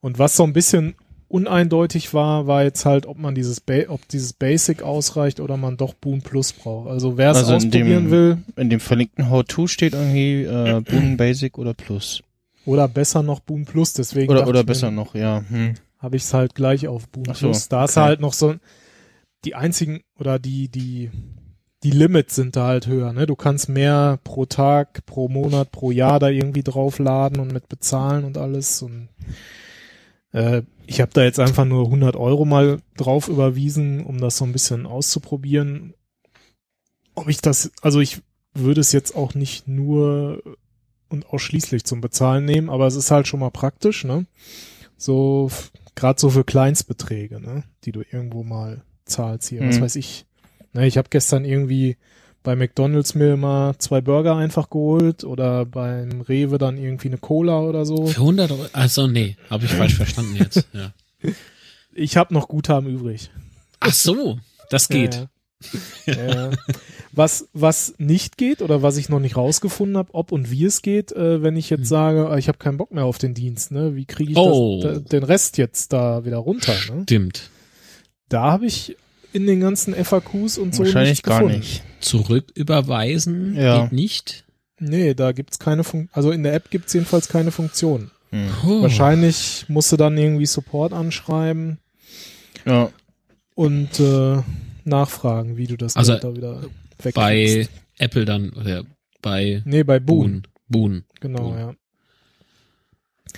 Und was so ein bisschen uneindeutig war, war jetzt halt, ob man dieses, ba ob dieses Basic ausreicht oder man doch Boon Plus braucht. Also wer es Also ausprobieren dem- will, In dem verlinkten How-To steht irgendwie äh, Boon Basic oder Plus. oder besser noch Boon Plus, deswegen Oder, oder ich mir, besser noch, ja. Hm. habe ich es halt gleich auf Boon so, Plus. Da ist okay. halt noch so die einzigen oder die die die Limits sind da halt höher. Ne? Du kannst mehr pro Tag, pro Monat, pro Jahr da irgendwie draufladen und mit bezahlen und alles. Und äh, ich habe da jetzt einfach nur 100 Euro mal drauf überwiesen, um das so ein bisschen auszuprobieren. Ob ich das, also ich würde es jetzt auch nicht nur und ausschließlich zum Bezahlen nehmen, aber es ist halt schon mal praktisch, ne? So gerade so für Kleinstbeträge, ne, die du irgendwo mal zahlst hier. Was Mhm. weiß ich. Ne, ich habe gestern irgendwie bei McDonald's mir mal zwei Burger einfach geholt oder beim Rewe dann irgendwie eine Cola oder so. Für 100 Euro, also nee, habe ich falsch verstanden jetzt. [laughs] Ja. Ich habe noch Guthaben übrig. Ach so, das geht. Ja, ja. Was, was nicht geht oder was ich noch nicht rausgefunden habe, ob und wie es geht, äh, wenn ich jetzt Hm. sage, ah, ich habe keinen Bock mehr auf den Dienst, ne? Wie kriege ich Oh. das, da, den Rest jetzt da wieder runter? Ne? Stimmt. Da habe ich in den ganzen FAQs und so Wahrscheinlich gar gefunden. nicht. Zurücküberweisen Ja. geht nicht. Nee, da gibt's keine Funktion, also in der App gibt's jedenfalls keine Funktion. Hm. Oh. Wahrscheinlich musst du dann irgendwie Support anschreiben Ja. und äh, nachfragen, wie du das Also da wieder wegkriegst. Bei Apple dann, oder bei nee, bei Boon. Boon. Boon. Genau, Boon. ja.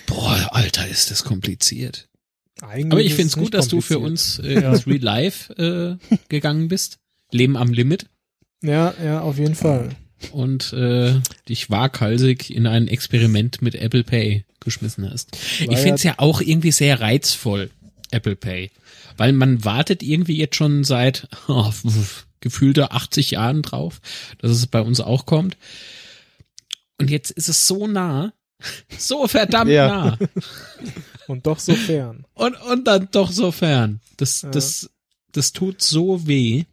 Boah, Alter, ist das kompliziert. Eigentlich Aber ich ist find's es gut, dass du für uns äh, [laughs] ins Real Life äh, gegangen bist. Leben am Limit. Ja, ja, auf jeden Fall. Und äh, dich waghalsig in ein Experiment mit Apple Pay geschmissen hast. War Ich find's ja auch irgendwie sehr reizvoll, Apple Pay. Weil man wartet irgendwie jetzt schon seit [laughs] oh, gefühlte 80 Jahren drauf, dass es bei uns auch kommt. Und jetzt ist es so nah, [laughs] so verdammt Ja. nah. Und doch so fern. Und, und dann doch so fern. Das, Ja. das, das tut so weh.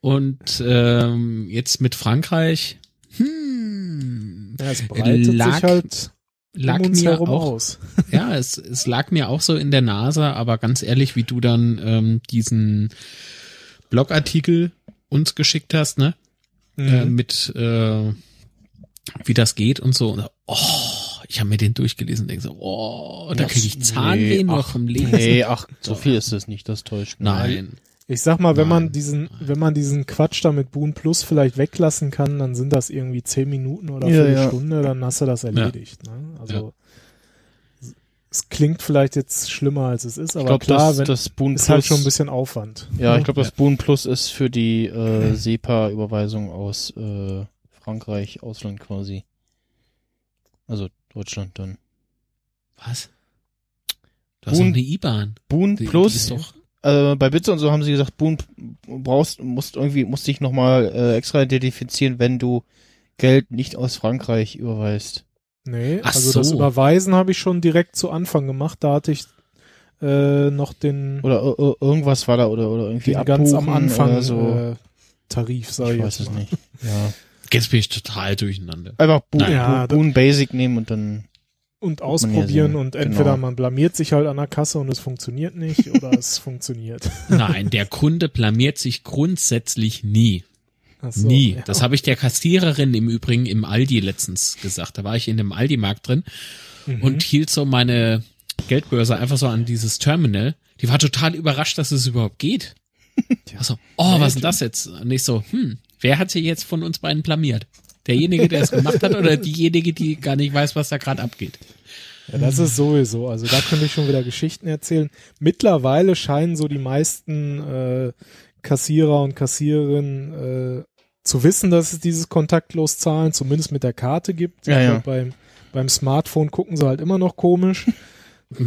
Und ähm, jetzt mit Frankreich, hm, Ja, es breitet Lag- sich halt lag um mir auch, aus. [laughs] ja, es, es lag mir auch so in der Nase, aber ganz ehrlich, wie du dann ähm, diesen Blogartikel uns geschickt hast, ne? Äh, Mhm. mit äh, wie das geht und so. Und, oh, ich habe mir den durchgelesen und denke so, oh, da Ja, kriege ich Zahnweh nee, nur ach, vom Lesen. Nee, ach, [laughs] so viel ist es nicht, das täuscht. mich. Nein. Ich sag mal, wenn Nein, man diesen, wenn man diesen Quatsch da mit Boon Plus vielleicht weglassen kann, dann sind das irgendwie zehn Minuten oder Ja, eine ja. Stunde, dann hast du das erledigt. Ne? Also es klingt vielleicht jetzt schlimmer als es ist, aber Ich glaube, klar, das, wenn, das Boon ist Plus, halt schon ein bisschen Aufwand. ja, Ne? ich glaube, das Boon Plus ist für die äh, SEPA-Überweisung aus äh, Frankreich, Ausland quasi. Also Deutschland dann. Was? Du hast Boon- doch eine IBAN. Boon Die- die Plus, ist doch, äh, bei Bitze und so haben sie gesagt, Boon brauchst, musst irgendwie, musst dich nochmal äh, extra identifizieren, wenn du Geld nicht aus Frankreich überweist. Nee, Ach also das so. Überweisen habe ich schon direkt zu Anfang gemacht. Da hatte ich äh, noch den, Oder ir- irgendwas war da oder, oder irgendwie den ganz am Anfang oder so. äh, Tarif, sag ich, ich weiß jetzt es mal. nicht. Ja. [laughs] jetzt bin ich total durcheinander. Einfach Boon. Ja, Boon, Basic nehmen und dann Und ja ausprobieren und entweder Genau. man blamiert sich halt an der Kasse und es funktioniert nicht [laughs] oder es funktioniert. Nein, der Kunde blamiert sich grundsätzlich nie. So, nie. ja. Das habe ich der Kassiererin im Übrigen im Aldi letztens gesagt. Da war ich in dem Aldi-Markt drin Mhm. und hielt so meine Geldbörse einfach so an dieses Terminal. Die war total überrascht, dass es überhaupt geht. [laughs] Also, oh, was ist denn das jetzt? Und ich so, hm, wer hat sich jetzt von uns beiden blamiert? Derjenige, der es gemacht hat oder [laughs] diejenige, die gar nicht weiß, was da gerade abgeht? Ja, das ist sowieso. Also da könnte ich schon wieder Geschichten erzählen. Mittlerweile scheinen so die meisten äh, Kassierer und Kassiererinnen äh, zu wissen, dass es dieses kontaktlos Zahlen zumindest mit der Karte gibt. Ja, Also ja. Beim, beim Smartphone gucken sie halt immer noch komisch. [laughs]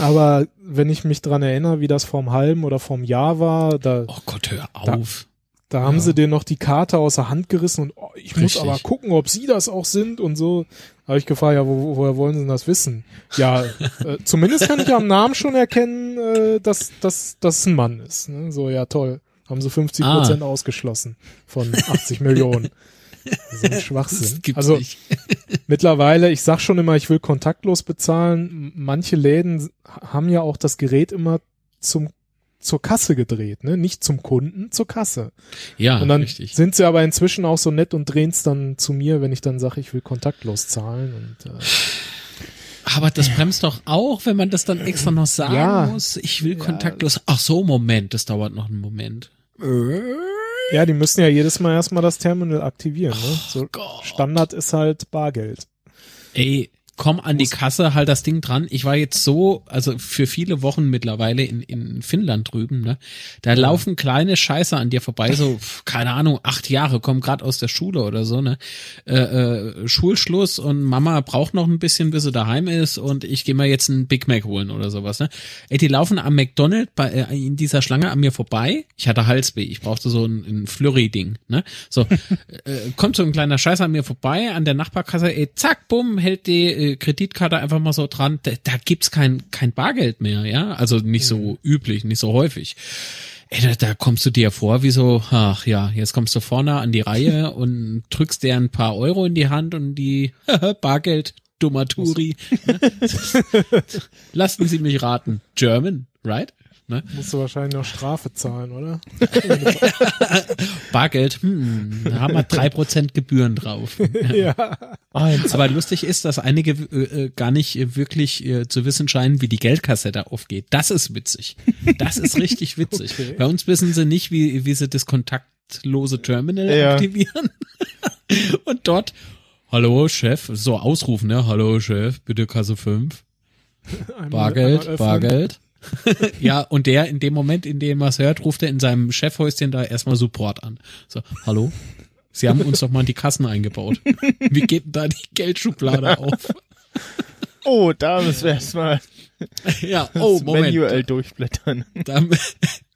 Aber wenn ich mich dran erinnere, wie das vorm halben oder vorm Jahr war, da, Oh Gott, hör auf. Da haben Ja. sie dir noch die Karte aus der Hand gerissen und oh, ich muss Richtig. aber gucken, ob sie das auch sind und so. Habe ich gefragt, ja, wo, woher wollen sie denn das wissen? Ja, [laughs] äh, zumindest kann ich am Namen schon erkennen, äh, dass, dass, dass es ein Mann ist. Ne? So, ja, toll. Haben sie 50 Ah. Prozent ausgeschlossen von 80 Millionen. [laughs] So ein Schwachsinn. Also [laughs] mittlerweile, ich sag schon immer, ich will kontaktlos bezahlen. Manche Läden haben ja auch das Gerät immer zum zur Kasse gedreht, ne? Nicht zum Kunden, zur Kasse. Ja, und dann richtig. sind sie aber inzwischen auch so nett und drehen es dann zu mir, wenn ich dann sage, ich will kontaktlos zahlen. Und äh, Aber das bremst doch auch, wenn man das dann extra noch sagen Ja. muss. Ich will Ja. kontaktlos. Ach so, Moment, das dauert noch einen Moment. ja, die müssen ja jedes Mal erstmal das Terminal aktivieren. Ne? So. Standard ist halt Bargeld. Ey, komm an die Kasse, halt das Ding dran. Ich war jetzt so, also für viele Wochen mittlerweile in, in Finnland drüben, ne? Da laufen kleine Scheiße an dir vorbei, so, keine Ahnung, acht Jahre, kommen gerade aus der Schule oder so, ne? Äh, äh, Schulschluss und Mama braucht noch ein bisschen, bis sie daheim ist und ich gehe mal jetzt einen Big Mac holen oder sowas, ne? Ey, die laufen am McDonald's bei, äh, in dieser Schlange an mir vorbei. Ich hatte Halsweh, ich brauchte so ein, ein Flurry-Ding, ne? So, [laughs] äh, kommt so ein kleiner Scheiß an mir vorbei, an der Nachbarkasse, ey, zack, bumm, hält die äh, Kreditkarte einfach mal so dran. Da, da gibt's kein, kein Bargeld mehr, ja? Also nicht so üblich, nicht so häufig. Ey, da, da kommst du dir vor wie so, ach ja, jetzt kommst du vorne an die Reihe [laughs] und drückst dir ein paar Euro in die Hand und die [laughs] Bargeld, dummer Turi. [laughs] Lassen Sie mich raten. German, right? Ne? Musst du wahrscheinlich noch Strafe zahlen, oder? [laughs] Bargeld, hm, da haben wir drei Prozent Gebühren drauf. [laughs] ja. Eins. Aber lustig ist, dass einige äh, äh, gar nicht äh, wirklich äh, zu wissen scheinen, wie die Geldkassette aufgeht. Das ist witzig. Das ist richtig witzig. [laughs] Okay. Bei uns wissen sie nicht, wie, wie sie das kontaktlose Terminal Ja. aktivieren. Und dort, hallo Chef, so ausrufen, ne? Hallo Chef, bitte Kasse 5. Einmal- einmal Bargeld. Bargeld. [laughs] ja, und der in dem Moment, in dem er es hört, ruft er in seinem Chefhäuschen da erstmal Support an. So, hallo? Sie haben uns doch mal in die Kassen eingebaut. [laughs] Wie geht denn da die Geldschublade auf? Oh, da müssen wir erstmal Ja, oh, das Moment. manuell durchblättern. Da,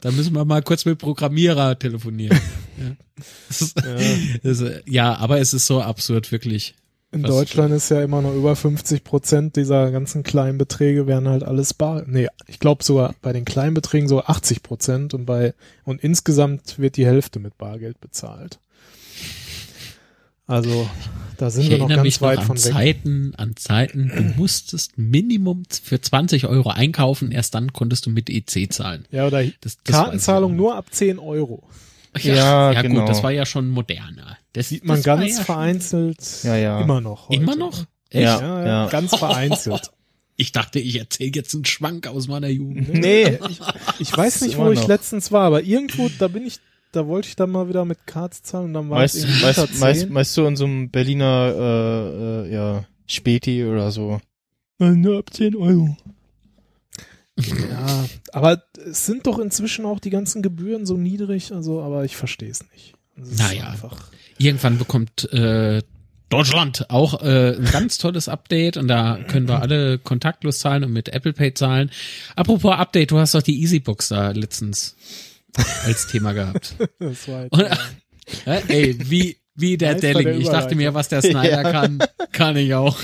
da müssen wir mal kurz mit Programmierer telefonieren. [laughs] Ja, ist, das ist, ja aber es ist so absurd, wirklich. In Was- Deutschland ist ja immer noch über 50 Prozent dieser ganzen kleinen Beträge werden halt alles bar. Nee, ich glaube sogar bei den kleinen Beträgen so 80 Prozent und bei und insgesamt wird die Hälfte mit Bargeld bezahlt. Also da sind Ich wir noch ganz mich noch weit an von weg. Zeiten, an Zeiten, du musstest Minimum für 20 Euro einkaufen, erst dann konntest du mit EC zahlen. Ja, oder Das, das Kartenzahlung nur ab 10 Euro. Ja, Ja, ja genau. gut, das war ja schon moderner. Das Sieht man ganz ja vereinzelt Ja, ja. immer noch. Heute. Immer noch? Ja. Echt? Ja, ja, Ja. ganz vereinzelt. [laughs] Ich dachte, ich erzähle jetzt einen Schwank aus meiner Jugend. Nee. [laughs] Ich weiß nicht, wo ich noch. letztens war, aber irgendwo, da bin ich, da wollte ich dann mal wieder mit Cards zahlen und dann war es Meist, irgendwie meist, meist, 10. meist du in so einem Berliner, äh, äh, ja, Späti oder so. Äh, Nur ab 10 Euro. Ja, aber es sind doch inzwischen auch die ganzen Gebühren so niedrig, also, aber ich verstehe es nicht. Naja. Einfach, Irgendwann bekommt äh, Deutschland auch äh, ein ganz tolles Update und da können wir alle kontaktlos zahlen und mit Apple Pay zahlen. Apropos Update, du hast doch die Easybox da letztens als Thema gehabt. [laughs] das war Und, äh? Ey, wie, wie der Delling. Ich dachte mir, was der Snyder [laughs] Ja. kann, kann ich auch.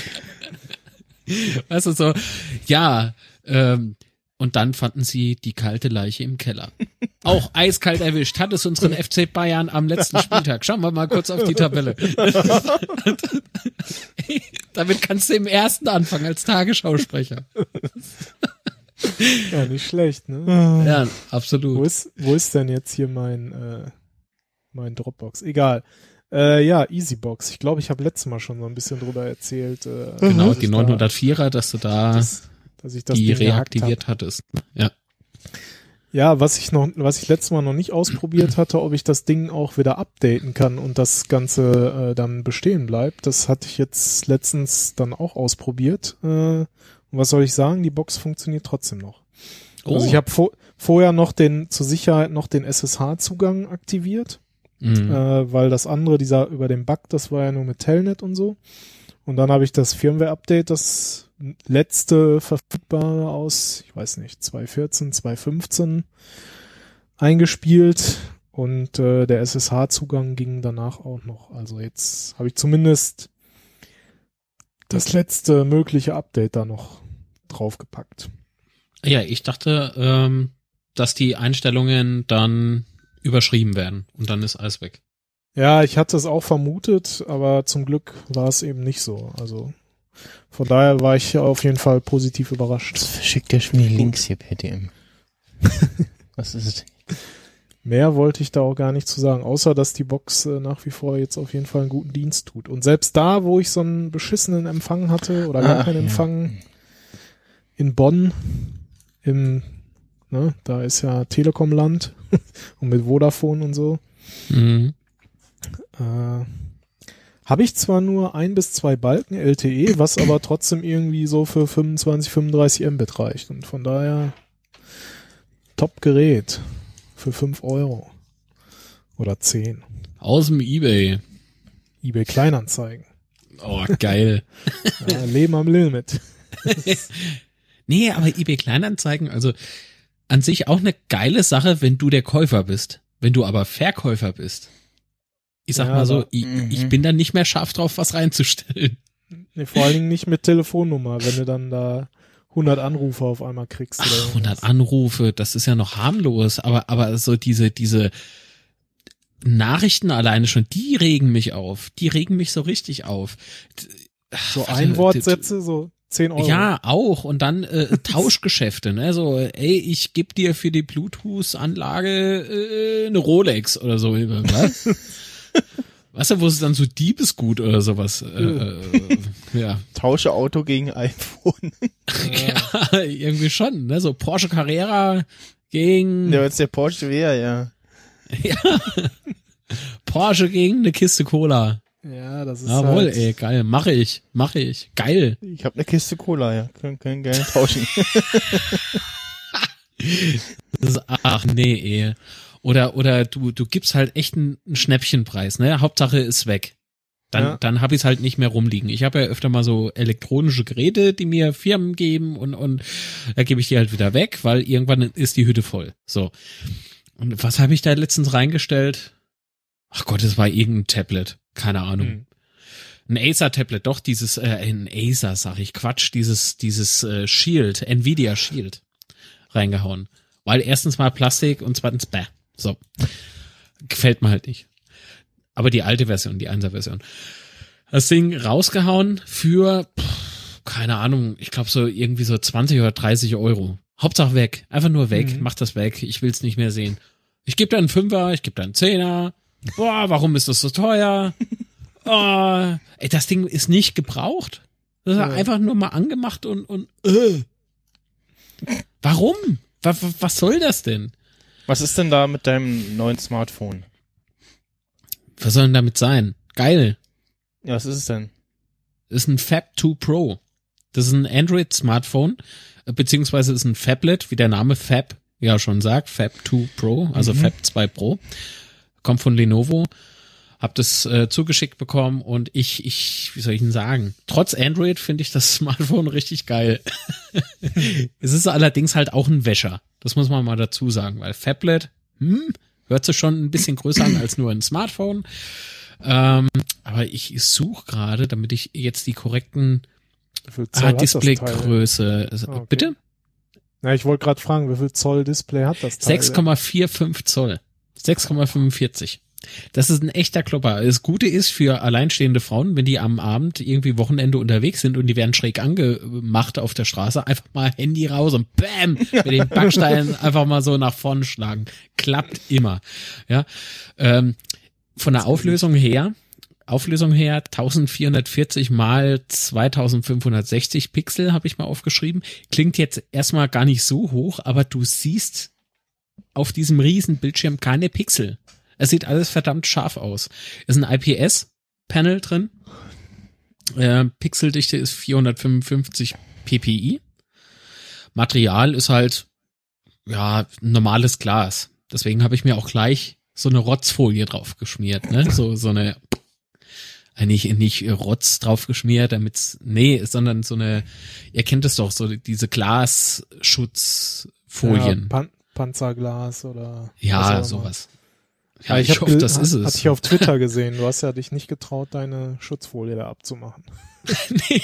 Weißt du, so, ja, ähm, und dann fanden sie die kalte Leiche im Keller. Auch eiskalt erwischt. Hat es unseren FC Bayern am letzten Spieltag. Schauen wir mal kurz auf die Tabelle. [laughs] Damit kannst du im ersten anfangen als Tagesschausprecher. ja, nicht schlecht, ne? Ja, Wo absolut. ist, wo ist denn jetzt hier mein, äh, mein Dropbox? Egal. Äh, ja, Easybox. Ich glaube, ich habe letztes Mal schon so ein bisschen drüber erzählt. Äh, Genau, die ich da- 904er, dass du da das, dass ich das die Ding reaktiviert hattest. Ja. Ja, was ich noch, was ich letztes Mal noch nicht ausprobiert hatte, ob ich das Ding auch wieder updaten kann und das Ganze äh, dann bestehen bleibt, das hatte ich jetzt letztens dann auch ausprobiert. Äh, und was soll ich sagen? Die Box funktioniert trotzdem noch. Oh. Also ich habe vor, vorher noch den zur Sicherheit noch den SSH-Zugang aktiviert, Mhm. äh, weil das andere, dieser über den Bug, das war ja nur mit Telnet und so. Und dann habe ich das Firmware-Update, das letzte verfügbare aus, ich weiß nicht, 2014, 2015 eingespielt und äh, der SSH-Zugang ging danach auch noch. Also jetzt habe ich zumindest das letzte mögliche Update da noch draufgepackt. Ja, ich dachte, ähm, dass die Einstellungen dann überschrieben werden und dann ist alles weg. Ja, ich hatte es auch vermutet, aber zum Glück war es eben nicht so. Also von daher war ich auf jeden Fall positiv überrascht. Das verschickt ja schon die Links hier per DM. [laughs] Was ist es? Mehr wollte ich da auch gar nicht zu sagen, außer dass die Box äh, nach wie vor jetzt auf jeden Fall einen guten Dienst tut. Und selbst da, wo ich so einen beschissenen Empfang hatte oder gar Ah, keinen ja. Empfang in Bonn, im, ne, da ist ja Telekom-Land [laughs] und mit Vodafone und so, Mhm. Äh, habe ich zwar nur ein bis zwei Balken LTE, was aber trotzdem irgendwie so für 25, 35 Mbit reicht. Und von daher Top-Gerät für 5 Euro oder 10. Aus dem Ebay. eBay Kleinanzeigen. Oh, geil. [laughs] Ja, Leben am Limit. [laughs] nee, aber eBay Kleinanzeigen, also an sich auch eine geile Sache, wenn du der Käufer bist. Wenn du aber Verkäufer bist. Ich sag Ja, mal so, aber- ich, Mhm. ich bin dann nicht mehr scharf drauf, was reinzustellen. Nee, vor allen Dingen nicht mit Telefonnummer, wenn du [laughs] dann da 100 Anrufe auf einmal kriegst. Ach, irgendwas. 100 Anrufe, das ist ja noch harmlos, aber, aber so diese, diese Nachrichten alleine schon, die regen mich auf. Die regen mich so richtig auf. Ach, So warte, Einwortsätze, so 10 Euro. Ja, auch. Und dann äh, [laughs] Tauschgeschäfte, ne? So, ey, ich geb dir für die Bluetooth-Anlage äh, eine Rolex oder so. [laughs] Was? [laughs] Weißt du, wo es dann so Diebesgut oder sowas? Äh, äh, ja. [laughs] Tausche Auto gegen iPhone. [laughs] ja, irgendwie schon, ne? So Porsche Carrera gegen Ja, jetzt der Porsche wäre, ja. Porsche gegen eine Kiste Cola. Ja, das ist Jawohl, halt, ey, geil. Mache ich, mache ich. Geil. Ich habe eine Kiste Cola, ja. Können, können gerne tauschen. Das ist, ach nee, ey. Oder, oder du, du gibst halt echt einen, einen Schnäppchenpreis, ne? Hauptsache ist weg. Dann, Ja. dann hab ich's halt nicht mehr rumliegen. Ich habe ja öfter mal so elektronische Geräte, die mir Firmen geben und, und da gebe ich die halt wieder weg, weil irgendwann ist die Hütte voll. So. Und was habe ich da letztens reingestellt? Ach Gott, es war irgendein Tablet. Keine Ahnung. Hm. Ein Acer-Tablet, doch, dieses, äh, ein Acer, sag ich, Quatsch, dieses, dieses äh, Shield, Nvidia Shield reingehauen. Weil erstens mal Plastik und zweitens bäh. So. Gefällt mir halt nicht. Aber die alte Version, die 1er Version. Das Ding rausgehauen für, pff, keine Ahnung, ich glaube so irgendwie so 20 oder 30 Euro. Hauptsache weg. Einfach nur weg. Mhm. Mach das weg. Ich will's nicht mehr sehen. Ich gebe da einen Fünfer, ich gebe da einen Zehner. Boah, warum ist das so teuer? [laughs] Oh, ey, das Ding ist nicht gebraucht. Das ist Ja. einfach nur mal angemacht und, und äh. Warum? Was, was soll das denn? Was ist denn da mit deinem neuen Smartphone? Was soll denn damit sein? Geil. Ja, was ist es denn? Ist ein Fab 2 Pro. Das ist ein Android-Smartphone, äh, beziehungsweise ist ein Fablet, wie der Name Fab ja schon sagt, Fab 2 Pro, also Mhm. Fab 2 Pro. Kommt von Lenovo. Hab das äh, zugeschickt bekommen und ich, ich, wie soll ich denn sagen? Trotz Android finde ich das [laughs] Smartphone richtig geil. [laughs] es ist allerdings halt auch ein Wäscher. Das muss man mal dazu sagen, weil Fablet, hm, hört sich schon ein bisschen größer an als nur ein Smartphone. Ähm, aber ich suche gerade, damit ich jetzt die korrekten ah? Displaygröße. Also, Ah, okay. Bitte? Na, ich wollte gerade fragen, wie viel Zoll Display hat das Teil? 6,45 Zoll. 6,45. Das ist ein echter Klopper. Das Gute ist für alleinstehende Frauen, wenn die am Abend irgendwie Wochenende unterwegs sind und die werden schräg angemacht auf der Straße, einfach mal Handy raus und bam, mit den Backsteinen [laughs] einfach mal so nach vorne schlagen. Klappt immer. Ja. Ähm, von der Auflösung her, Auflösung her 1440 mal 2560 Pixel habe ich mal aufgeschrieben. Klingt jetzt erstmal gar nicht so hoch, aber du siehst auf diesem riesen Bildschirm keine Pixel. Es sieht alles verdammt scharf aus. Ist ein IPS-Panel drin. Äh, Pixeldichte ist 455 ppi. Material ist halt ja normales Glas. Deswegen habe ich mir auch gleich so eine Rotzfolie drauf geschmiert, ne? So so eine äh, nicht nicht Rotz drauf geschmiert, damit's nee, sondern so eine ihr kennt es doch so diese Glasschutzfolien. Ja, Pan Panzerglas oder Ja, sowas. Ja, ich, ich, hoffe, das ist Hatte es. ich auf Twitter gesehen. Du hast ja dich nicht getraut, deine Schutzfolie da abzumachen. [laughs] nee,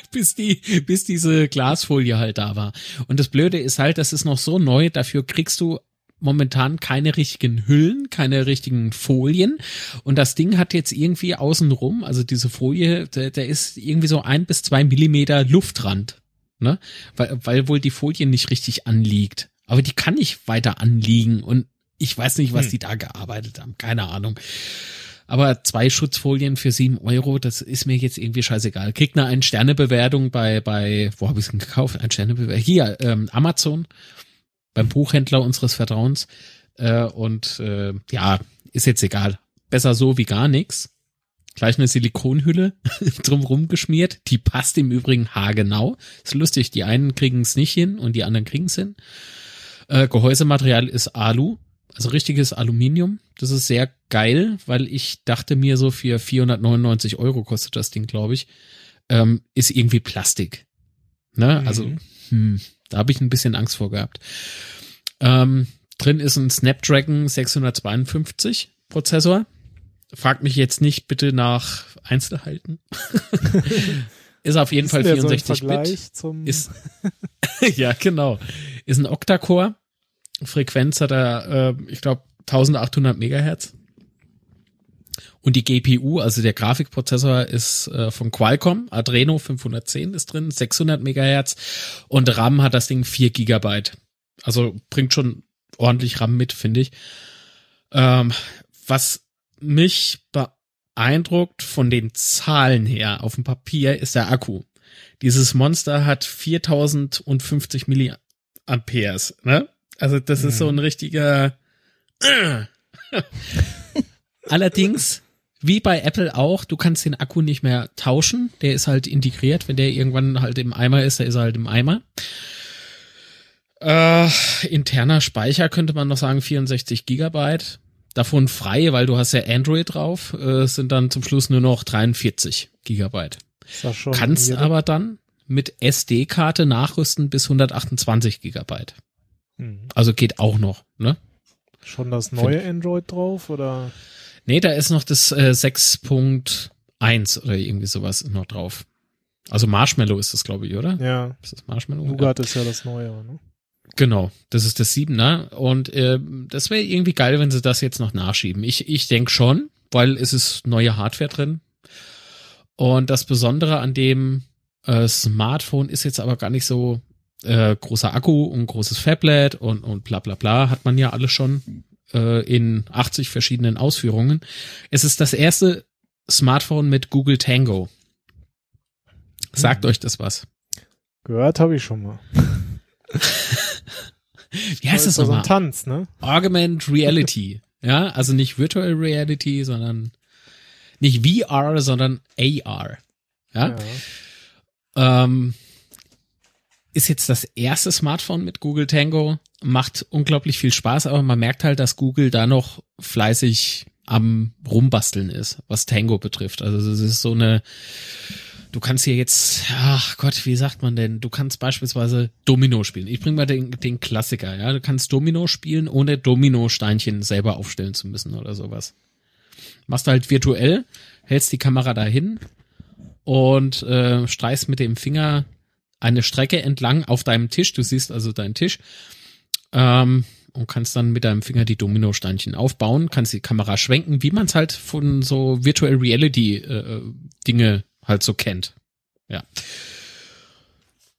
[laughs] bis die, bis diese Glasfolie halt da war. Und das Blöde ist halt, das ist noch so neu, dafür kriegst du momentan keine richtigen Hüllen, keine richtigen Folien. Und das Ding hat jetzt irgendwie außenrum, also diese Folie, der, der ist irgendwie so ein bis zwei Millimeter Luftrand. Ne? Weil, weil wohl die Folie nicht richtig anliegt. Aber die kann nicht weiter anliegen und ich weiß nicht, was Hm. die da gearbeitet haben. Keine Ahnung. Aber zwei Schutzfolien für sieben Euro, das ist mir jetzt irgendwie scheißegal. Kriegt eine Ein-Sterne-Bewertung bei, bei, wo habe ich es denn gekauft? Ein-Sterne-Bewertung. Hier, ähm, Amazon, beim Buchhändler unseres Vertrauens. Äh, und äh, ja, ist jetzt egal. Besser so wie gar nichts. Gleich eine Silikonhülle [laughs] drumrum geschmiert. Die passt im Übrigen haargenau. Ist lustig, die einen kriegen es nicht hin und die anderen kriegen es hin. Äh, Gehäusematerial ist Alu, also richtiges Aluminium. Das ist sehr geil, weil ich dachte mir so für 499 Euro kostet das Ding, glaube ich, ähm, ist irgendwie Plastik. Ne? Mhm. Also, hm, da habe ich ein bisschen Angst vor gehabt. Ähm, drin ist ein Snapdragon 652 Prozessor. Fragt mich jetzt nicht bitte nach Einzelheiten. [laughs] ist auf jeden Ist Fall der so im 64 Bit. Ist, [laughs] ja, genau. Ist ein Octa-Core. Frequenz hat er, äh, ich glaube, 1800 Megahertz. Und die GPU, also der Grafikprozessor, ist äh, von Qualcomm. Adreno 510 ist drin, 600 Megahertz. Und RAM hat das Ding 4 Gigabyte. Also bringt schon ordentlich RAM mit, finde ich. Ähm, was mich beeindruckt von den Zahlen her auf dem Papier ist der Akku. Dieses Monster hat 4050 Milliamperes, ne? Also das ist so ein richtiger [laughs] Allerdings, wie bei Apple auch, du kannst den Akku nicht mehr tauschen. Der ist halt integriert. Wenn der irgendwann halt im Eimer ist, der ist er halt im Eimer. Äh, interner Speicher könnte man noch sagen 64 Gigabyte. Davon frei, weil du hast ja Android drauf, äh, sind dann zum Schluss nur noch 43 Gigabyte. schon Kannst aber dann mit SD-Karte nachrüsten bis 128 Gigabyte. Hm. Also geht auch noch, ne? schon das neue Android drauf oder Nee, da ist noch das äh, 6.1 oder irgendwie sowas noch drauf. Also Marshmallow ist das, glaube ich, oder? ja, Ist das Marshmallow? Nougat ist ja das neue, ne? Genau, das ist das 7er. Und ähm, das wäre irgendwie geil, wenn sie das jetzt noch nachschieben. Ich, ich denke schon, weil es ist neue Hardware drin. Und das Besondere an dem äh, Smartphone ist jetzt aber gar nicht so äh, großer Akku und großes Fablet und, und bla bla bla, hat man ja alles schon äh, in 80 verschiedenen Ausführungen. Es ist das erste Smartphone mit Google Tango. Sagt Mhm. euch das was? Gehört habe ich schon mal. Wie heißt das ist doch so ein nochmal? Tanz, ne? Augmented Reality. ja, also nicht Virtual Reality, sondern nicht VR, sondern AR. Ja, Ähm, ist jetzt das erste Smartphone mit Google Tango, macht unglaublich viel Spaß, aber man merkt halt, dass Google da noch fleißig am Rumbasteln ist, was Tango betrifft. Also es ist so eine, du kannst hier jetzt, ach Gott, wie sagt man denn? Du kannst beispielsweise Domino spielen. Ich bring mal den, den Klassiker, ja. Du kannst Domino spielen, ohne Domino-Steinchen selber aufstellen zu müssen oder sowas. Machst halt virtuell, hältst die Kamera dahin und äh, streichst mit dem Finger eine Strecke entlang auf deinem Tisch. Du siehst also deinen Tisch. Ähm, und kannst dann mit deinem Finger die Dominosteinchen aufbauen, kannst die Kamera schwenken, wie man es halt von so Virtual Reality äh, Dinge halt so kennt. Ja.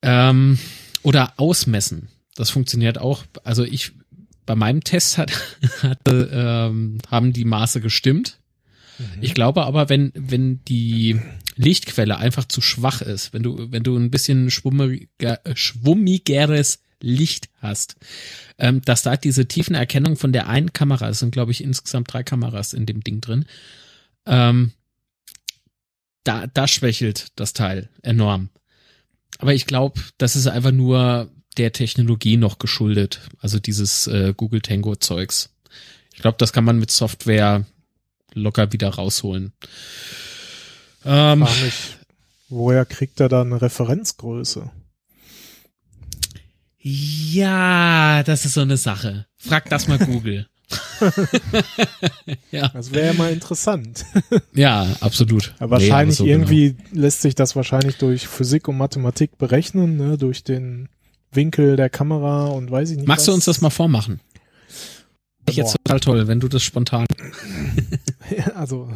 Ähm, oder ausmessen. Das funktioniert auch. Also ich bei meinem Test hat, [laughs] hatte, ähm, haben die Maße gestimmt. Ich glaube aber, wenn, wenn die Lichtquelle einfach zu schwach ist, wenn du, wenn du ein bisschen schwummiger, schwummigeres Licht hast, ähm, dass da diese Tiefenerkennung von der einen Kamera, es sind glaube ich insgesamt drei Kameras in dem Ding drin, ähm, da, da schwächelt das Teil enorm. Aber ich glaube, das ist einfach nur der Technologie noch geschuldet, also dieses äh, Google Tango Zeugs. Ich glaube, das kann man mit Software locker wieder rausholen. Ähm, mich, woher kriegt er da eine Referenzgröße? ja, das ist so eine Sache. Frag das mal Google. [laughs] [laughs] ja, Das wäre ja mal interessant. [laughs] ja, absolut. Aber wahrscheinlich Nee, aber so irgendwie lässt sich das wahrscheinlich durch Physik und Mathematik berechnen, ne? durch den Winkel der Kamera und weiß ich nicht. Genau. Magst du was. uns das mal vormachen? ich jetzt total toll, wenn du das spontan. [laughs] Also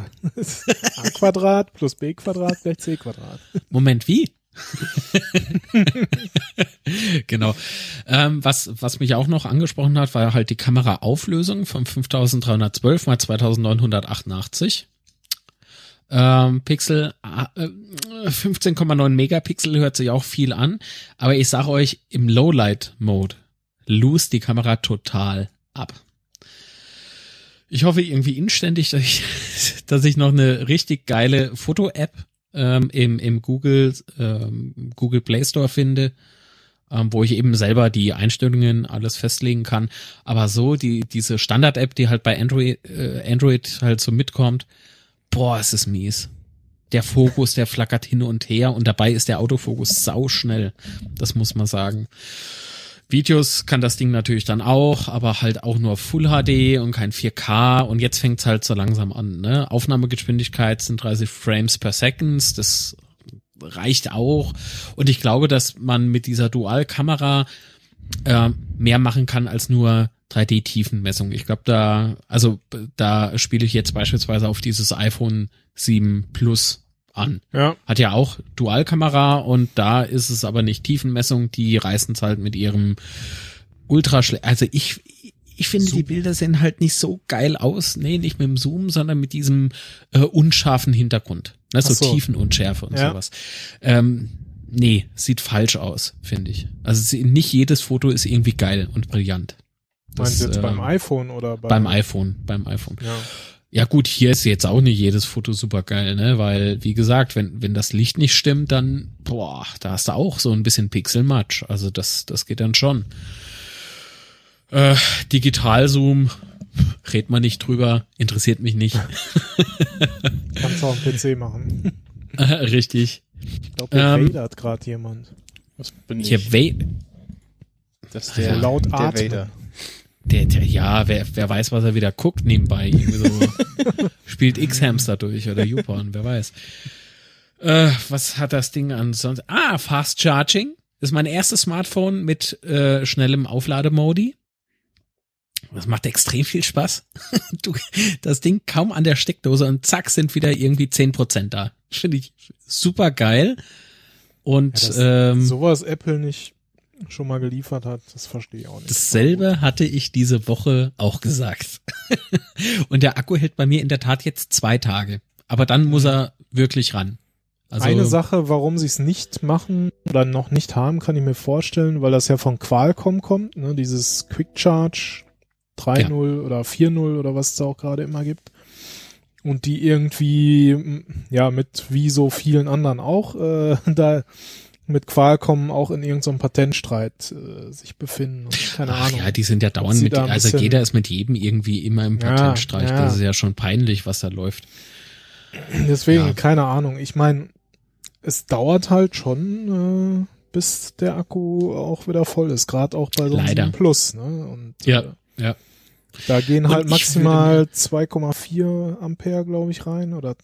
a Quadrat plus b Quadrat gleich c Quadrat. Moment, wie? [laughs] genau. Ähm, was, was mich auch noch angesprochen hat, war halt die Kameraauflösung von 5312 mal 2988. Ähm, Pixel äh, 15,9 Megapixel hört sich auch viel an, aber ich sag euch, im Lowlight-Mode lose die Kamera total ab. Ich hoffe irgendwie inständig, dass ich, [laughs] dass ich noch eine richtig geile Foto-App ähm, im, im Google, ähm, Google Play Store finde, ähm, wo ich eben selber die Einstellungen alles festlegen kann. Aber so, die, diese Standard-App, die halt bei Android, äh, Android halt so mitkommt, boah, es ist mies. Der Fokus, der flackert hin und her und dabei ist der Autofokus sau schnell. Das muss man sagen. Videos kann das Ding natürlich dann auch, aber halt auch nur Full HD und kein 4K und jetzt fängt's halt so langsam an. Ne? Aufnahmegeschwindigkeit sind 30 Frames per Second, das reicht auch und ich glaube, dass man mit dieser Dual-Kamera äh, mehr machen kann als nur 3D-Tiefenmessung. Ich glaube, da, also da spiele ich jetzt beispielsweise auf dieses iPhone 7 Plus an. Ja. Hat ja auch Dualkamera und da ist es aber nicht Tiefenmessung, die reißen es halt mit ihrem Ultraschle also ich ich finde Zoom. die Bilder sehen halt nicht so geil aus, nee, nicht mit dem Zoom, sondern mit diesem äh, unscharfen Hintergrund, ne, so, so. Tiefenunschärfe und Ja. sowas. Ähm, nee, sieht falsch aus, finde ich. Also nicht jedes Foto ist irgendwie geil und brillant. Meinst du jetzt äh, beim iPhone oder beim, beim iPhone, beim iPhone. Ja. Ja gut, hier ist jetzt auch nicht jedes Foto super geil, ne? Weil, wie gesagt, wenn, wenn das Licht nicht stimmt, dann, boah, da hast du auch so ein bisschen Pixelmatsch. Also das, das geht dann schon. Äh, Digitalzoom, red man nicht drüber, interessiert mich nicht. [laughs] Kannst du auch am PC machen. [laughs] Richtig. Ich glaube, Ähm, vadert gerade jemand. Was bin ich? Hier, Wa- das ist Ja, der, laut der. Vader. Der, der, ja, wer, wer weiß, was er wieder guckt nebenbei. Irgendwie so [laughs] spielt X-Hamster durch oder YouPorn, wer weiß. Äh, was hat das Ding ansonsten? Ah, Fast Charging. Das ist mein erstes Smartphone mit äh, schnellem Auflademodi. Das macht extrem viel Spaß. [laughs] Du, das Ding kaum an der Steckdose und zack sind wieder irgendwie 10% da. Finde ich super geil. Und Ja, ähm, Sowas Apple nicht schon mal geliefert hat, das verstehe ich auch nicht. Dasselbe hatte ich diese Woche auch gesagt. [laughs] Und der Akku hält bei mir in der Tat jetzt zwei Tage. Aber dann muss er wirklich ran. Also, Eine Sache, warum sie es nicht machen oder noch nicht haben, kann ich mir vorstellen, weil das ja von Qualcomm kommt, ne, dieses Quick Charge 3.0 oder 4.0 oder was es auch gerade immer gibt. Und die irgendwie, ja, mit wie so vielen anderen auch, äh, [laughs] da mit Qualcomm auch in irgendeinem Patentstreit äh, sich befinden. Und keine ach Ahnung. ja, die sind ja dauernd mit, also bisschen- jeder ist mit jedem irgendwie immer im Ja, Patentstreich. ja. Das ist ja schon peinlich, was da läuft. Deswegen, Ja. keine Ahnung. Ich meine, es dauert halt schon, äh, bis der Akku auch wieder voll ist, gerade auch bei so einem Leider. 7 Plus. Ne? Und Ja, äh, ja. da gehen Und halt maximal 2,4 Ampere, glaube ich, rein. Oder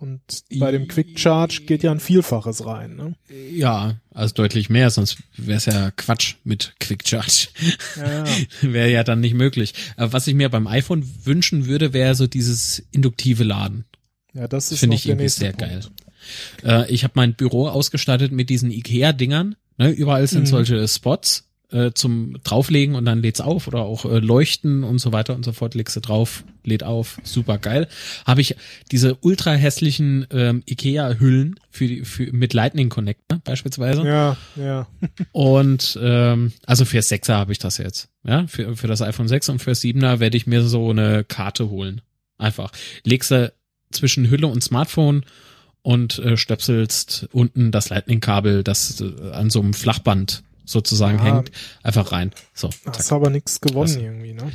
und bei dem Quick Charge geht ja ein Vielfaches rein. Ne? Ja, also deutlich mehr, sonst wäre es ja Quatsch mit Quick Charge. Ja, ja. [laughs] wäre ja dann nicht möglich. Aber was ich mir beim iPhone wünschen würde, wäre so dieses induktive Laden. ja das ist Finde ich der irgendwie sehr Punkt. geil. Äh, ich habe mein Büro ausgestattet mit diesen Ikea-Dingern. Ne? Überall sind Mhm. solche Spots äh, zum drauflegen und dann lädt's auf oder auch äh, leuchten und so weiter und so fort. Legst du drauf, lädt auf, super geil. Habe ich diese ultra hässlichen ähm, Ikea-Hüllen für die für mit Lightning Connector beispielsweise. Ja, ja. [laughs] Und ähm, also für 6er habe ich das jetzt. Ja, für, für das iPhone 6 und für 7er werde ich mir so eine Karte holen. Einfach. Legst du zwischen Hülle und Smartphone und äh, stöpselst unten das Lightning-Kabel, das äh, an so einem Flachband sozusagen Ja. hängt, einfach rein. So. Hast zack. aber nichts gewonnen Das- irgendwie, ne?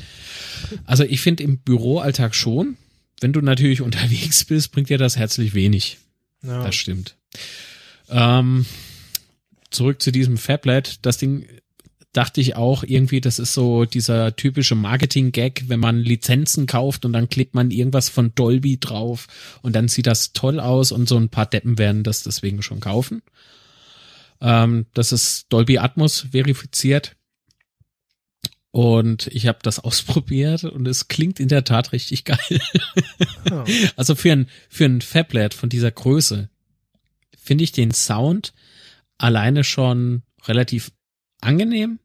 Also ich finde im Büroalltag schon. Wenn du natürlich [laughs] unterwegs bist, bringt dir das herzlich wenig. Ja. Das stimmt. Ähm, zurück zu diesem Fablet. Das Ding dachte ich auch irgendwie, das ist so dieser typische Marketing-Gag, wenn man Lizenzen kauft und dann klebt man irgendwas von Dolby drauf und dann sieht das toll aus und so ein paar Deppen werden das deswegen schon kaufen. Ähm, das ist Dolby Atmos verifiziert. Und ich habe das [laughs] ausprobiert und es klingt in der Tat richtig geil. Ah. Also für ein, für ein Fablet von dieser Größe finde ich den Sound alleine schon relativ angenehm.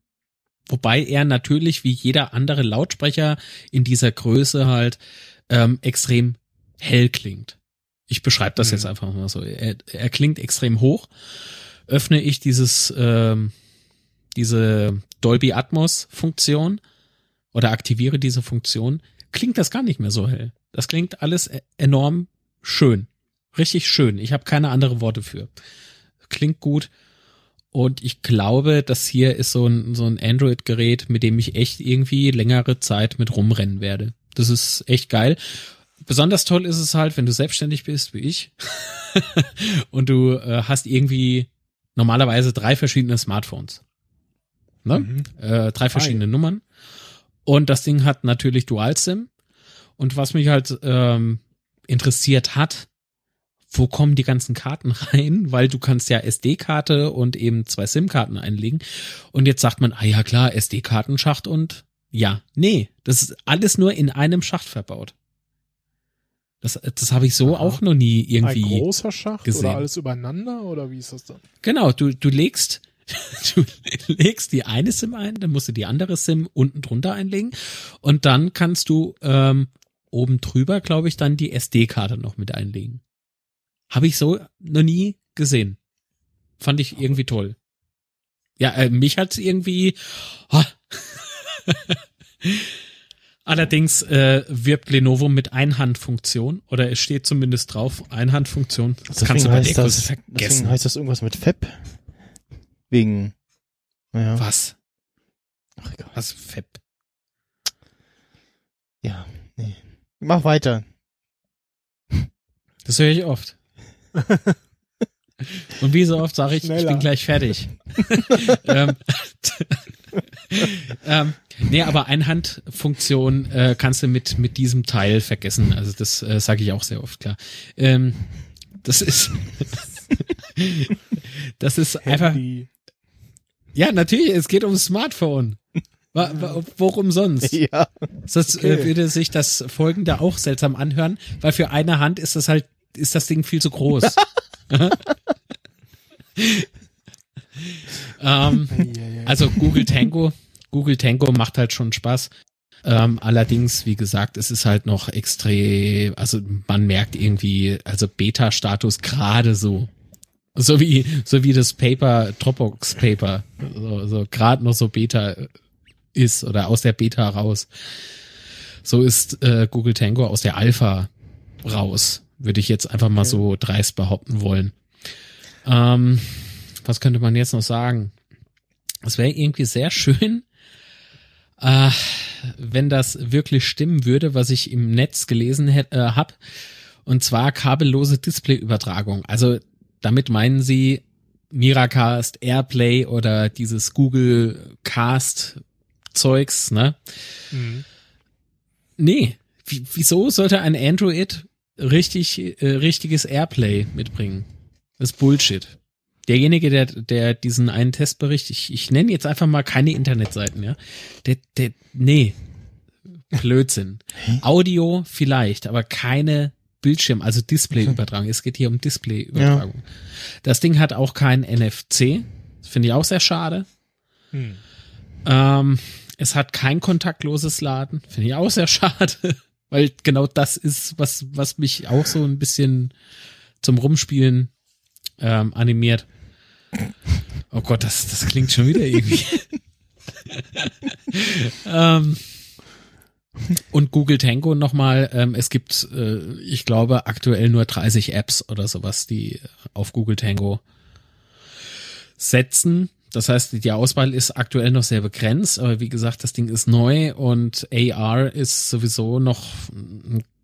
Wobei er natürlich wie jeder andere Lautsprecher in dieser Größe halt ähm, extrem hell klingt. Ich beschreibe das Mhm. jetzt einfach mal so. Er, er klingt extrem hoch. Öffne ich dieses, ähm, diese Dolby Atmos Funktion oder aktiviere diese Funktion, klingt das gar nicht mehr so hell. Das klingt alles e- enorm schön. Richtig schön. Ich habe keine andere Worte für. Klingt gut. Und ich glaube, das hier ist so ein, so ein Android-Gerät, mit dem ich echt irgendwie längere Zeit mit rumrennen werde. Das ist echt geil. Besonders toll ist es halt, wenn du selbstständig bist, wie ich, [laughs] und du äh, hast irgendwie normalerweise drei verschiedene Smartphones. Ne? Mhm. äh, drei verschiedene Nummern. Und das Ding hat natürlich Dual-SIM. Und was mich halt ähm, interessiert hat, wo kommen die ganzen Karten [laughs] rein? Weil du kannst ja SD-Karte und eben zwei SIM-Karten einlegen. Und jetzt sagt man, ah ja klar, SD-Kartenschacht und ja, nee, das ist alles nur in einem Schacht verbaut. Das, das habe ich so Aha. auch noch nie Ein irgendwie. großer Schacht gesehen. oder alles übereinander oder wie ist das dann? Genau, du, du legst, [laughs] du legst die eine SIM ein, dann musst du die andere SIM unten drunter einlegen und dann kannst du ähm, oben drüber, glaube ich, dann die SD-Karte noch mit einlegen. Habe ich so noch nie gesehen. Fand ich irgendwie toll. Ja, äh, mich hat's irgendwie. [laughs] ah. Allerdings äh, wirbt Lenovo mit Einhandfunktion oder es steht zumindest drauf Einhandfunktion. Das Deswegen kannst du bei der das, vergessen. Deswegen heißt das irgendwas mit Fab. Wegen. Naja. Was? Ach, egal. Was Fab? Ja, nee. Mach weiter. Das höre ich oft. [laughs] Und wie so oft sage ich, ich Schneller. bin gleich fertig. [laughs] [laughs] ähm, ähm, nee, aber Einhandfunktion äh, kannst du mit mit diesem Teil vergessen. Also das äh, sage ich auch sehr oft, klar. Ähm, das ist [laughs] das ist einfach ja natürlich. Es geht ums Smartphone. Wa- wa- Worum sonst? [laughs] Ja. Sonst Okay. äh, würde sich das Folgende auch seltsam anhören, weil für eine Hand ist das halt, ist das Ding viel zu groß. [laughs] ähm, also Google Tango, Google Tango macht halt schon Spaß. Ähm, allerdings, wie gesagt, es ist halt noch extrem, also man merkt irgendwie, also Beta-Status gerade so. So wie, so wie das Paper, Dropbox Paper, so, so gerade noch so Beta ist oder aus der Beta raus. So ist äh, Google Tango aus der Alpha raus, würde ich jetzt einfach mal Okay. so dreist behaupten wollen. Ähm, was könnte man jetzt noch sagen? Es wäre irgendwie sehr schön, äh, wenn das wirklich stimmen würde, was ich im Netz gelesen äh, habe. Und zwar kabellose Displayübertragung. Also damit meinen sie Miracast, Airplay oder dieses Google Cast Zeugs, ne? Mhm. Nee, wie, wieso sollte ein Android richtig äh, richtiges Airplay mitbringen? Das ist Bullshit. Derjenige, der der diesen einen Testbericht, ich, ich nenne jetzt einfach mal keine Internetseiten, ja. Der der nee. Blödsinn. Audio vielleicht, aber keine Bildschirm, also Displayübertragung. Es geht hier um Displayübertragung. Das Ding hat auch kein NFC. Finde ich auch sehr schade. Hm. Ähm, es hat kein kontaktloses Laden. Finde ich auch sehr schade. [laughs] Weil genau das ist, was, was mich auch so ein bisschen zum Rumspielen ähm, animiert. [laughs] Oh Gott, das, das klingt schon wieder irgendwie. [laughs] ähm, und Google Tango nochmal, ähm, es gibt, äh, ich glaube, aktuell nur 30 Apps oder sowas, die auf Google Tango setzen. Das heißt, die Auswahl ist aktuell noch sehr begrenzt, aber wie gesagt, das Ding ist neu und AR ist sowieso noch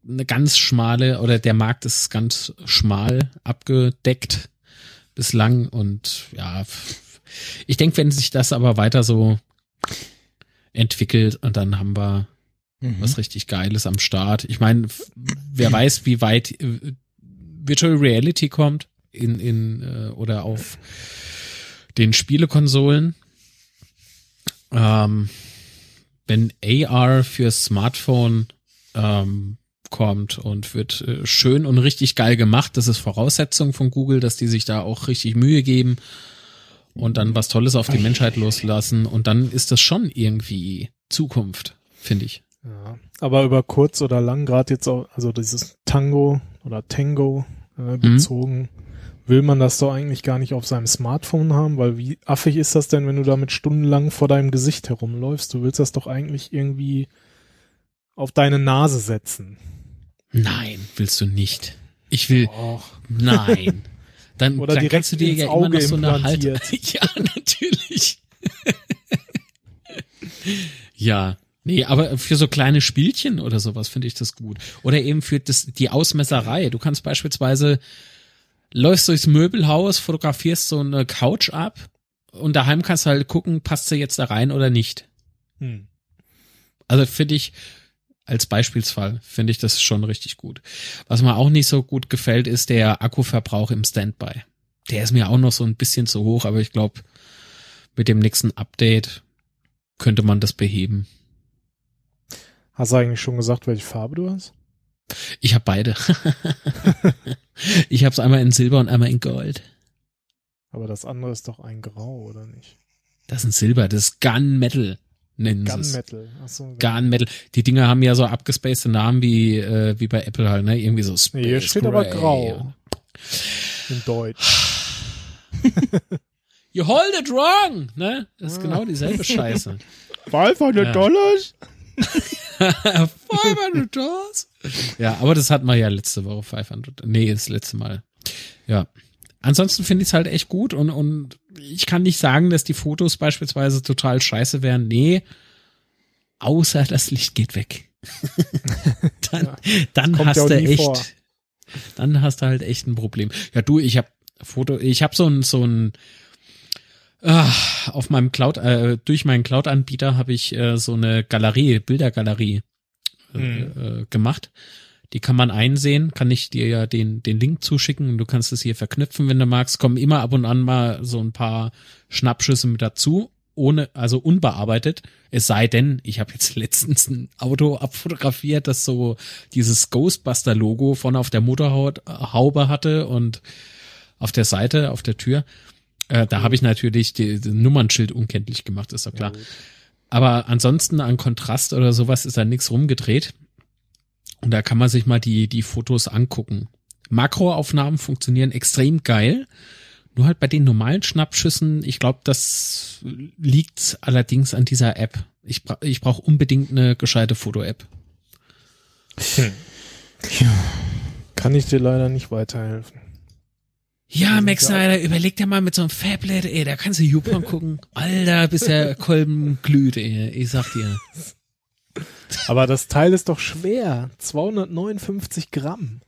eine ganz schmale oder der Markt ist ganz schmal abgedeckt bislang und ja, ich denke, wenn sich das aber weiter so entwickelt und dann haben wir Mhm. was richtig Geiles am Start. Ich meine, wer weiß, wie weit äh, Virtual Reality kommt in, in äh, oder auf den Spielekonsolen. Ähm, wenn AR für Smartphone ähm, kommt und wird äh, schön und richtig geil gemacht, das ist Voraussetzung von Google, dass die sich da auch richtig Mühe geben und dann was Tolles auf die Menschheit loslassen und dann ist das schon irgendwie Zukunft, finde ich. Ja, aber über kurz oder lang, gerade jetzt auch, also dieses Tango oder Tango äh, bezogen, will man das doch eigentlich gar nicht auf seinem Smartphone haben, weil wie affig ist das denn, wenn du damit stundenlang vor deinem Gesicht herumläufst? Du willst das doch eigentlich irgendwie auf deine Nase setzen. Nein, willst du nicht. Ich will, Och. nein. Dann, Oder dann kannst du dir ja immer noch Auge so eine Halt. implantiert. [laughs] Ja, natürlich. [laughs] ja. Nee, aber für so kleine Spielchen oder sowas finde ich das gut. Oder eben für das, die Ausmesserei. Du kannst beispielsweise, läufst durchs Möbelhaus, fotografierst so eine Couch ab und daheim kannst du halt gucken, passt sie jetzt da rein oder nicht. Hm. Also finde ich, als Beispielsfall finde ich das schon richtig gut. Was mir auch nicht so gut gefällt, ist der Akkuverbrauch im Standby. Der ist mir auch noch so ein bisschen zu hoch, aber ich glaube, mit dem nächsten Update könnte man das beheben. Hast du eigentlich schon gesagt, welche Farbe du hast? Ich habe beide. [laughs] ich habe es einmal in Silber und einmal in Gold. Aber das andere ist doch ein Grau, oder nicht? Das ist ein Silber, das ist Gunmetal, nennen sie es. Gunmetal. Achso. Gunmetal. Die Dinger haben ja so abgespacede Namen wie, äh, wie bei Apple halt, ne? Irgendwie so Space hier steht aber Gray. Grau. In Deutsch. [sighs] You hold it wrong, ne? Das ist genau dieselbe [laughs] Scheiße. 500 Ja. Dollars? [laughs] 500 Dollars? Ja, aber das hatten wir ja letzte Woche 500. Nee, das letzte Mal. Ja. Ansonsten finde ich es halt echt gut und, und ich kann nicht sagen, dass die Fotos beispielsweise total scheiße wären. Nee. Außer das Licht geht weg. [laughs] dann dann kommt hast ja du echt, vor. dann hast du halt echt ein Problem. Ja, du, ich habe Foto, ich habe so ein, so ein, ah, auf meinem Cloud, äh, durch meinen Cloud-Anbieter habe ich äh, so eine Galerie, Bildergalerie äh, Mhm. gemacht. Die kann man einsehen, kann ich dir ja den, den Link zuschicken und du kannst es hier verknüpfen, wenn du magst. Kommen immer ab und an mal so ein paar Schnappschüsse mit dazu, ohne, also unbearbeitet. Es sei denn, ich habe jetzt [laughs] letztens ein Auto abfotografiert, das so dieses Ghostbuster-Logo von auf der Motorhaube hatte und auf der Seite, auf der Tür. Äh, da habe ich natürlich die, die Nummernschild unkenntlich gemacht, ist doch klar. Ja. Aber ansonsten an Kontrast oder sowas ist da nichts rumgedreht. Und da kann man sich mal die, die Fotos angucken. Makroaufnahmen funktionieren extrem geil. Nur halt bei den normalen Schnappschüssen, ich glaube, das liegt allerdings an dieser App. Ich, bra ich brauche unbedingt eine gescheite Foto-App. Kann ich dir leider nicht weiterhelfen. Ja, sind Max ja- Snyder, überleg dir mal mit so einem Fablet, ey, da kannst du YouPorn gucken. Alter, bis der Kolben glüht, ey. Ich sag dir. Aber das Teil ist doch schwer. 259 Gramm.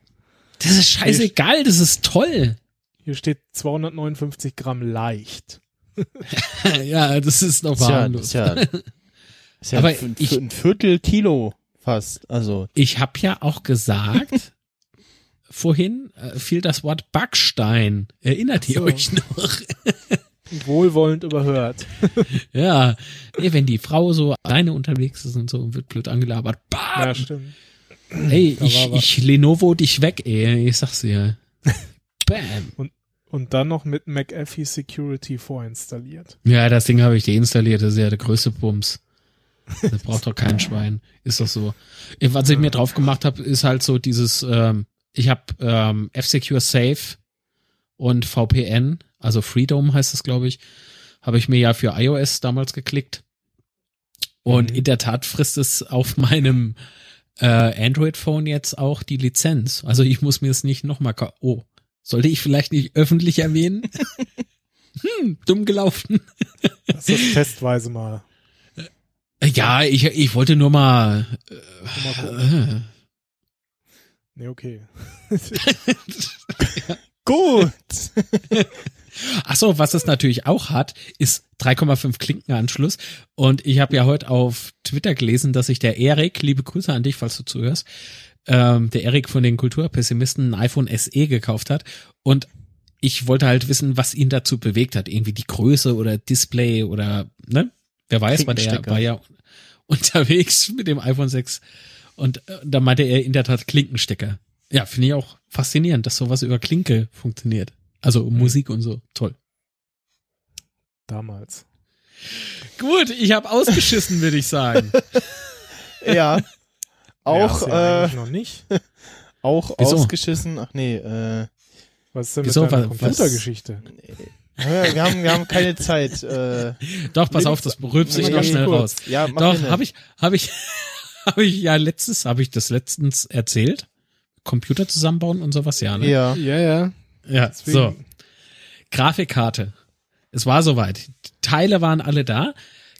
Das ist scheißegal, das ist toll. Hier steht 259 Gramm leicht. [laughs] ja, das ist noch Ist ja, harmlos. ist ja, [laughs] ist ja Aber ein, ich- ein Viertel Kilo fast. Also, Ich habe ja auch gesagt, [laughs] vorhin äh, fiel das Wort Backstein. Erinnert ihr so. euch noch? Wohlwollend überhört. [laughs] ja, nee, wenn die Frau so alleine unterwegs ist und so und wird blöd angelabert. Ja, Bam! stimmt. Ey, Da ich, ich Lenovo dich weg, ey. Ich sag's dir. [laughs] Bam. Und dann noch mit McAfee Security vorinstalliert. Ja, das Ding habe ich deinstalliert. Das ist ja der größte Bums. Das braucht doch kein Schwein. Ist doch so. Was ich mir drauf gemacht habe, ist halt so dieses, ähm, ich habe ähm, F-Secure Safe und VPN, also Freedom heißt es, glaube ich, habe ich mir ja für iOS damals geklickt. Und Mhm. in der Tat frisst es auf [laughs] meinem äh, Android-Phone jetzt auch die Lizenz. Also ich muss mir es nicht nochmal, oh, sollte ich vielleicht nicht öffentlich erwähnen? [laughs] hm, dumm gelaufen. Das ist testweise mal. Ja, ich, ich wollte nur mal. Mal gucken. Äh, Nee, okay. [laughs] gut. [laughs] ach so, was es natürlich auch hat, ist 3,5 Klinkenanschluss. Und ich habe ja heute auf Twitter gelesen, dass sich der Erik, liebe Grüße an dich, falls du zuhörst, ähm, der Erik von den Kulturpessimisten ein iPhone SE gekauft hat. Und ich wollte halt wissen, was ihn dazu bewegt hat. Irgendwie die Größe oder Display oder, ne? Wer weiß, weil der war ja [laughs] unterwegs mit dem iPhone 6 und äh, da meinte er in der Tat Klinkenstecker. Ja, finde ich auch faszinierend, dass sowas über Klinke funktioniert. Also Musik und so. Toll. Damals. Gut, ich habe ausgeschissen, würde ich sagen. [laughs] Ja. Auch, ja, äh, eigentlich noch nicht. [laughs] auch Wieso? ausgeschissen. Ach nee, äh, Was ist denn Wieso? mit deiner Was- Computergeschichte? ja, wir haben, wir haben keine Zeit. Äh, [laughs] Doch, pass auf, das rülpst sich noch schnell kurz. raus. Ja, mach Doch, habe ich, habe ich, habe ich ja letztes, habe ich das letztens erzählt. Computer zusammenbauen und sowas, ja, ne? Ja. Ja, ja. Ja, Deswegen. so. Grafikkarte. Es war soweit. Die Teile waren alle da.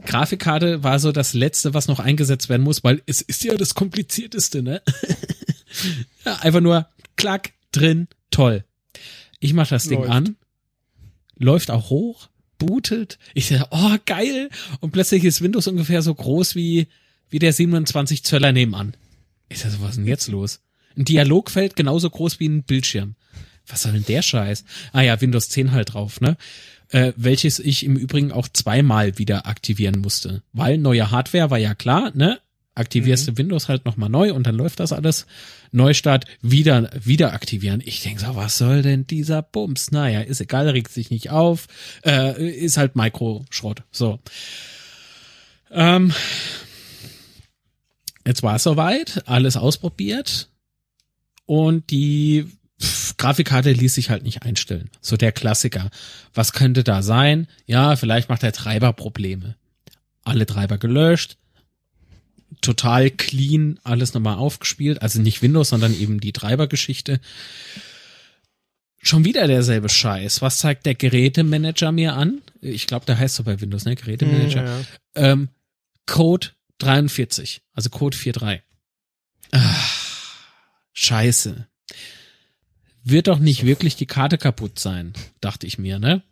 Grafikkarte war so das letzte, was noch eingesetzt werden muss, weil es ist ja das komplizierteste, ne? [laughs] ja, einfach nur klack drin, toll. Ich mach das Ding Läuft. an, läuft auch hoch, bootet. Ich sage, oh geil. Und plötzlich ist Windows ungefähr so groß wie wie der 27 Zöller nebenan. Ich sag, so, was ist denn jetzt los? Ein Dialogfeld genauso groß wie ein Bildschirm. Was soll denn der Scheiß? Ah ja, Windows 10 halt drauf, ne? Äh, welches ich im Übrigen auch zweimal wieder aktivieren musste. Weil neue Hardware war ja klar, ne? Aktivierst du Windows halt nochmal neu und dann läuft das alles. Neustart, wieder, wieder aktivieren. Ich denk so, was soll denn dieser Bums? Naja, ist egal, regt sich nicht auf. Äh, ist halt Mikroschrott. So. Ähm, jetzt war es soweit, alles ausprobiert und die Grafikkarte ließ sich halt nicht einstellen. So der Klassiker. Was könnte da sein? Ja, vielleicht macht der Treiber Probleme. Alle Treiber gelöscht, total clean, alles nochmal aufgespielt. Also nicht Windows, sondern eben die Treibergeschichte. Schon wieder derselbe Scheiß. Was zeigt der Gerätemanager mir an? Ich glaube, der heißt so bei Windows, ne? Gerätemanager. Ja, ja. Ähm, Code 43, also Code 43. Ah, scheiße. Wird doch nicht wirklich die Karte kaputt sein, dachte ich mir, ne?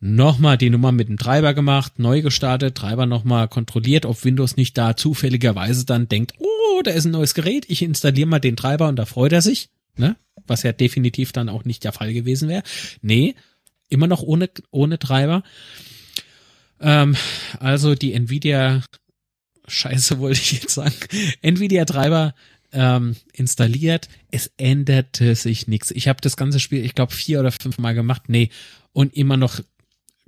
Nochmal die Nummer mit dem Treiber gemacht, neu gestartet, Treiber nochmal kontrolliert, ob Windows nicht da zufälligerweise dann denkt, oh, da ist ein neues Gerät, ich installiere mal den Treiber und da freut er sich, ne? Was ja definitiv dann auch nicht der Fall gewesen wäre. Nee, immer noch ohne, ohne Treiber. Ähm, also die Nvidia, [laughs] Scheiße wollte ich jetzt sagen, Nvidia-Treiber ähm, installiert. Es änderte sich nichts. Ich habe das ganze Spiel, ich glaube, vier oder fünf Mal gemacht. Nee, und immer noch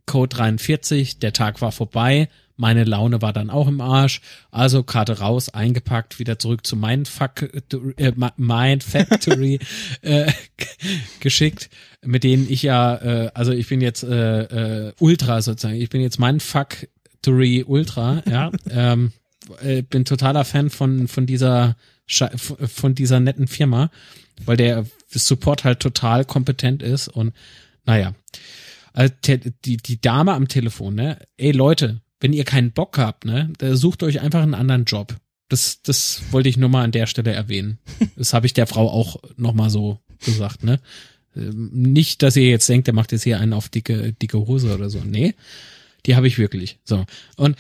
Code 43. Der Tag war vorbei. Meine Laune war dann auch im Arsch. Also Karte raus, eingepackt, wieder zurück zu Mindfuck, äh, Mind Factory [laughs] äh, geschickt, mit denen ich ja, äh, also ich bin jetzt äh, äh, Ultra sozusagen. Ich bin jetzt Mindfactory Ultra, ja. [laughs] ähm, äh, bin totaler Fan von von dieser von dieser netten Firma, weil der Support halt total kompetent ist und naja. Also die, die Dame am Telefon, ne? Ey Leute, wenn ihr keinen Bock habt, ne, sucht euch einfach einen anderen Job. Das, das wollte ich nur mal an der Stelle erwähnen. [laughs] Das habe ich der Frau auch noch mal so gesagt, ne? Ähm, Nicht, dass ihr jetzt denkt, der macht jetzt hier einen auf dicke, dicke Hose oder so. Nee, die habe ich wirklich. So. Und,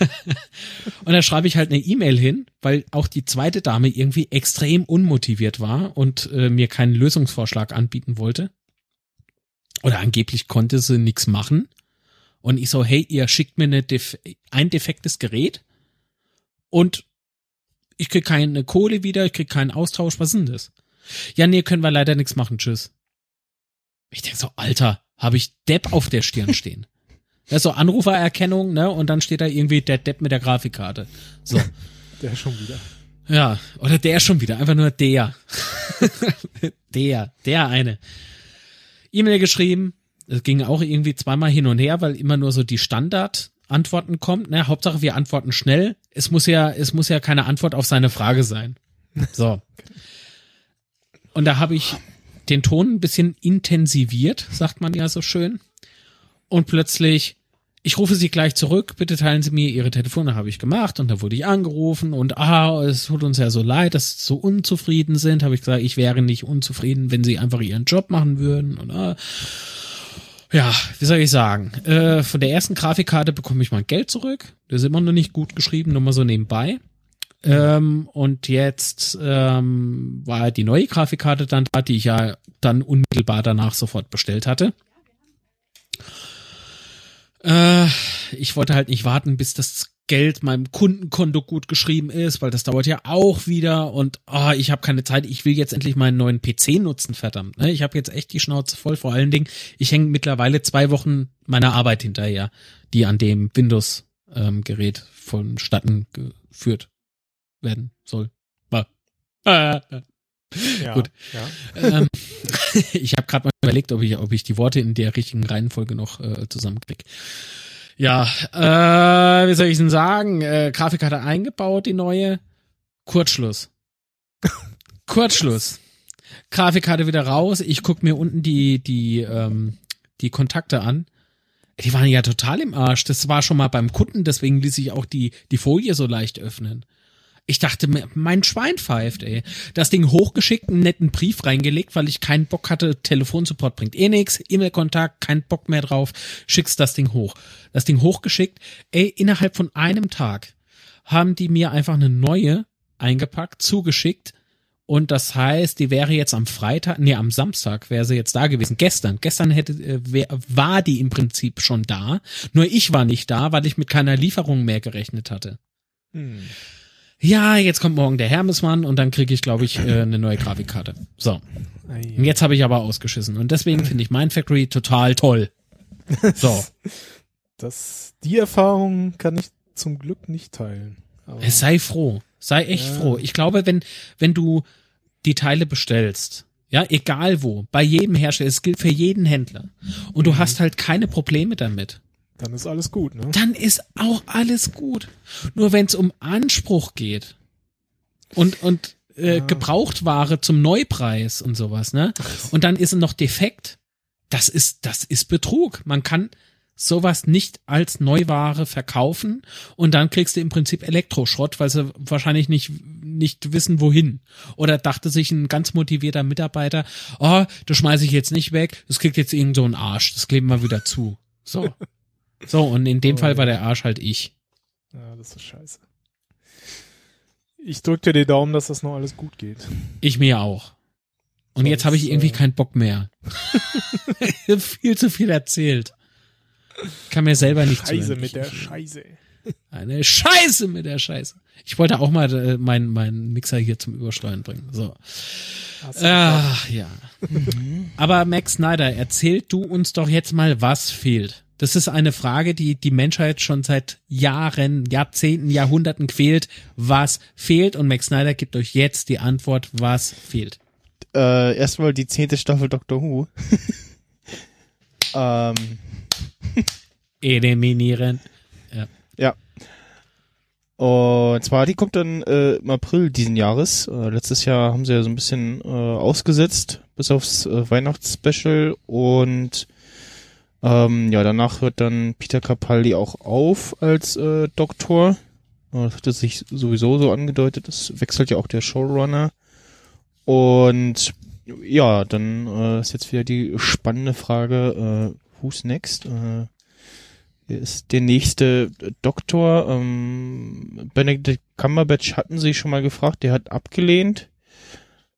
[laughs] und da schreibe ich halt eine E-Mail hin, weil auch die zweite Dame irgendwie extrem unmotiviert war und äh, mir keinen Lösungsvorschlag anbieten wollte. Oder angeblich konnte sie nichts machen. Und ich so, hey, ihr schickt mir eine Def ein defektes Gerät und ich krieg keine Kohle wieder, ich krieg keinen Austausch, was denn das? Ja, nee, können wir leider nichts machen, tschüss. Ich denk so, Alter, habe ich Depp auf der Stirn stehen. Das ist so Anrufererkennung, ne? Und dann steht da irgendwie der Depp mit der Grafikkarte. So. [laughs] Der schon wieder. Ja, oder der schon wieder, einfach nur der. [laughs] der, der eine. E-Mail geschrieben, es ging auch irgendwie zweimal hin und her, weil immer nur so die Standardantworten kommt, ne? Hauptsache wir antworten schnell. Es muss ja, es muss ja keine Antwort auf seine Frage sein. So. Und da habe ich den Ton ein bisschen intensiviert, sagt man ja so schön. Und plötzlich, ich rufe Sie gleich zurück, bitte teilen Sie mir Ihre Telefonnummer, habe ich gemacht und da wurde ich angerufen und ah, es tut uns ja so leid, dass Sie so unzufrieden sind, habe ich gesagt, ich wäre nicht unzufrieden, wenn Sie einfach Ihren Job machen würden und ah. Ja, wie soll ich sagen? Äh, von der ersten Grafikkarte bekomme ich mein Geld zurück. Das ist immer noch nicht gut geschrieben, nur mal so nebenbei. Ähm, und jetzt ähm, war die neue Grafikkarte dann da, die ich ja dann unmittelbar danach sofort bestellt hatte. Äh, ich wollte halt nicht warten, bis das Geld meinem Kundenkonto gut geschrieben ist, weil das dauert ja auch wieder und oh, ich habe keine Zeit, ich will jetzt endlich meinen neuen PC nutzen, verdammt. Ne? Ich habe jetzt echt die Schnauze voll, vor allen Dingen, ich hänge mittlerweile zwei Wochen meiner Arbeit hinterher, die an dem Windows-Gerät ähm, vonstatten geführt werden soll. War. Äh, äh. Ja, Gut. Ja. ähm, [laughs] ich habe gerade mal überlegt, ob ich, ob ich die Worte in der richtigen Reihenfolge noch äh, zusammenkrieg. Ja, äh, wie soll ich denn sagen? Äh, Grafikkarte eingebaut, die neue. Kurzschluss. [laughs] Kurzschluss. Grafikkarte wieder raus. Ich guck mir unten die, die, ähm, die Kontakte an. Die waren ja total im Arsch. Das war schon mal beim Kunden, deswegen ließ ich auch die, die Folie so leicht öffnen. Ich dachte, mein Schwein pfeift, ey. Das Ding hochgeschickt, einen netten Brief reingelegt, weil ich keinen Bock hatte, Telefonsupport bringt eh nix, E-Mail-Kontakt, kein Bock mehr drauf, schickst das Ding hoch. Das Ding hochgeschickt, ey, innerhalb von einem Tag haben die mir einfach eine neue eingepackt, zugeschickt und das heißt, die wäre jetzt am Freitag, nee, am Samstag wäre sie jetzt da gewesen. Gestern, gestern hätte, äh, wär, war die im Prinzip schon da. Nur ich war nicht da, weil ich mit keiner Lieferung mehr gerechnet hatte. Hm. Ja, jetzt kommt morgen der Hermesmann und dann kriege ich, glaube ich, äh, eine neue Grafikkarte. So. Und jetzt habe ich aber ausgeschissen. Und deswegen finde ich Mindfactory total toll. So. [laughs] Das, die Erfahrung kann ich zum Glück nicht teilen. Es sei froh. Sei echt Ja. froh. Ich glaube, wenn, wenn du die Teile bestellst, ja, egal wo, bei jedem Hersteller, es gilt für jeden Händler, und du hast halt keine Probleme damit, dann ist alles gut, ne? dann ist auch alles gut. Nur wenn es um Anspruch geht und, und äh, Ja. Gebrauchtware zum Neupreis und sowas, ne? Und dann ist es noch defekt. Das ist, das ist Betrug. Man kann sowas nicht als Neuware verkaufen und dann kriegst du im Prinzip Elektroschrott, weil sie wahrscheinlich nicht, nicht wissen, wohin. Oder dachte sich ein ganz motivierter Mitarbeiter, oh, das schmeiße ich jetzt nicht weg, das kriegt jetzt irgend so ein Arsch, das kleben wir wieder zu. So. [laughs] So, und in dem Oh, Fall war ja. der Arsch halt ich. Ja, das ist scheiße. Ich drück dir die Daumen, dass das noch alles gut geht. Ich mir auch. Und jetzt habe ich Sonst, irgendwie äh, keinen Bock mehr. [laughs] viel zu viel erzählt. Kann mir selber nicht Scheiße zuhören. mit Ich- der ich- Scheiße. Eine Scheiße mit der Scheiße. Ich wollte auch mal äh, meinen meinen Mixer hier zum Übersteuern bringen. So. Ach, ja. Aber Max Snyder, erzählt du uns doch jetzt mal, was fehlt. Das ist eine Frage, die die Menschheit schon seit Jahren, Jahrzehnten, Jahrhunderten quält. Was fehlt? Und Max Snyder gibt euch jetzt die Antwort, was fehlt. Äh, erstmal die zehnte Staffel Doctor Who. [laughs] ähm, Eliminieren. und zwar, die kommt dann äh, im April diesen Jahres. Äh, letztes Jahr haben sie ja so ein bisschen äh, ausgesetzt, bis aufs äh, Weihnachtsspecial. Und ähm, ja, danach hört dann Peter Capaldi auch auf als äh, Doktor. Das hatte sich sowieso so angedeutet. Es wechselt ja auch der Showrunner. Und ja, dann äh, ist jetzt wieder die spannende Frage, äh, who's next? Äh, ist der nächste Doktor? Ähm, Benedict Cumberbatch hatten sie schon mal gefragt, der hat abgelehnt.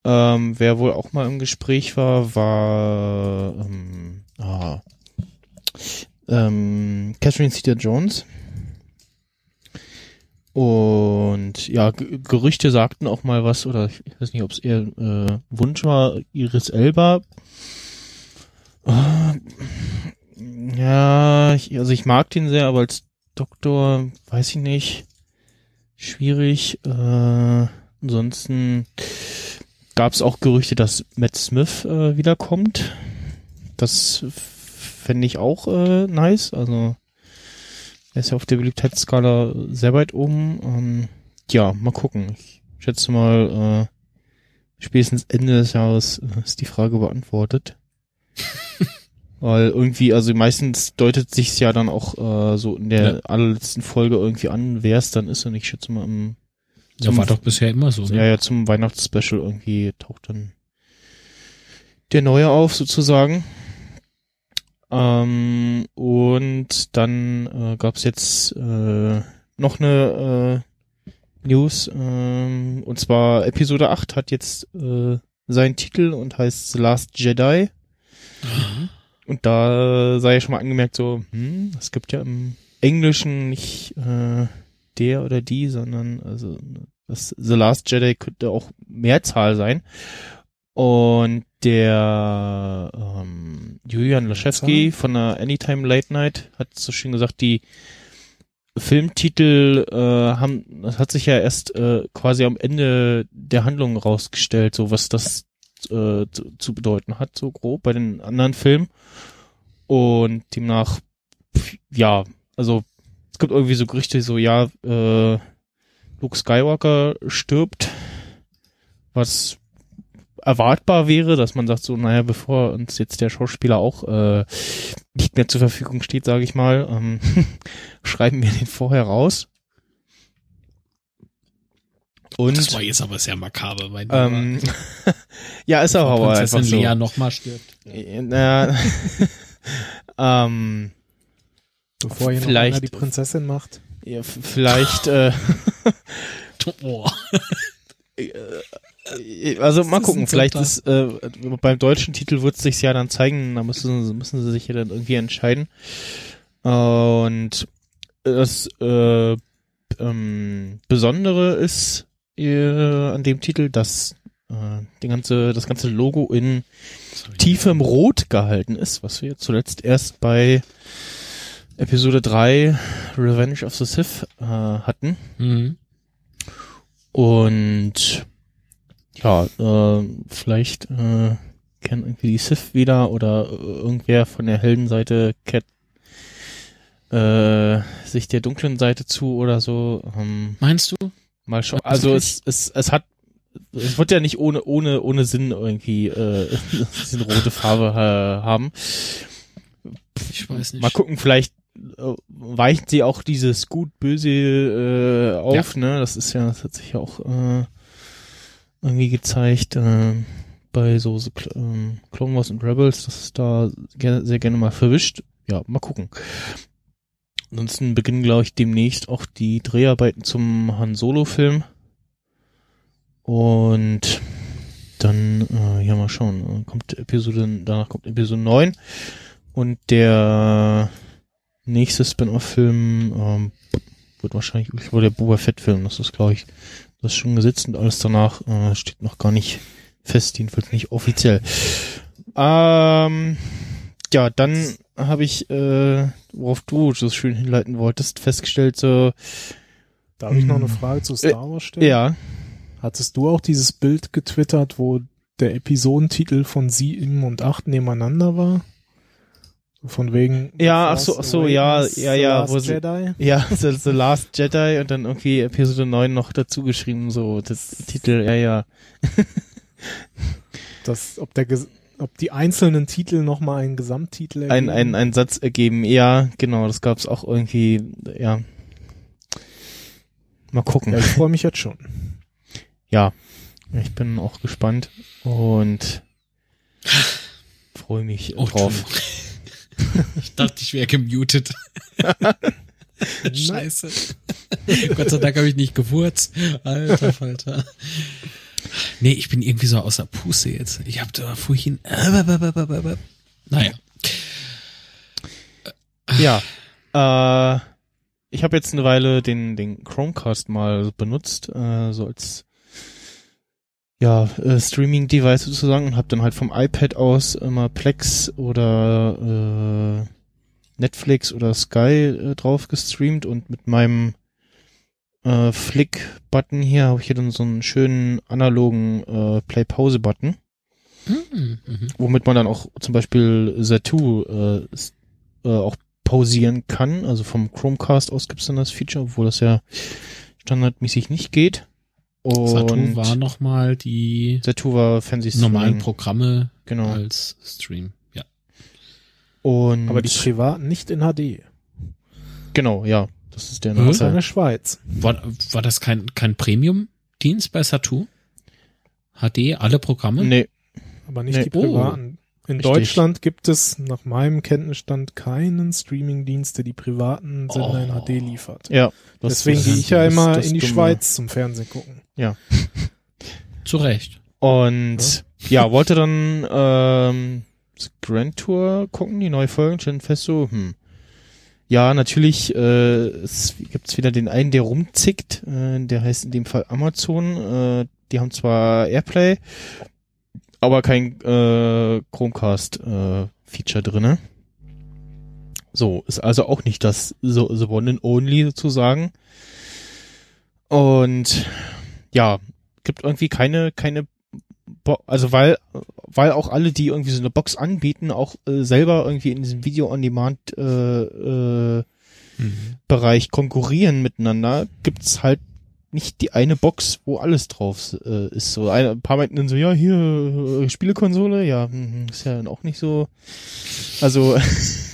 Ähm, wer wohl auch mal im Gespräch war, war ähm, ah, ähm, Catherine Zeta-Jones. Und ja, G Gerüchte sagten auch mal was, oder ich weiß nicht, ob es eher äh, Wunsch war, Iris Elba. Äh, ja, ich, also ich mag den sehr, aber als Doktor, weiß ich nicht, schwierig. Äh, ansonsten gab es auch Gerüchte, dass Matt Smith äh, wiederkommt. Das fände ich auch äh, nice. Also er ist ja auf der Beliebtheitsskala sehr weit oben. Ähm, ja, mal gucken. Ich schätze mal, äh, spätestens Ende des Jahres äh, ist die Frage beantwortet. [laughs] Weil irgendwie, also meistens deutet sich's ja dann auch äh, so in der Ja. allerletzten Folge irgendwie an, wer es dann ist. Und ich schätze mal im Ja, war doch bisher immer so. ja, Ne? ja, zum Weihnachtsspecial irgendwie taucht dann der neue auf, sozusagen. Ähm, und dann äh, gab's jetzt äh, noch eine äh, News, ähm, und zwar Episode 8 hat jetzt äh, seinen Titel und heißt The Last Jedi. Und da sei ja schon mal angemerkt, so, hm, es gibt ja im Englischen nicht äh, der oder die, sondern also das The Last Jedi könnte auch Mehrzahl sein. Und der ähm, Julian Laschewski von der Anytime Late Night hat so schön gesagt, die Filmtitel äh, haben, das hat sich ja erst äh, quasi am Ende der Handlung rausgestellt, so was das äh, zu, zu bedeuten hat, so grob bei den anderen Filmen. Und demnach, ja, also es gibt irgendwie so Gerüchte, so ja, äh, Luke Skywalker stirbt, was erwartbar wäre, dass man sagt so, naja, bevor uns jetzt der Schauspieler auch äh, nicht mehr zur Verfügung steht, sage ich mal, ähm, [laughs] schreiben wir den vorher raus. Und das war jetzt aber sehr makaber, mein ähm, [laughs] ja, ist auch aber Prinzessin einfach so. Lea nochmal stirbt. Äh, Na, [laughs] ähm, Bevor hier noch Vielleicht- einer die Prinzessin macht. ja, vielleicht, äh, Oh. äh, also mal gucken, vielleicht ist, äh, beim deutschen Titel wird es sich ja dann zeigen, da müssen, sie- müssen sie sich ja dann irgendwie entscheiden. Und das äh, ähm, Besondere ist äh, an dem Titel, dass äh, die ganze, das ganze Logo in tiefem Rot gehalten ist, was wir zuletzt erst bei Episode 3 Revenge of the Sith äh, hatten. Mhm. Und ja, äh, vielleicht äh, kennen irgendwie die Sith wieder oder äh, irgendwer von der Heldenseite kennt äh, sich der dunklen Seite zu oder so. Ähm, Meinst du? mal schauen. Also es, es, es hat es wird ja nicht ohne ohne ohne Sinn irgendwie äh, [laughs] diese rote Farbe äh, haben. Ich weiß nicht. Mal gucken, vielleicht äh, weicht sie auch dieses gut-böse äh, auf, ne? Das ist ja, das hat sich ja auch äh, irgendwie gezeigt äh, bei so, ähm, Clone Wars und Rebels, dass es da gerne, sehr gerne mal verwischt. Ja, mal gucken. Ansonsten beginnen, glaube ich, demnächst auch die Dreharbeiten zum Han Solo-Film. Und dann, äh, ja, mal schauen. äh, Kommt Episode, danach kommt Episode 9. Und der nächste Spin-off-Film ähm, wird wahrscheinlich ich glaube, der Boba Fett-Film. Das ist, glaube ich, das ist schon gesetzt und alles danach äh, steht noch gar nicht fest, jedenfalls nicht offiziell. Ähm, ja, dann habe ich, äh, worauf du so schön hinleiten wolltest, festgestellt, so, Darf ich noch eine Hm. Frage zu Star Wars stellen? ja, Hattest du auch dieses Bild getwittert, wo der Episodentitel von 7 und 8 nebeneinander war? Von wegen. Ja, The ach so, ach so, ja, Awakens, ja, The ja, Last wo sie- Jedi. ja, [laughs] The, The Last Jedi und dann irgendwie Episode 9 noch dazu geschrieben, so, das Titel, ja, ja. [laughs] Das, ob der, ob die einzelnen Titel nochmal einen Gesamttitel ein, ergeben. ein, ein Satz ergeben. Ja, genau, das gab's auch irgendwie, ja. Mal gucken. Ja, ich freue mich jetzt schon. Ja, ich bin auch gespannt und freue mich Oh, drauf. [laughs] Ich dachte, ich wäre gemutet. [laughs] Scheiße. Gott sei Dank habe ich nicht gewurzt. Alter Falter. Nee, ich bin irgendwie so außer Puste jetzt. Ich habe da vorhin. Naja. Ja, äh, ich habe jetzt eine Weile den, den Chromecast mal benutzt, äh, so als ja, äh, Streaming-Device sozusagen und habe dann halt vom iPad aus immer Plex oder äh, Netflix oder Sky äh, drauf gestreamt und mit meinem äh, Flick-Button hier habe ich hier dann so einen schönen analogen äh, Play-Pause-Button, Mhm, mhm. womit man dann auch zum Beispiel Zatu äh, äh, auch pausieren kann. Also vom Chromecast aus gibt's dann das Feature, obwohl das ja standardmäßig nicht geht. Und Satu war nochmal die Zatu war Fernsehstreaming. normalen Programme Genau. als Stream. Ja. Und Aber die privaten nicht in HD. genau, ja, das ist der Hm? Das war in der Schweiz. War, war das kein, kein Premium-Dienst bei Satu? HD, alle Programme? Nee, Aber nicht Nee. die privaten. In Richtig. Deutschland gibt es nach meinem Kenntnisstand keinen Streamingdienst, der die privaten Sender in Oh. HD liefert. ja. das Deswegen gehe ich ja immer in die Dumme. Schweiz zum Fernsehen gucken. [laughs] Zu Recht. Und ja, wollte dann ähm, das Grand Tour gucken, die neue Folge, stand fest so, hm, Ja, natürlich äh, es gibt's wieder den einen, der rumzickt. Äh, der heißt in dem Fall Amazon. Äh, die haben zwar Airplay, aber kein äh, Chromecast-Feature drinne. So, ist also auch nicht das so, the one and only sozusagen. Und ja, gibt irgendwie keine, keine, Bo also weil, weil auch alle, die irgendwie so eine Box anbieten, auch äh, selber irgendwie in diesem Video-on-Demand äh, äh, Mhm. Bereich konkurrieren miteinander, gibt's halt nicht die eine Box, wo alles drauf äh, ist. So ein, ein paar meinten dann so, ja, hier äh, Spielekonsole, ja, hm, ist ja dann auch nicht so. Also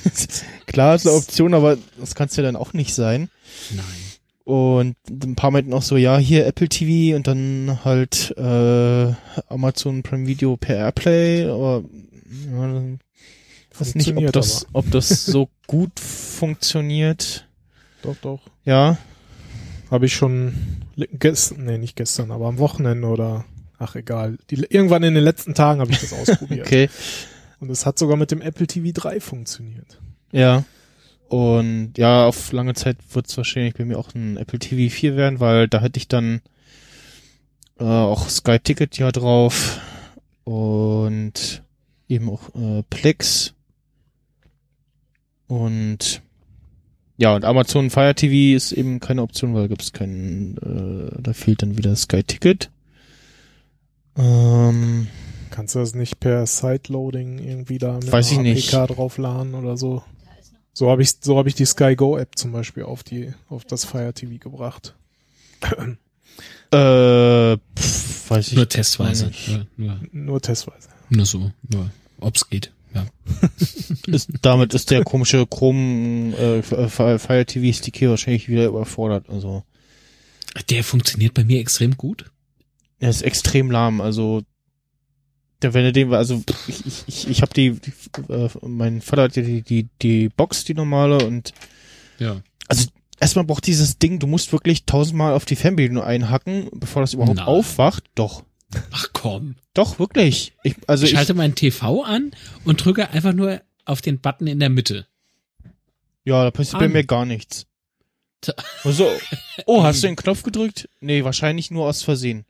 [laughs] klar ist eine Option, aber das kann's ja dann auch nicht sein. Nein. Und ein paar meinten auch so, ja, hier Apple TV und dann halt äh, Amazon Prime Video per Airplay, aber ja, weiß nicht, ob das, ob das [laughs] so gut funktioniert. Doch, doch. Ja, Habe ich schon gestern, nee, nicht gestern, aber am Wochenende oder ach egal. Die, irgendwann in den letzten Tagen habe ich das [laughs] ausprobiert. okay. Und es hat sogar mit dem Apple TV 3 funktioniert. Ja. Und ja, auf lange Zeit wird es wahrscheinlich bei mir auch ein Apple TV 4 werden, weil da hätte ich dann äh, auch Sky Ticket ja drauf und eben auch äh, Plex und ja, und Amazon Fire TV ist eben keine Option, weil gibt es keinen, äh, da fehlt dann wieder Sky Ticket. Ähm, Kannst du das nicht per Sideloading irgendwie da mit Weiß ich einer nicht. APK draufladen oder so? So habe ich so habe ich die Sky Go App zum Beispiel auf die auf das Fire TV gebracht. äh, pff, weiß ich Nur testweise. nicht. Nur, nur, Nur testweise. nur so. Nur, ob's geht. Ja. [laughs] ist, damit ist der komische Chrome äh, F- Fire TV Stick hier wahrscheinlich wieder überfordert. Also Der funktioniert bei mir extrem gut. er ist extrem lahm. Also der wenn er den also ich ich ich, ich habe die, die äh, mein Vater hat ja die die die Box die normale und Ja. erstmal braucht dieses Ding du musst wirklich tausendmal auf die Fernbedienung einhacken bevor das überhaupt Nein. aufwacht. Doch Ach komm. doch wirklich. Ich, also ich ich, schalte meinen TV an und drücke einfach nur auf den Button in der Mitte. ja da passiert bei mir gar nichts. Tja. Also, oh, hast du [laughs] den Knopf gedrückt? Nee, wahrscheinlich nur aus Versehen.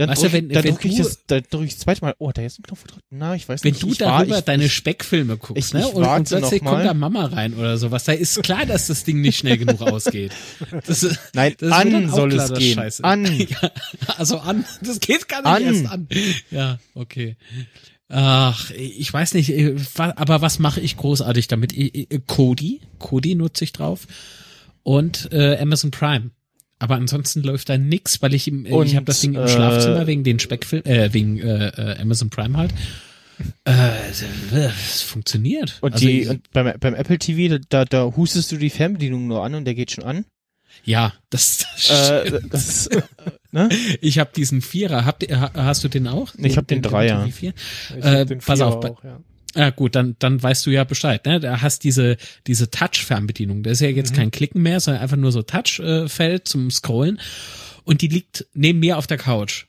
Dann Weißt du, drück, wenn- dann wenn drück ich du- das, dann drück ich das zweite Mal. Oh, da ist ein Knopf gedrückt. Na, ich weiß Wenn nicht. du ich darüber war, ich, deine Speckfilme guckst, ich- ne? Und, und plötzlich kommt da Mama rein oder sowas. Da ist klar, dass das Ding nicht schnell genug ausgeht. [laughs] Das, Nein, das an soll klar, es gehen. Scheiße. An. [laughs] Ja, also an. Das geht gar nicht An. erst an. Ja, okay. Ach, ich weiß nicht, äh, aber was mache ich großartig damit? Kodi, Kodi nutze ich drauf und äh, Amazon Prime. Aber ansonsten läuft da nix, weil ich im, äh, ich Und, habe das Ding im äh, Schlafzimmer wegen den Speckfilm, äh, wegen äh, äh, Amazon Prime halt. Äh, es funktioniert. Und, Also die, ich- und beim, beim Apple TV, da, da hustest du die Fernbedienung nur an und der geht schon an. ja, das, das Äh, das ne? Ich habe diesen Vierer. Habt hast du den auch? Ich hab den Dreier. TV 4? Ich Äh, hab den pass Vierer auf, auch, ja. Ja gut, dann dann weißt du ja Bescheid. Ne? Da hast diese diese Touch-Fernbedienung. Das ist ja jetzt Mhm. kein Klicken mehr, sondern einfach nur so Touch-Feld zum Scrollen. Und die liegt neben mir auf der Couch.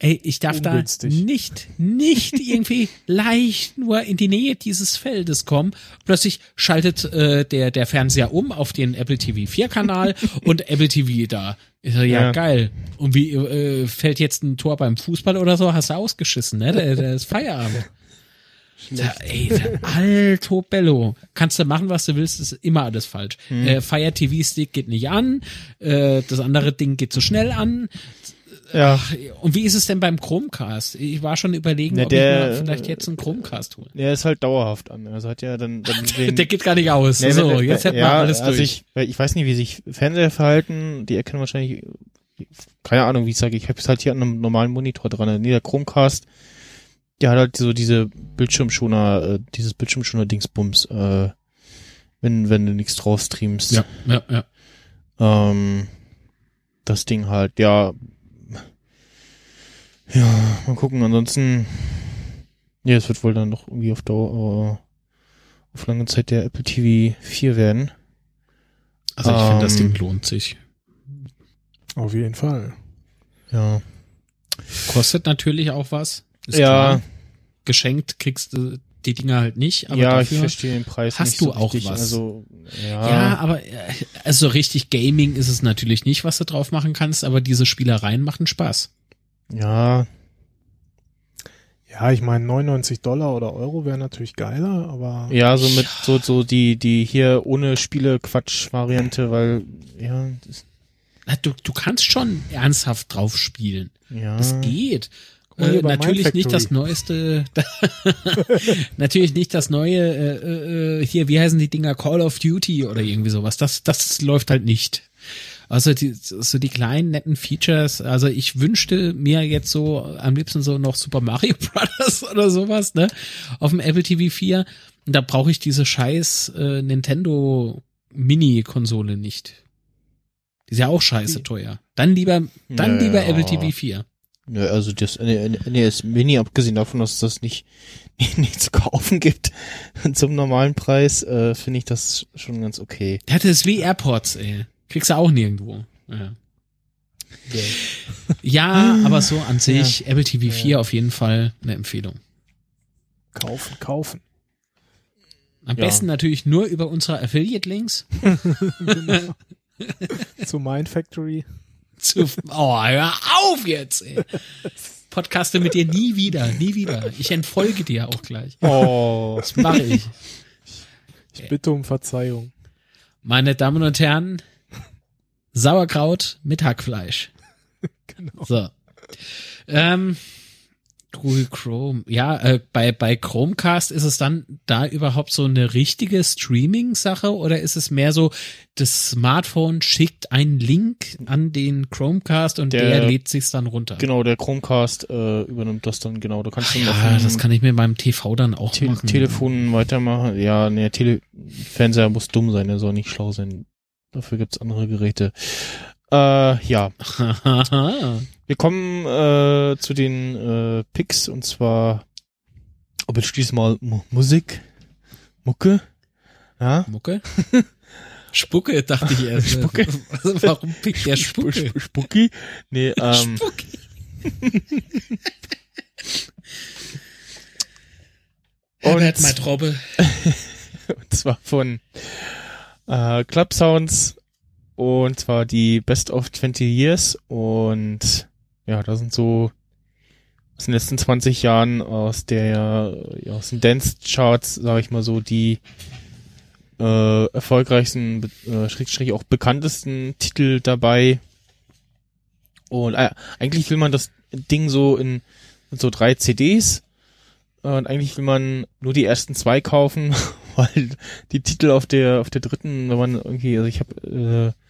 Ey, ich darf Ungünstig. da nicht, nicht [laughs] irgendwie leicht nur in die Nähe dieses Feldes kommen. Plötzlich schaltet äh, der der Fernseher um auf den Apple TV 4 Kanal [laughs] und Apple TV da. Ja, Ja. geil. Und wie äh, fällt jetzt ein Tor beim Fußball oder so? Hast du ausgeschissen, ne? Der, der ist Feierabend. Ja, ey, alto bello. Kannst du machen, was du willst, ist immer alles falsch. Hm. Äh, Fire TV Stick geht nicht an, äh, das andere Ding geht zu schnell an. Ja. Und wie ist es denn beim Chromecast? Ich war schon überlegen, Na, ob der- ich mir vielleicht jetzt einen Chromecast hole. Der ist halt dauerhaft an. Also hat ja dann, dann den, [laughs] Der geht gar nicht aus. Nee, so, jetzt hätten wir ja, alles also durch. Ich, ich weiß nicht, wie sich Fernseher verhalten. Die erkennen wahrscheinlich, keine Ahnung, wie ich sage. Ich habe es halt hier an einem normalen Monitor dran. Nee, der Chromecast, der hat halt so diese Bildschirmschoner, äh, dieses Bildschirmschoner-Dingsbums, äh, wenn, wenn du nichts drauf streamst. ja, ja, ja. Ähm, das Ding halt, ja. Ja, mal gucken. Ansonsten, ja, es wird wohl dann noch irgendwie auf Dauer, äh, auf lange Zeit der Apple TV 4 werden. Also ich finde, das Ähm, Ding lohnt sich. Auf jeden Fall. Ja. Kostet natürlich auch was. Ist ja, klar. Geschenkt kriegst du die Dinger halt nicht. Aber ja, ich dafür, verstehe den Preis hast du so auch richtig. was. Also, ja, Ja, aber äh, also richtig Gaming ist es natürlich nicht, was du drauf machen kannst, aber diese Spielereien machen Spaß. ja, Ja, ich meine 99 Dollar oder Euro wäre natürlich geiler, aber ja, so mit so so die die hier ohne Spiele Quatsch Variante, weil ja, Du, du kannst schon ernsthaft drauf spielen. ja. Das geht. Äh, natürlich nicht das neueste, [laughs] natürlich nicht das neue, äh, äh, hier, wie heißen die Dinger, Call of Duty oder irgendwie sowas. Das, das läuft halt nicht. Also die, so die kleinen netten Features, also ich wünschte mir jetzt so am liebsten so noch Super Mario [laughs] Brothers oder sowas, ne? Auf dem Apple TV 4. Und da brauche ich diese scheiß äh, Nintendo Mini-Konsole nicht. Die ist ja auch scheiße teuer. Dann lieber, dann Ja. lieber Apple TV 4. Nö, also das NES Mini, abgesehen davon, dass es das nicht, [laughs] nicht zu kaufen gibt [laughs] zum normalen Preis, äh, finde ich das schon ganz okay. Der hatte es wie AirPods, ey. Kriegst du auch nirgendwo. Ja, ja aber so an sich, Apple TV 4 auf jeden Fall eine Empfehlung. kaufen, kaufen. Am Ja. besten natürlich nur über unsere Affiliate-Links. [laughs] genau. Zu Mind Factory. Zu, oh, hör auf jetzt, ey. Podcaste mit dir nie wieder, nie wieder. Ich entfolge dir auch gleich. Oh, Das mache ich. Ich bitte um Verzeihung. Meine Damen und Herren, Sauerkraut mit Hackfleisch. [laughs] Genau. So. Ähm, Google Chrome. Ja, äh, bei, bei Chromecast ist es dann da überhaupt so eine richtige Streaming-Sache oder ist es mehr so, das Smartphone schickt einen Link an den Chromecast und der, Der- lädt sich's dann runter? genau, der Chromecast äh, übernimmt das dann genau. Da kannst du Ja, das kann ich mir beim TV dann auch Te machen. Telefon weitermachen. Ja, ne, Tele Fernseher muss dumm sein, der soll nicht schlau sein. Dafür gibt's andere Geräte. Äh, ja. [laughs] Wir kommen äh, zu den äh, Picks und zwar, ob jetzt diesmal Mu Musik, Mucke, ja, Mucke? [laughs] Spucke, dachte ich erst. Spucke. Also, [laughs] warum pickt der Spucke? Sp Spucki, nee, [laughs] ähm, Spucke. und, Herbert Maitrobe. und zwar von äh, Club Sounds und zwar die Best of 20 Years und ja, da sind so aus den letzten 20 Jahren aus der ja, aus den Dance Charts, sage ich mal so, die äh, erfolgreichsten, äh, schrägstrich auch bekanntesten Titel dabei. Und äh, eigentlich will man das Ding so in, in so drei CDs und eigentlich will man nur die ersten zwei kaufen, [laughs] weil die Titel auf der auf der dritten, wenn man irgendwie, also ich habe äh,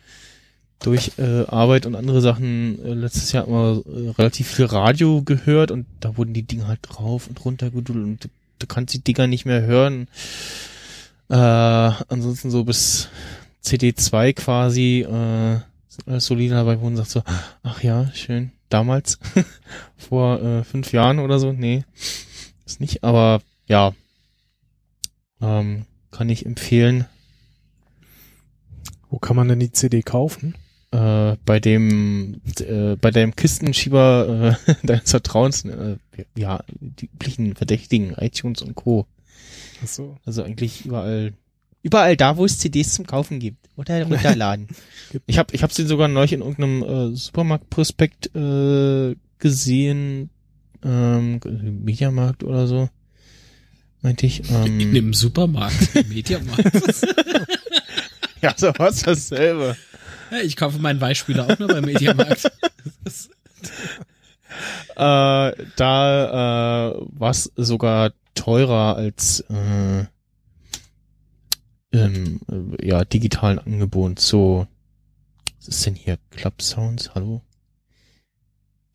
durch äh, Arbeit und andere Sachen äh, letztes Jahr immer äh, relativ viel Radio gehört und da wurden die Dinge halt drauf und runter gedudelt und du, du kannst die Dinger nicht mehr hören. Äh, ansonsten so bis CD2 quasi äh, sind alles solide dabei, wo man sagt so, ach ja, schön, damals, [laughs] vor äh, fünf Jahren oder so, nee, ist nicht, aber ja, ähm, kann ich empfehlen. Wo kann man denn die CD kaufen? Äh, bei dem äh, bei dem Kistenschieber äh, [laughs] deines Vertrauens, äh, ja, die üblichen Verdächtigen, iTunes und Co. Ach so. Also eigentlich überall überall da, wo es CDs zum Kaufen gibt oder runterladen. [laughs] ich habe ich hab's den sogar neulich in irgendeinem äh, Supermarktprospekt äh, gesehen, ähm, Mediamarkt oder so. Meinte ich. Ähm, In dem Supermarkt, im [laughs] Mediamarkt. ja, so was dasselbe. Ja, ich kaufe meinen Weichspüler auch nur beim Mediamarkt. [laughs] Äh, da äh, war es sogar teurer als äh, im äh, ja, digitalen Angebot. So, was ist denn hier? Club Sounds, hallo?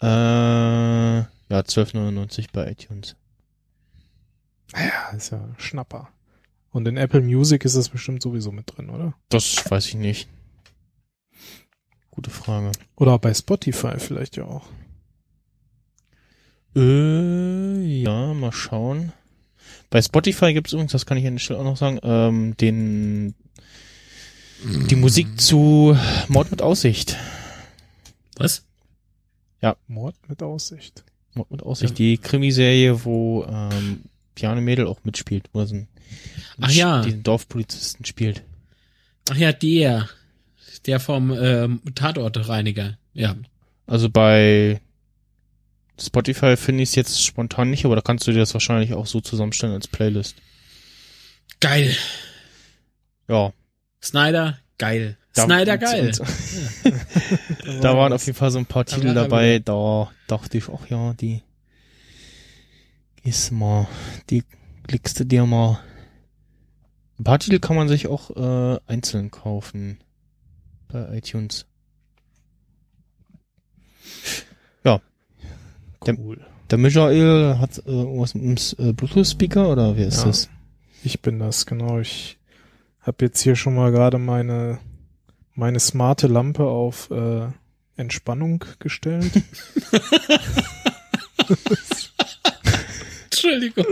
Äh, ja, 12,99 bei iTunes. Ja, ist ja Schnapper. Und in Apple Music ist das bestimmt sowieso mit drin, oder? Das weiß ich nicht. Gute Frage. Oder bei Spotify vielleicht ja auch. Äh, ja, mal schauen. Bei Spotify gibt es übrigens, das kann ich an der Stelle auch noch sagen, ähm, den die Musik zu Mord mit Aussicht. Was? Mord mit Aussicht. Mord mit Aussicht, die Krimiserie, wo ähm, Pianomädel auch mitspielt, wo er so ein, Ach ja. den Dorfpolizisten spielt. Ach ja, der. Der vom ähm, Tatortreiniger. Ja. Also bei Spotify finde ich es jetzt spontan nicht, aber da kannst du dir das wahrscheinlich auch so zusammenstellen als Playlist. Geil. Ja. Snyder, geil. Da- Snyder, geil. und- [laughs] [laughs] Da waren auf jeden Fall so ein paar Da Titel er dabei, da dachte ich, ach ja, die ist mal, die klickst du dir mal. Ein paar Titel kann man sich auch äh, einzeln kaufen bei iTunes. Cool. Der Michael hat äh, was mit dem äh, Bluetooth-Speaker oder wer ist Ja. das? Ich bin das, genau. Ich habe jetzt hier schon mal gerade meine, meine smarte Lampe auf äh, Entspannung gestellt. [laughs] Entschuldigung.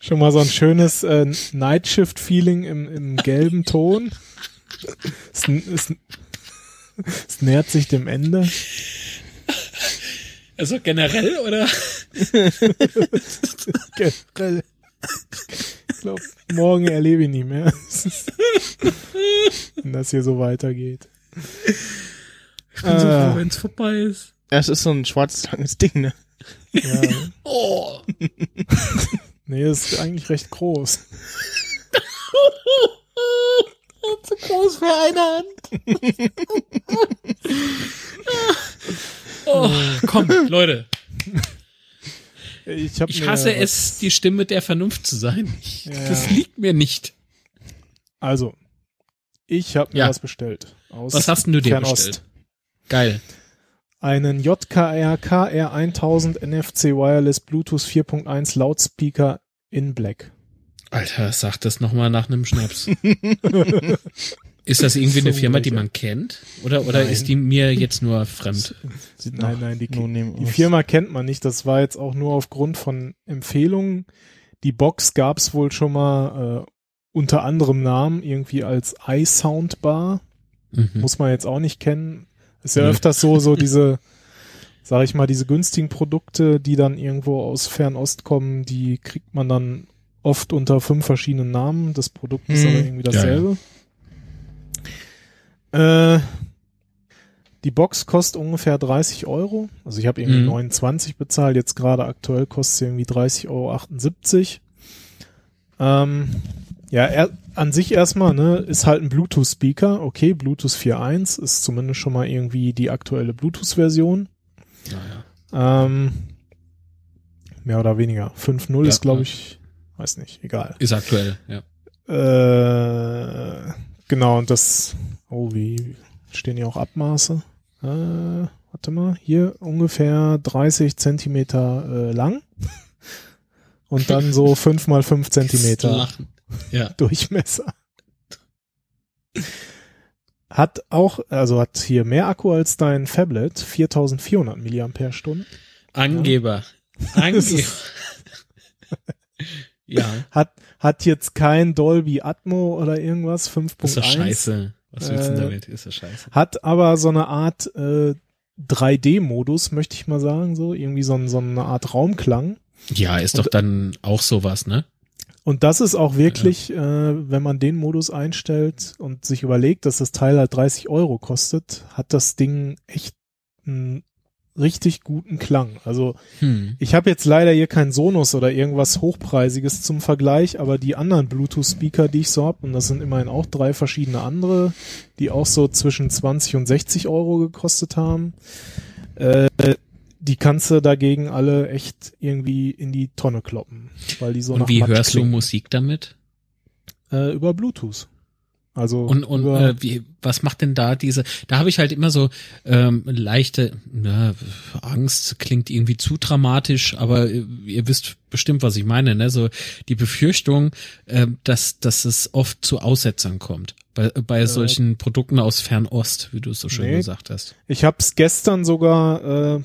schon mal so ein schönes äh, Nightshift-Feeling im, im gelben Ton. [laughs] Es, es, [laughs] es nähert sich dem Ende. Also generell, oder? [laughs] Generell. Ich glaube, morgen erlebe ich nicht mehr. [laughs] Wenn das hier so weitergeht. Ich bin so Ah. froh, wenn's vorbei ist. Ja, es ist so ein schwarzes langes Ding, ne? Ja. Oh. Nee, ist eigentlich recht groß. Zu groß für eine Hand. oh, komm, Leute. Ich, hab Ich hasse es, die Stimme der Vernunft zu sein. Ich, Ja. Das liegt mir nicht. Also, ich habe mir Ja. was bestellt. Aus Was hast denn du dir Fernost. bestellt? Geil. Einen JKR KR1000 NFC Wireless Bluetooth 4.1 Loudspeaker in Black. Alter, sag das nochmal nach einem Schnaps. [laughs] Ist das irgendwie eine Firma, die man kennt? Oder, oder Nein. ist die mir jetzt nur fremd? Nein, nein, die, die. Firma kennt man nicht. Das war jetzt auch nur aufgrund von Empfehlungen. Die Box gab's wohl schon mal äh, unter anderem Namen irgendwie als iSoundbar. Mhm. Muss man jetzt auch nicht kennen. Ist ja öfters so, so [laughs] diese, sag ich mal, diese günstigen Produkte, die dann irgendwo aus Fernost kommen, die kriegt man dann oft unter fünf verschiedenen Namen. Das Produkt ist Hm. aber irgendwie Ja, dasselbe. Äh, die Box kostet ungefähr 30 Euro. Also ich habe irgendwie Mhm. 29 bezahlt. Jetzt gerade aktuell kostet sie irgendwie 30,78 Euro. Ähm, ja, er, an sich erstmal, ne, ist halt ein Bluetooth-Speaker. Okay, Bluetooth 4.1 ist zumindest schon mal irgendwie die aktuelle Bluetooth-Version. Naja. Ähm, mehr oder weniger. 5.0 Ja, ist, glaube ja. ich, weiß nicht, egal. Ist aktuell, ja. Äh, genau, und das, oh, wie stehen hier auch Abmaße? Äh, warte mal, hier ungefähr 30 Zentimeter äh, lang [laughs] und dann so 5 mal 5 Zentimeter. Ja. [laughs] Durchmesser. Hat auch, also hat hier mehr Akku als dein Phablet, 4400 Milliampere-Stunden. Angeber. [laughs] Das Angeber. Ja, [laughs] Hat, hat jetzt kein Dolby Atmo oder irgendwas, 5.1. ist doch scheiße. Was willst du Äh, denn damit? Ist doch scheiße. Hat aber so eine Art äh, 3D-Modus, möchte ich mal sagen, so irgendwie so, so eine Art Raumklang. Ja, ist doch dann auch sowas, ne? Und das ist auch wirklich, äh, wenn man den Modus einstellt und sich überlegt, dass das Teil halt 30 Euro kostet, hat das Ding echt einen richtig guten Klang. Also Hm. ich habe jetzt leider hier kein Sonos oder irgendwas Hochpreisiges zum Vergleich, aber die anderen Bluetooth-Speaker, die ich so hab, und das sind immerhin auch drei verschiedene andere, die auch so zwischen 20 und 60 Euro gekostet haben, äh, die kannst du dagegen alle echt irgendwie in die Tonne kloppen, weil die so nach Und wie Matsch hörst du klingen. Musik damit? Äh, über Bluetooth. Also Und, und äh, wie, was macht denn da diese, da habe ich halt immer so ähm, leichte na, Angst, klingt irgendwie zu dramatisch, aber äh, ihr wisst bestimmt, was ich meine, ne? So die Befürchtung, äh, dass, dass es oft zu Aussetzern kommt. Bei, bei solchen Produkten aus Fernost, wie du es so schön Nee. gesagt hast. ich hab's gestern sogar, äh,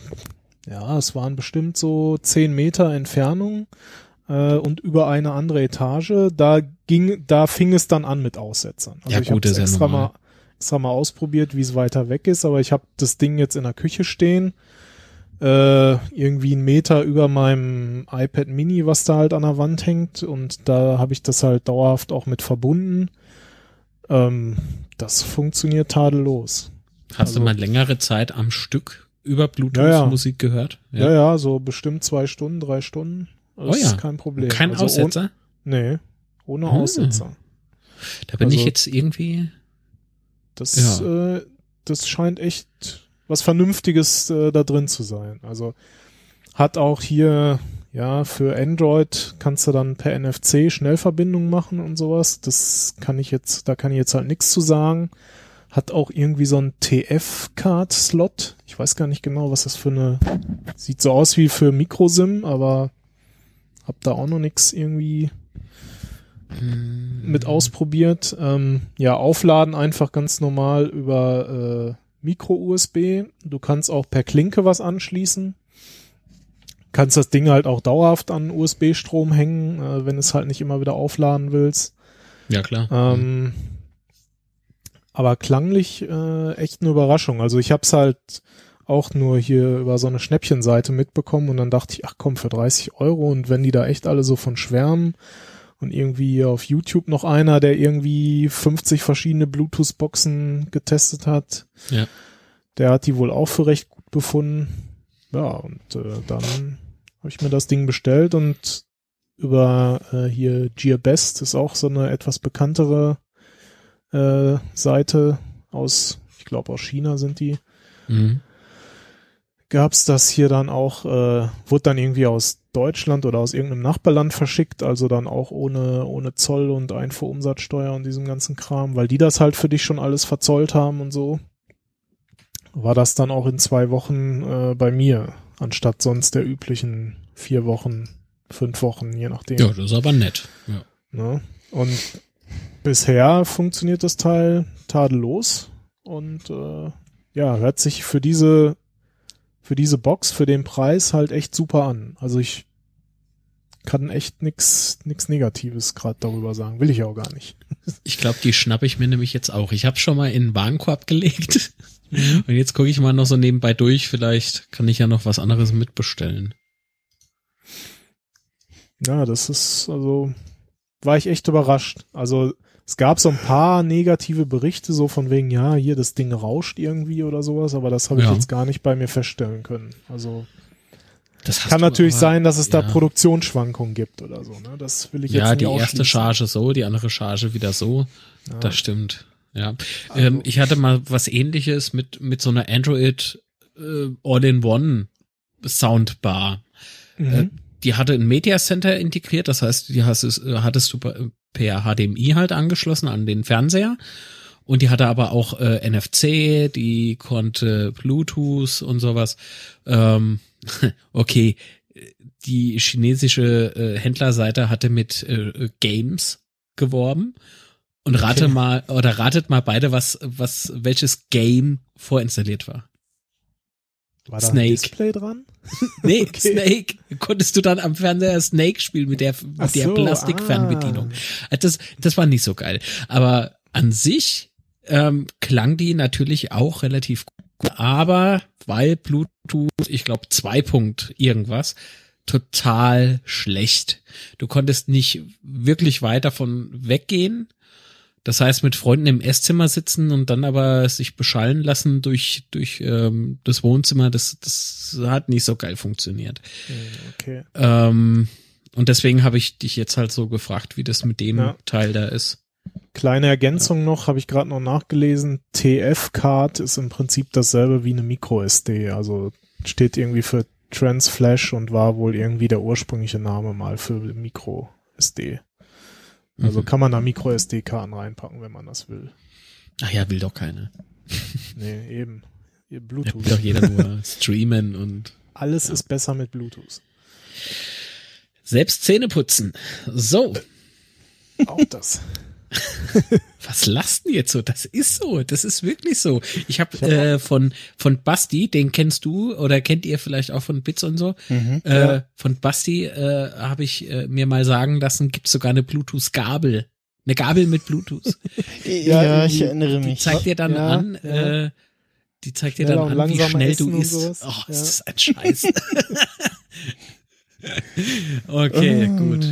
ja, es waren bestimmt so 10 Meter Entfernung äh, und über eine andere Etage. Da ging, da fing es dann an mit Aussetzern. Also Ja, ich ist ja extra normal. mal extra mal ausprobiert, wie es weiter weg ist, aber ich habe das Ding jetzt in der Küche stehen. äh, irgendwie einen Meter über meinem iPad Mini, was da halt an der Wand hängt und da habe ich das halt dauerhaft auch mit verbunden. Ähm, das funktioniert tadellos. Hast Also- du mal längere Zeit am Stück über Bluetooth Ja, ja. Musik gehört? Ja. ja, so bestimmt zwei Stunden, drei Stunden. Das Oh ja. ist kein Problem. Kein Also Aussetzer? Ohne, nee, ohne Ah. Aussetzer. Da bin Also- ich jetzt irgendwie. Das, Ja. äh, das scheint echt was Vernünftiges äh, da drin zu sein. Also hat auch hier, ja, für Android kannst du dann per NFC Schnellverbindung machen und sowas. Das kann ich jetzt, da kann ich jetzt halt nichts zu sagen. Hat auch irgendwie so ein TF-Card-Slot. Ich weiß gar nicht genau, was das für eine, sieht so aus wie für Microsim, aber hab da auch noch nichts irgendwie mit ausprobiert. Ähm, ja, aufladen einfach ganz normal über äh, Micro-USB. Du kannst auch per Klinke was anschließen. Kannst das Ding halt auch dauerhaft an USB-Strom hängen, äh, wenn es halt nicht immer wieder aufladen willst. Ja, klar. Ähm, aber klanglich äh, echt eine Überraschung. Also ich hab's halt auch nur hier über so eine Schnäppchenseite mitbekommen und dann dachte ich, ach komm, für 30 Euro und wenn die da echt alle so von schwärmen und irgendwie auf YouTube noch einer, der irgendwie 50 verschiedene Bluetooth-Boxen getestet hat, Ja. der hat die wohl auch für recht gut befunden. Ja, und äh, dann habe ich mir das Ding bestellt und über äh, hier GearBest ist auch so eine etwas bekanntere äh, Seite aus, ich glaube aus China sind die, Mhm. Gab's das hier dann auch, äh, wurde dann irgendwie aus Deutschland oder aus irgendeinem Nachbarland verschickt, also dann auch ohne, ohne Zoll und Einfuhrumsatzsteuer und diesem ganzen Kram, weil die das halt für dich schon alles verzollt haben und so. War das dann auch in zwei Wochen äh, bei mir, anstatt sonst der üblichen vier Wochen, fünf Wochen, je nachdem. Ja, das ist aber nett. Ja. Ne? Und bisher funktioniert das Teil tadellos und äh, ja, hört sich für diese für diese Box, für den Preis halt echt super an. Also ich kann echt nix nix Negatives gerade darüber sagen. Will ich auch gar nicht. Ich glaube, die schnappe ich mir nämlich jetzt auch. Ich habe schon mal in den Warenkorb gelegt. Und jetzt gucke ich mal noch so nebenbei durch. Vielleicht kann ich ja noch was anderes mitbestellen. Ja, das ist, also, war ich echt überrascht. Also, es gab so ein paar negative Berichte, so von wegen, ja, hier, das Ding rauscht irgendwie oder sowas, aber das habe ich Ja. jetzt gar nicht bei mir feststellen können. Also, kann natürlich aber- sein, dass es da ja. Produktionsschwankungen gibt oder so, ne? Das will ich jetzt Ja, nicht die erste. Charge so, die andere Charge wieder so. Ja. Das stimmt. Ja. Also- ähm, ich hatte mal was ähnliches mit, mit so einer Android äh, All-in-One Soundbar. Äh, Mhm. Die hatte ein Media Center integriert, das heißt, die hast, es- äh, hattest du per- per HDMI halt angeschlossen an den Fernseher. Und die hatte aber auch äh, NFC, die konnte Bluetooth und sowas. Ähm, [laughs] okay, die chinesische äh, Händlerseite hatte mit äh, Games geworben. Und rate Okay. mal, oder ratet mal beide, was, was, welches Game vorinstalliert war. War da ein Snake. Display dran? [laughs] Nee, [laughs] Okay. Snake. Konntest du dann am Fernseher Snake spielen mit der, mit Ach der so, Plastikfernbedienung. ah. Das, das war nicht so geil. Aber an sich ähm, klang die natürlich auch relativ gut. Aber weil Bluetooth, ich glaube, zwei Punkt irgendwas, total schlecht. Du konntest nicht wirklich weit davon weggehen. Das heißt, mit Freunden im Esszimmer sitzen und dann aber sich beschallen lassen durch, durch ähm, das Wohnzimmer, das, das hat nicht so geil funktioniert. Hm, Okay. Ähm, und deswegen habe ich dich jetzt halt so gefragt, wie das mit dem Ja. Teil da ist. Kleine Ergänzung noch, habe ich gerade noch nachgelesen. TF-Card ist im Prinzip dasselbe wie eine Micro-SD. Also steht irgendwie für Transflash und war wohl irgendwie der ursprüngliche Name mal für Micro-SD. Also Mhm. kann man da Micro-SD-Karten reinpacken, wenn man das will. Ach ja, will doch keine. [laughs] Nee, eben. [laughs] Bluetooth. will doch jeder nur [laughs] streamen und Alles ist besser mit Bluetooth. selbst Zähne putzen. So, Auch das. Was lasst denn jetzt so? Das ist so, das ist wirklich so. Ich habe äh, von von Basti, den kennst du oder kennt ihr vielleicht auch von Bits und so. Mhm. Äh, Ja. Von Basti äh, habe ich äh, mir mal sagen lassen, gibt sogar eine Bluetooth-Gabel. Eine Gabel mit Bluetooth. [laughs] Ja, ich die- erinnere Die mich. zeigt dir dann Ja, an, ja. Äh, Die zeigt dir dann an, wie schnell essen du isst. Oh, Ja. ist das ein Scheiß. [laughs] [laughs] okay, gut.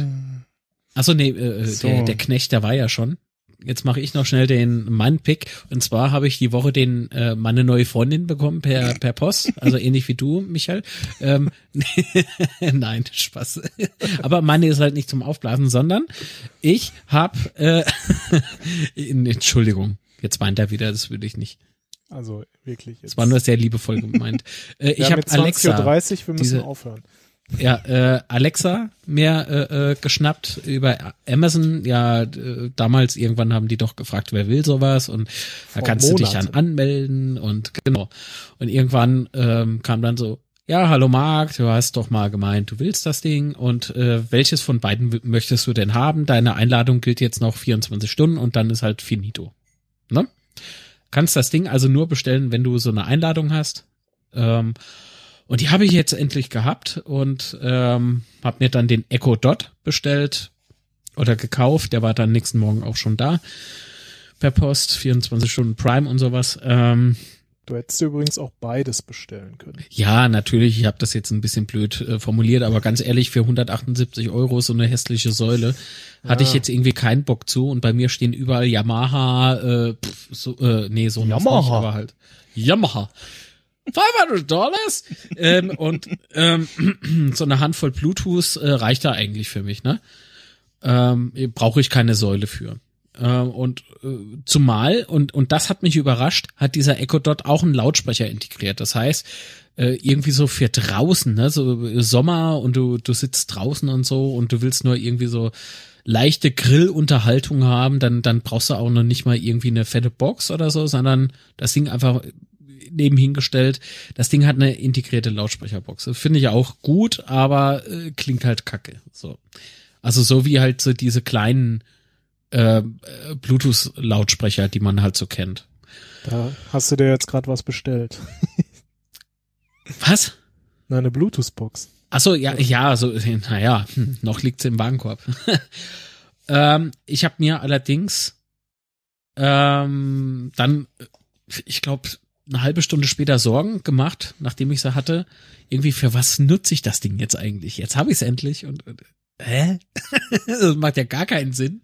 Achso, nee, äh, So. der, der Knecht, der war ja schon. Jetzt mache ich noch schnell den meinen Pick. Und zwar habe ich die Woche den äh, meine neue Freundin bekommen per per Post, also ähnlich wie du, Michael. Ähm, [laughs] Nein, Spaß. Aber meine ist halt nicht zum Aufblasen, sondern ich habe äh, [laughs] Entschuldigung, jetzt meint er wieder, das würde ich nicht. Also wirklich. Es war nur sehr liebevoll gemeint. Äh, ich ja, habe mit 20.30 Alexa. Uhr, wir müssen diese- aufhören. Ja, äh, Alexa mir äh, äh, geschnappt über Amazon. Ja, äh, damals irgendwann haben die doch gefragt, wer will sowas und da Vor kannst du dich dann anmelden und genau. Und irgendwann ähm, kam dann so, ja, hallo Marc, du hast doch mal gemeint, du willst das Ding und äh, welches von beiden möchtest du denn haben? Deine Einladung gilt jetzt noch 24 Stunden und dann ist halt finito. Ne? Kannst das Ding also nur bestellen, wenn du so eine Einladung hast. Ähm, und die habe ich jetzt endlich gehabt und ähm, habe mir dann den Echo Dot bestellt oder gekauft. Der war dann nächsten Morgen auch schon da per Post, 24 Stunden Prime und sowas. Ähm, Du hättest dir übrigens auch beides bestellen können. ja, natürlich, ich habe das jetzt ein bisschen blöd äh, formuliert, aber ganz ehrlich, für 178 Euro so eine hässliche Säule hatte Ja. ich jetzt irgendwie keinen Bock zu und bei mir stehen überall Yamaha, äh, pff, so, äh, nee, so Yamaha. nicht, aber halt Yamaha. 500 Dollars ähm, und ähm, [clears throat] so eine Handvoll Bluetooth äh, reicht da eigentlich für mich, ne? Ähm, Brauche ich keine Säule für. Ähm, und äh, zumal, und, und das hat mich überrascht, hat dieser Echo Dot auch einen Lautsprecher integriert. Das heißt, äh, irgendwie so für draußen, ne, so Sommer und du, du sitzt draußen und so und du willst nur irgendwie so leichte Grillunterhaltung haben, dann, dann brauchst du auch noch nicht mal irgendwie eine fette Box oder so, sondern das Ding einfach nebenhin gestellt. Das Ding hat eine integrierte Lautsprecherbox. Finde ich auch gut, aber äh, klingt halt kacke. So. Also so wie halt so diese kleinen äh, Bluetooth-Lautsprecher, die man halt so kennt. Da hast du dir jetzt gerade was bestellt. Was? Na, eine Bluetooth-Box. Ach so, ja, ja, so, [laughs] naja, hm, noch liegt's im Warenkorb. [laughs] ähm, ich habe mir allerdings ähm, dann, ich glaube, eine halbe Stunde später Sorgen gemacht, nachdem ich sie hatte. Irgendwie, für was nutze ich das Ding jetzt eigentlich? Jetzt habe ich es endlich und, und hä? [laughs] das macht ja gar keinen Sinn.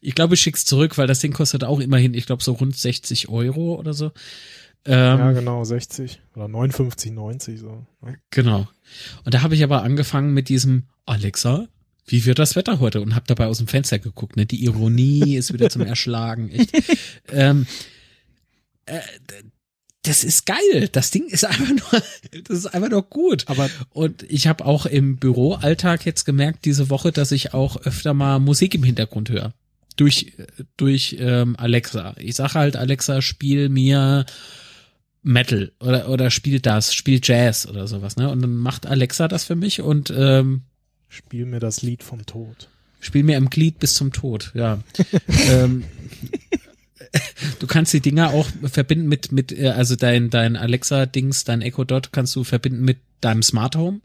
Ich glaube, ich schick's zurück, weil das Ding kostet auch immerhin, ich glaube, so rund 60 Euro oder so. Ähm, ja, genau, 60 oder 59, 90 so. ne? Genau. Und da habe ich aber angefangen mit diesem Alexa, wie wird das Wetter heute? Und habe dabei aus dem Fenster geguckt. Ne? Die Ironie ist wieder zum [laughs] Erschlagen. Echt. ähm, äh, das ist geil. Das Ding ist einfach nur, [laughs] das ist einfach nur gut. Aber Und ich habe auch im Büroalltag jetzt gemerkt diese Woche, dass ich auch öfter mal Musik im Hintergrund höre. Durch, durch ähm, Alexa. Ich sage halt, Alexa, spiel mir Metal oder, oder spiel das, spiel Jazz oder sowas, ne? Und dann macht Alexa das für mich und ähm, spiel mir das Lied vom Tod. spiel mir im Glied bis zum Tod, ja. [laughs] ähm, du kannst die Dinger auch verbinden mit, mit, äh, also dein, dein Alexa-Dings, dein Echo Dot kannst du verbinden mit deinem Smart Home.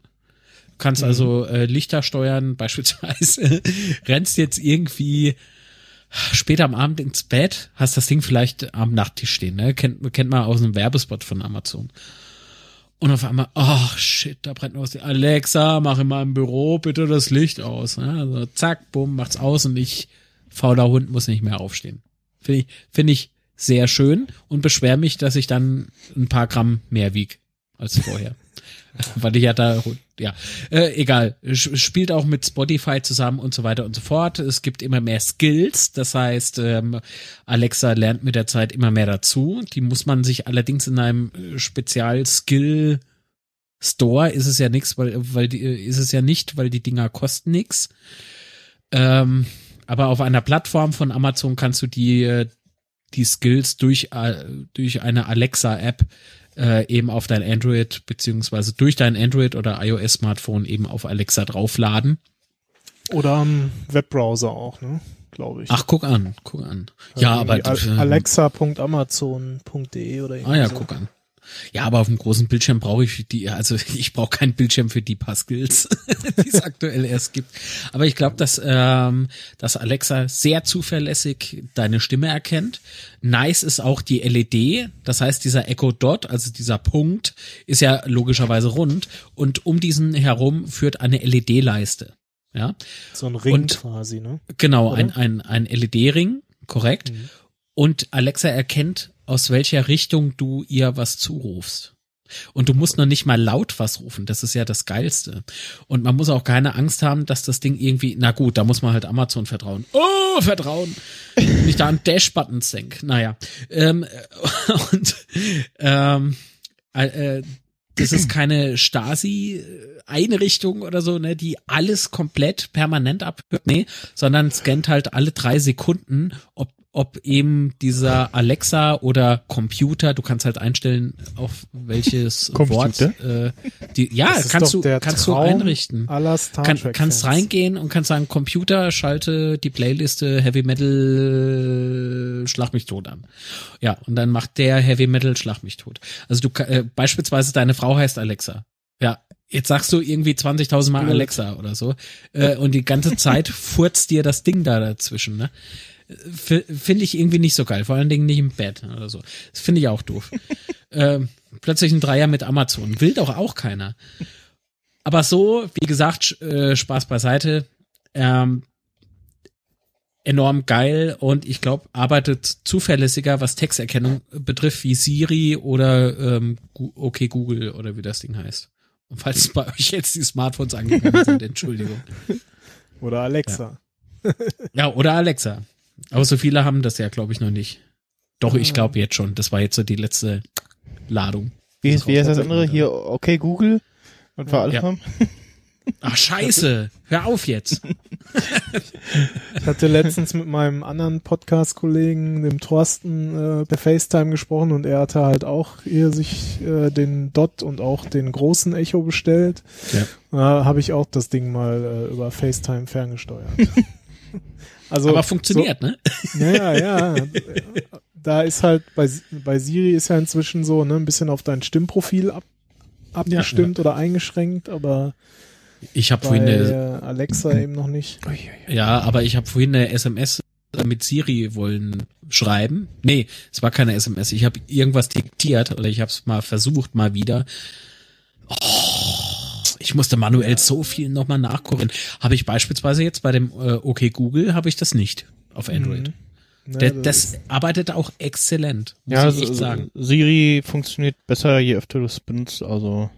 Du kannst Mhm. also äh, Lichter steuern, [laughs] beispielsweise rennst jetzt irgendwie später am Abend ins Bett, hast das Ding vielleicht am Nachttisch stehen, ne? Kennt, kennt man aus einem Werbespot von Amazon. Und auf einmal, ach shit, da brennt noch was. Alexa, mach in meinem Büro bitte das Licht aus. Ne? Also zack, bumm, macht's aus und ich, fauler Hund, muss nicht mehr aufstehen. Finde ich, finde ich sehr schön und beschwer mich, dass ich dann ein paar Gramm mehr wieg als vorher. [laughs] Weil ich ja da, ja, äh, egal, spielt auch mit Spotify zusammen und so weiter und so fort. Es gibt immer mehr Skills, das heißt, ähm, Alexa lernt mit der Zeit immer mehr dazu. Die muss man sich allerdings in einem äh, Spezial-Skill Store ist es ja nichts, weil, weil die, äh, ist es ja nicht, weil die Dinger kosten nix. Ähm, aber auf einer Plattform von Amazon kannst du die, äh, die Skills durch, äh, durch eine Alexa-App äh, eben auf dein Android beziehungsweise durch dein Android oder iOS-Smartphone eben auf Alexa draufladen. Oder am Webbrowser auch, ne? Glaube ich. Ach, guck an, guck an. Ja, aber äh, Al- Alexa.amazon.de oder irgendwie Ah ja, so. guck an. Ja, aber auf dem großen Bildschirm brauche ich die, also [laughs] ich brauche keinen Bildschirm für die paar Skills, [laughs] die es aktuell erst gibt. Aber ich glaube, dass, ähm, dass Alexa sehr zuverlässig deine Stimme erkennt. Nice ist auch die LED, das heißt dieser Echo Dot, also dieser Punkt, ist ja logischerweise rund und um diesen herum führt eine LED-Leiste. Ja, So ein Ring Und- quasi, ne? genau, Oder? ein, ein, ein LED-Ring, korrekt. Mhm. Und Alexa erkennt, aus welcher Richtung du ihr was zurufst. Und du musst noch nicht mal laut was rufen. Das ist ja das Geilste. Und man muss auch keine Angst haben, dass das Ding irgendwie, na gut, da muss man halt Amazon vertrauen. Oh, vertrauen. [laughs] Wenn ich da an Dash-Buttons denke. Naja. Ähm, äh, [laughs] und ähm, äh, äh, das ist keine Stasi-Einrichtung oder so, ne, die alles komplett permanent abhört, nee, sondern scannt halt alle drei Sekunden, ob ob eben dieser Alexa oder Computer, du kannst halt einstellen, auf welches [laughs] Wort, äh, die, ja, Das kannst du, kannst du einrichten. aller Star Kann, kannst Fans. reingehen und kannst sagen, Computer, schalte die Playliste Heavy Metal Schlag mich tot an. Ja, und dann macht der Heavy Metal Schlag mich tot. Also du, äh, beispielsweise deine Frau heißt Alexa. Ja, jetzt sagst du irgendwie 20.000 Mal. Alexa oder so. Äh, und die ganze Zeit [laughs] furzt dir das Ding da dazwischen, ne? Finde ich irgendwie nicht so geil, vor allen Dingen nicht im Bett oder so. Das finde ich auch doof. [laughs] ähm, plötzlich ein Dreier mit Amazon. Will doch auch keiner. Aber so, wie gesagt, äh, Spaß beiseite. Ähm, enorm geil und ich glaube, arbeitet zuverlässiger, was Texterkennung betrifft, wie Siri oder ähm, okay Google oder wie das Ding heißt. Und falls bei euch jetzt die Smartphones angegangen sind, [laughs] Entschuldigung. Oder Alexa. Ja, oder Alexa. Aber so viele haben das ja, glaube ich, noch nicht. Doch, ich glaube jetzt schon. Das war jetzt so die letzte Ladung. Wie, ist, wie heißt das andere? Hier, okay, Google. Und wir alle Ja. haben. [laughs] Ach, scheiße. Hör auf jetzt. [laughs] Ich hatte letztens mit meinem anderen Podcast-Kollegen, dem Thorsten, äh, per FaceTime gesprochen und er hatte halt auch hier sich äh, den Dot und auch den großen Echo bestellt. Ja. Da habe ich auch das Ding mal äh, über FaceTime ferngesteuert. [laughs] also Aber funktioniert, ne? So, [laughs] ja, ja, ja. Da ist halt bei, bei Siri ist ja inzwischen so ne, ein bisschen auf dein Stimmprofil ab, abgestimmt oder eingeschränkt, aber Ich habe vorhin eine, Alexa eben noch nicht. ja, aber ich habe vorhin eine SMS mit Siri wollen schreiben. Nee, es war keine SMS. Ich habe irgendwas diktiert oder ich habe es mal versucht, mal wieder. Oh, ich musste manuell so viel nochmal nachgucken. Habe ich beispielsweise jetzt bei dem äh, OK Google habe ich das nicht auf Android. Mhm. Ne, Der, das das arbeitet auch exzellent, muss Ja, ich echt so- sagen. Siri funktioniert besser, je öfter du es benutzt. Also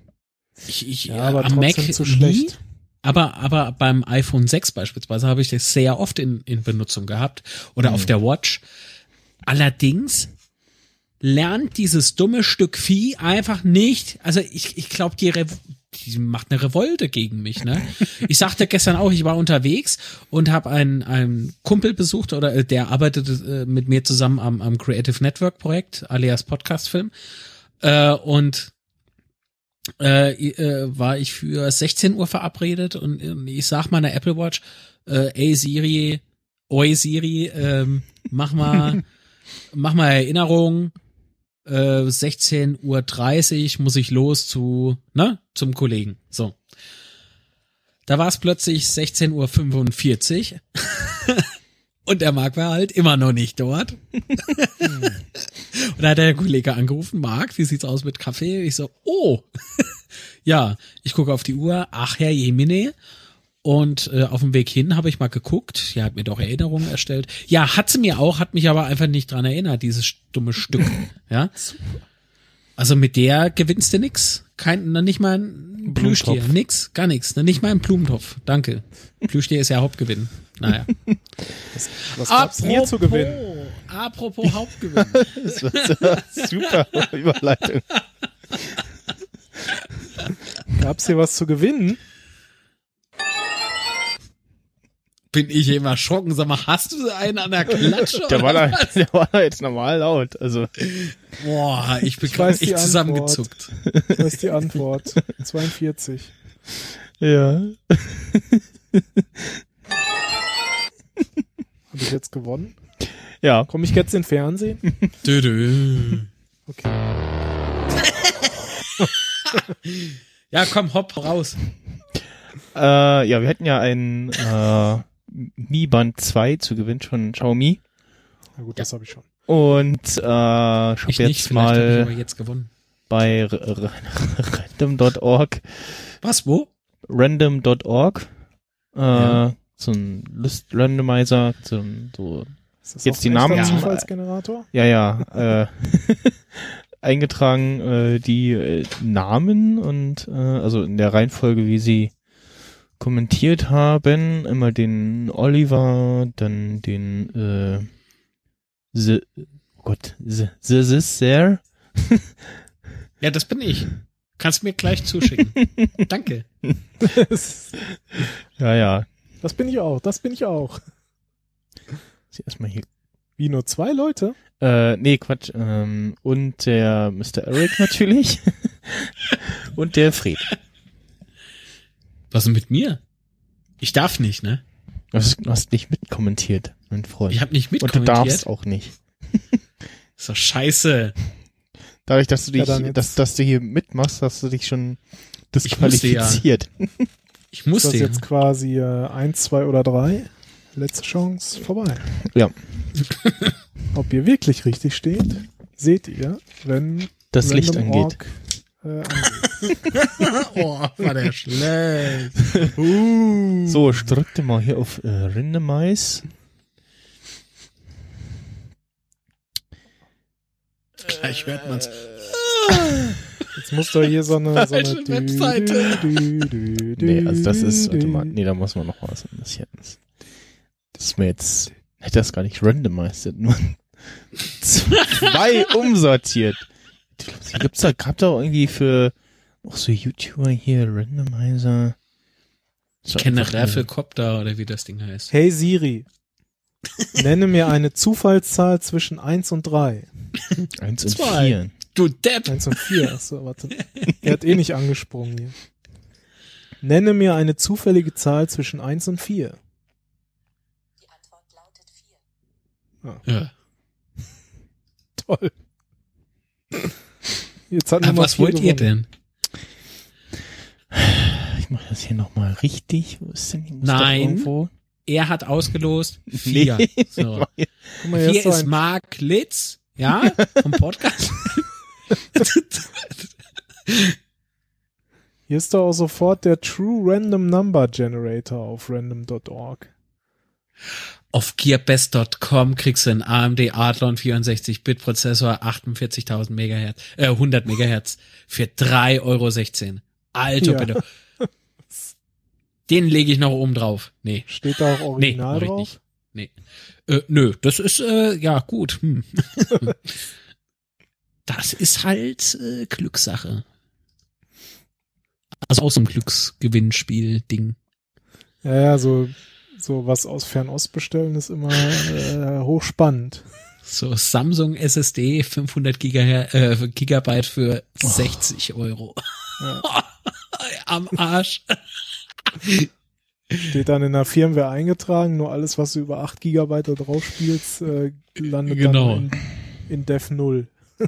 Ich, ich, ja, aber am Mac zu nie, schlecht. Aber, aber beim iPhone 6 beispielsweise habe ich das sehr oft in, in Benutzung gehabt oder auf der Watch. Allerdings lernt dieses dumme Stück Vieh einfach nicht, also ich, ich glaube, die, Rev die macht eine Revolte gegen mich. Ne? Ich sagte gestern auch, ich war unterwegs und habe einen, einen Kumpel besucht oder äh, der arbeitete äh, mit mir zusammen am, am Creative Network Projekt, alias Podcast Film. Äh, und äh, äh, war ich für 16 Uhr verabredet und äh, ich sag meiner Apple Watch, äh, ey Siri, oi Siri, ähm, mach mal, [laughs] mach mal Erinnerung, äh, 16.30 Uhr muss ich los zu, ne, zum Kollegen. So. Da war es plötzlich 16.45 Uhr. [laughs] Und der Marc war halt immer noch nicht dort. [laughs] Und da hat der Kollege angerufen, Marc, wie sieht's aus mit Kaffee? Ich so, oh, [laughs] ja, ich gucke auf die Uhr, ach Herr Jemine. Und äh, auf dem Weg hin habe ich mal geguckt, ja, hat mir doch Erinnerungen erstellt. Ja, hat sie mir auch, hat mich aber einfach nicht dran erinnert, dieses dumme Stück. [laughs] ja. Also mit der gewinnst du nix. Kein, noch nicht mal ein Plüschtier, nix, gar nichts. Noch nicht mal ein Blumentopf. Danke. Plüschtier ist ja Hauptgewinn. Naja. Was gab's denn hier zu gewinnen? Apropos Hauptgewinn. [laughs] das war super Überleitung. [laughs] Gab's hier was zu gewinnen? Bin ich immer erschrocken. Sag mal, hast du einen an der Klatsche? Der war, da, [laughs] der war da jetzt normal laut. Also Boah, ich bin Ich weiß gerade echt zusammengezuckt. Das ist die Antwort. 42. ja. Habe ich jetzt gewonnen? Ja. Komme ich jetzt in Fernsehen? Dö, dö. Okay. [laughs] Ja, komm, hopp raus. Äh, ja, wir hatten ja ein äh, Mi Band 2 zu Gewinn von Xiaomi. Na gut, das habe ich schon. Und äh, ich habe Ich jetzt nicht, hab mal aber jetzt gewonnen. bei [laughs] random.org Was, wo? random.org äh, Ja. so ein List Randomizer, so, so Ist das Jetzt auch die ein Namen Zufallsgenerator? ja ja äh, [laughs] eingetragen äh, die äh, Namen und äh, also in der Reihenfolge, wie sie kommentiert haben, immer den Oliver, dann den äh, the, oh Gott, the, the this there, Ja, das bin ich. Kannst mir gleich zuschicken. [laughs] Danke. [laughs] ja ja, Das bin ich auch, das bin ich auch. sie erstmal hier Wie nur zwei Leute? Äh, nee, Quatsch. Ähm, und der Mr. Eric natürlich. [laughs] und der Fred. Was ist mit mir? Ich darf nicht, ne? Du hast, du hast nicht mitkommentiert, mein Freund. Ich habe nicht und du mitkommentiert. darfst auch nicht. [laughs] Ist doch scheiße. Dadurch, dass du Ja, dich, jetzt- dass, dass du hier mitmachst, hast du dich schon Ich musste ja. disqualifiziert. [laughs] Ich Ist musste das ja. jetzt quasi äh, eins, zwei oder drei? Letzte Chance vorbei. Ja. [laughs] Ob ihr wirklich richtig steht, seht ihr, wenn Das Licht angeht. Org, äh, angeht. [laughs] oh, war der schlecht. So, ich drückte mal hier auf äh, Randomize. Gleich hört man's. Jetzt muss doch hier so eine, so eine Webseite. dü, dü, dü, Nee, also das ist, warte mal, nee, da muss man noch was investieren. Das, das ist mir jetzt, hätte das gar nicht randomized, nur [laughs] zwei umsortiert. Gibt's da, gab da irgendwie für auch so YouTuber hier, Randomizer? Ich kenne Rafflecopter oder wie das Ding heißt. Hey Siri, nenne mir eine Zufallszahl zwischen 1 und 3. [laughs] Eins und Zwei. vier. Du Depp. 1 und 4, achso, warte. [laughs] Er hat eh nicht angesprungen hier. Nenne mir eine zufällige Zahl zwischen 1 und 4. Ja. Toll. Jetzt hat Aber was wollt ihr gewonnen. denn? Ich mache das hier nochmal richtig. Wo ist denn die? Doch Nein. Irgendwo? Er hat ausgelost vier. Nee. [laughs] So. Guck mal, hier Hier ist so ist Mark Litz, ja, [laughs] vom Podcast. hier ist doch auch sofort der True Random Number Generator auf random.org. Auf gearbest.com kriegst du einen AMD Athlon 64-Bit Prozessor, 48.000 Megahertz, äh, 100 Megahertz für 3,16 Euro. Alter, Ja. bitte. Den lege ich noch oben drauf. Nee. Steht da auch Nee, original ich drauf? nicht. Nee. Äh, nö, das ist, äh, ja, gut. Hm. [laughs] das ist halt äh, Glückssache. Also auch so ein Glücksgewinnspiel-Ding. Ja, ja, so, so was aus Fernost bestellen ist immer äh, hochspannend. So Samsung SSD 500 Gigaher äh, Gigabyte für 60 Euro. Ja. [laughs] Am Arsch. Steht dann in der Firmware eingetragen, nur alles, was du über 8 Gigabyte da drauf spielst, äh, landet Genau. dann in, in Dev 0. [laughs]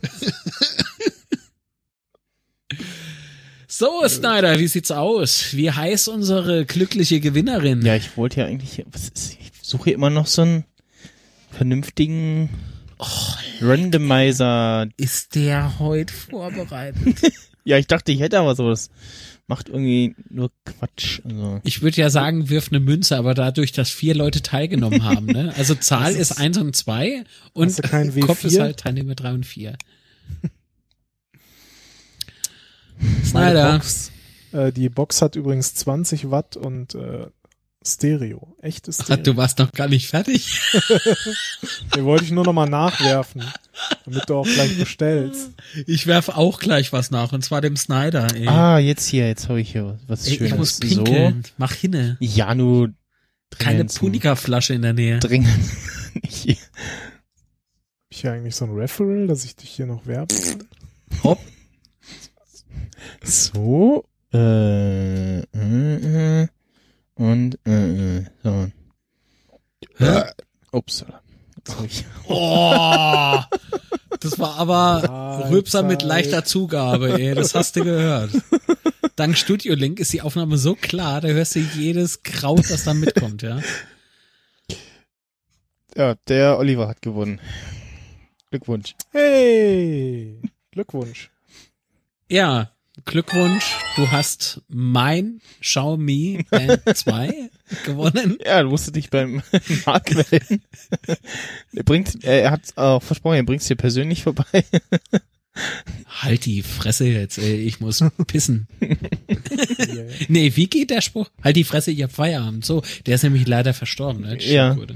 So, Snyder, wie sieht's aus? Wie heißt unsere glückliche Gewinnerin? Ja, ich wollte ja eigentlich, was ist, ich suche hier immer noch so einen vernünftigen Randomizer. Ist der heute vorbereitet? [laughs] Ja, ich dachte, ich hätte aber sowas. Macht irgendwie nur Quatsch. Also. Ich würde ja sagen, wirf eine Münze, aber dadurch, dass vier Leute teilgenommen haben, ne? Also [laughs] Zahl ist ist- eins und zwei und Kopf ist W4? halt Teilnehmer drei und vier. Snyder. Box, äh, die Box hat übrigens 20 Watt und äh, Stereo. Echtes Stereo. Du warst noch gar nicht fertig. [laughs] Den wollte ich nur noch mal nachwerfen, damit du auch gleich bestellst. Ich werfe auch gleich was nach, und zwar dem Snyder, ey. Ah, jetzt hier, jetzt habe ich hier was ey ich Schönes. muss pinkeln. Mach hinne. So. Ja, nur Keine Punika-Flasche in der Nähe. Dringend. [laughs] Hab ich hier eigentlich so ein Referral, dass ich dich hier noch werben kann? Hopp. So. Äh, äh, äh, und äh, äh, so. Hä? Ups. Oh, Das war aber Rülpser mit leichter Zugabe, ey. Das hast du gehört. Dank Studio Link ist die Aufnahme so klar, da hörst du jedes Kraut, das da mitkommt, ja. Ja, der Oliver hat gewonnen. Glückwunsch. Hey, Glückwunsch. Ja, Glückwunsch, du hast mein Xiaomi Band 2 [laughs] gewonnen. Ja, du musst dich beim [laughs] Marc melden. Er bringt, er hat auch versprochen, er bringt's dir persönlich vorbei. Halt die Fresse jetzt, ey, ich muss pissen. [laughs] nee, wie geht der Spruch? Halt die Fresse, ihr habt Feierabend. So, der ist nämlich leider verstorben, ne? Ja. Wurde.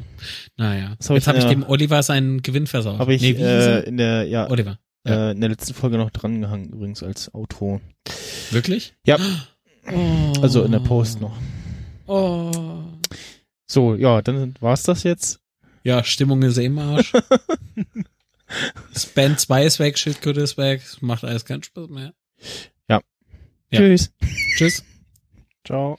Naja, hab jetzt ich habe ich in der- dem Oliver seinen Gewinn versaut. Habe ich nee, äh, in der, ja, Oliver. Ja. äh, in der letzten Folge noch drangehangen übrigens als Outro. Wirklich? Ja, Oh. also in der Post noch. Oh. So, ja, dann war's das jetzt. Ja, Stimmung ist eh im Arsch. [laughs] Band 2 ist weg, Schildkröte ist weg, macht alles keinen Spaß mehr. Ja. Tschüss. Tschüss. Ciao.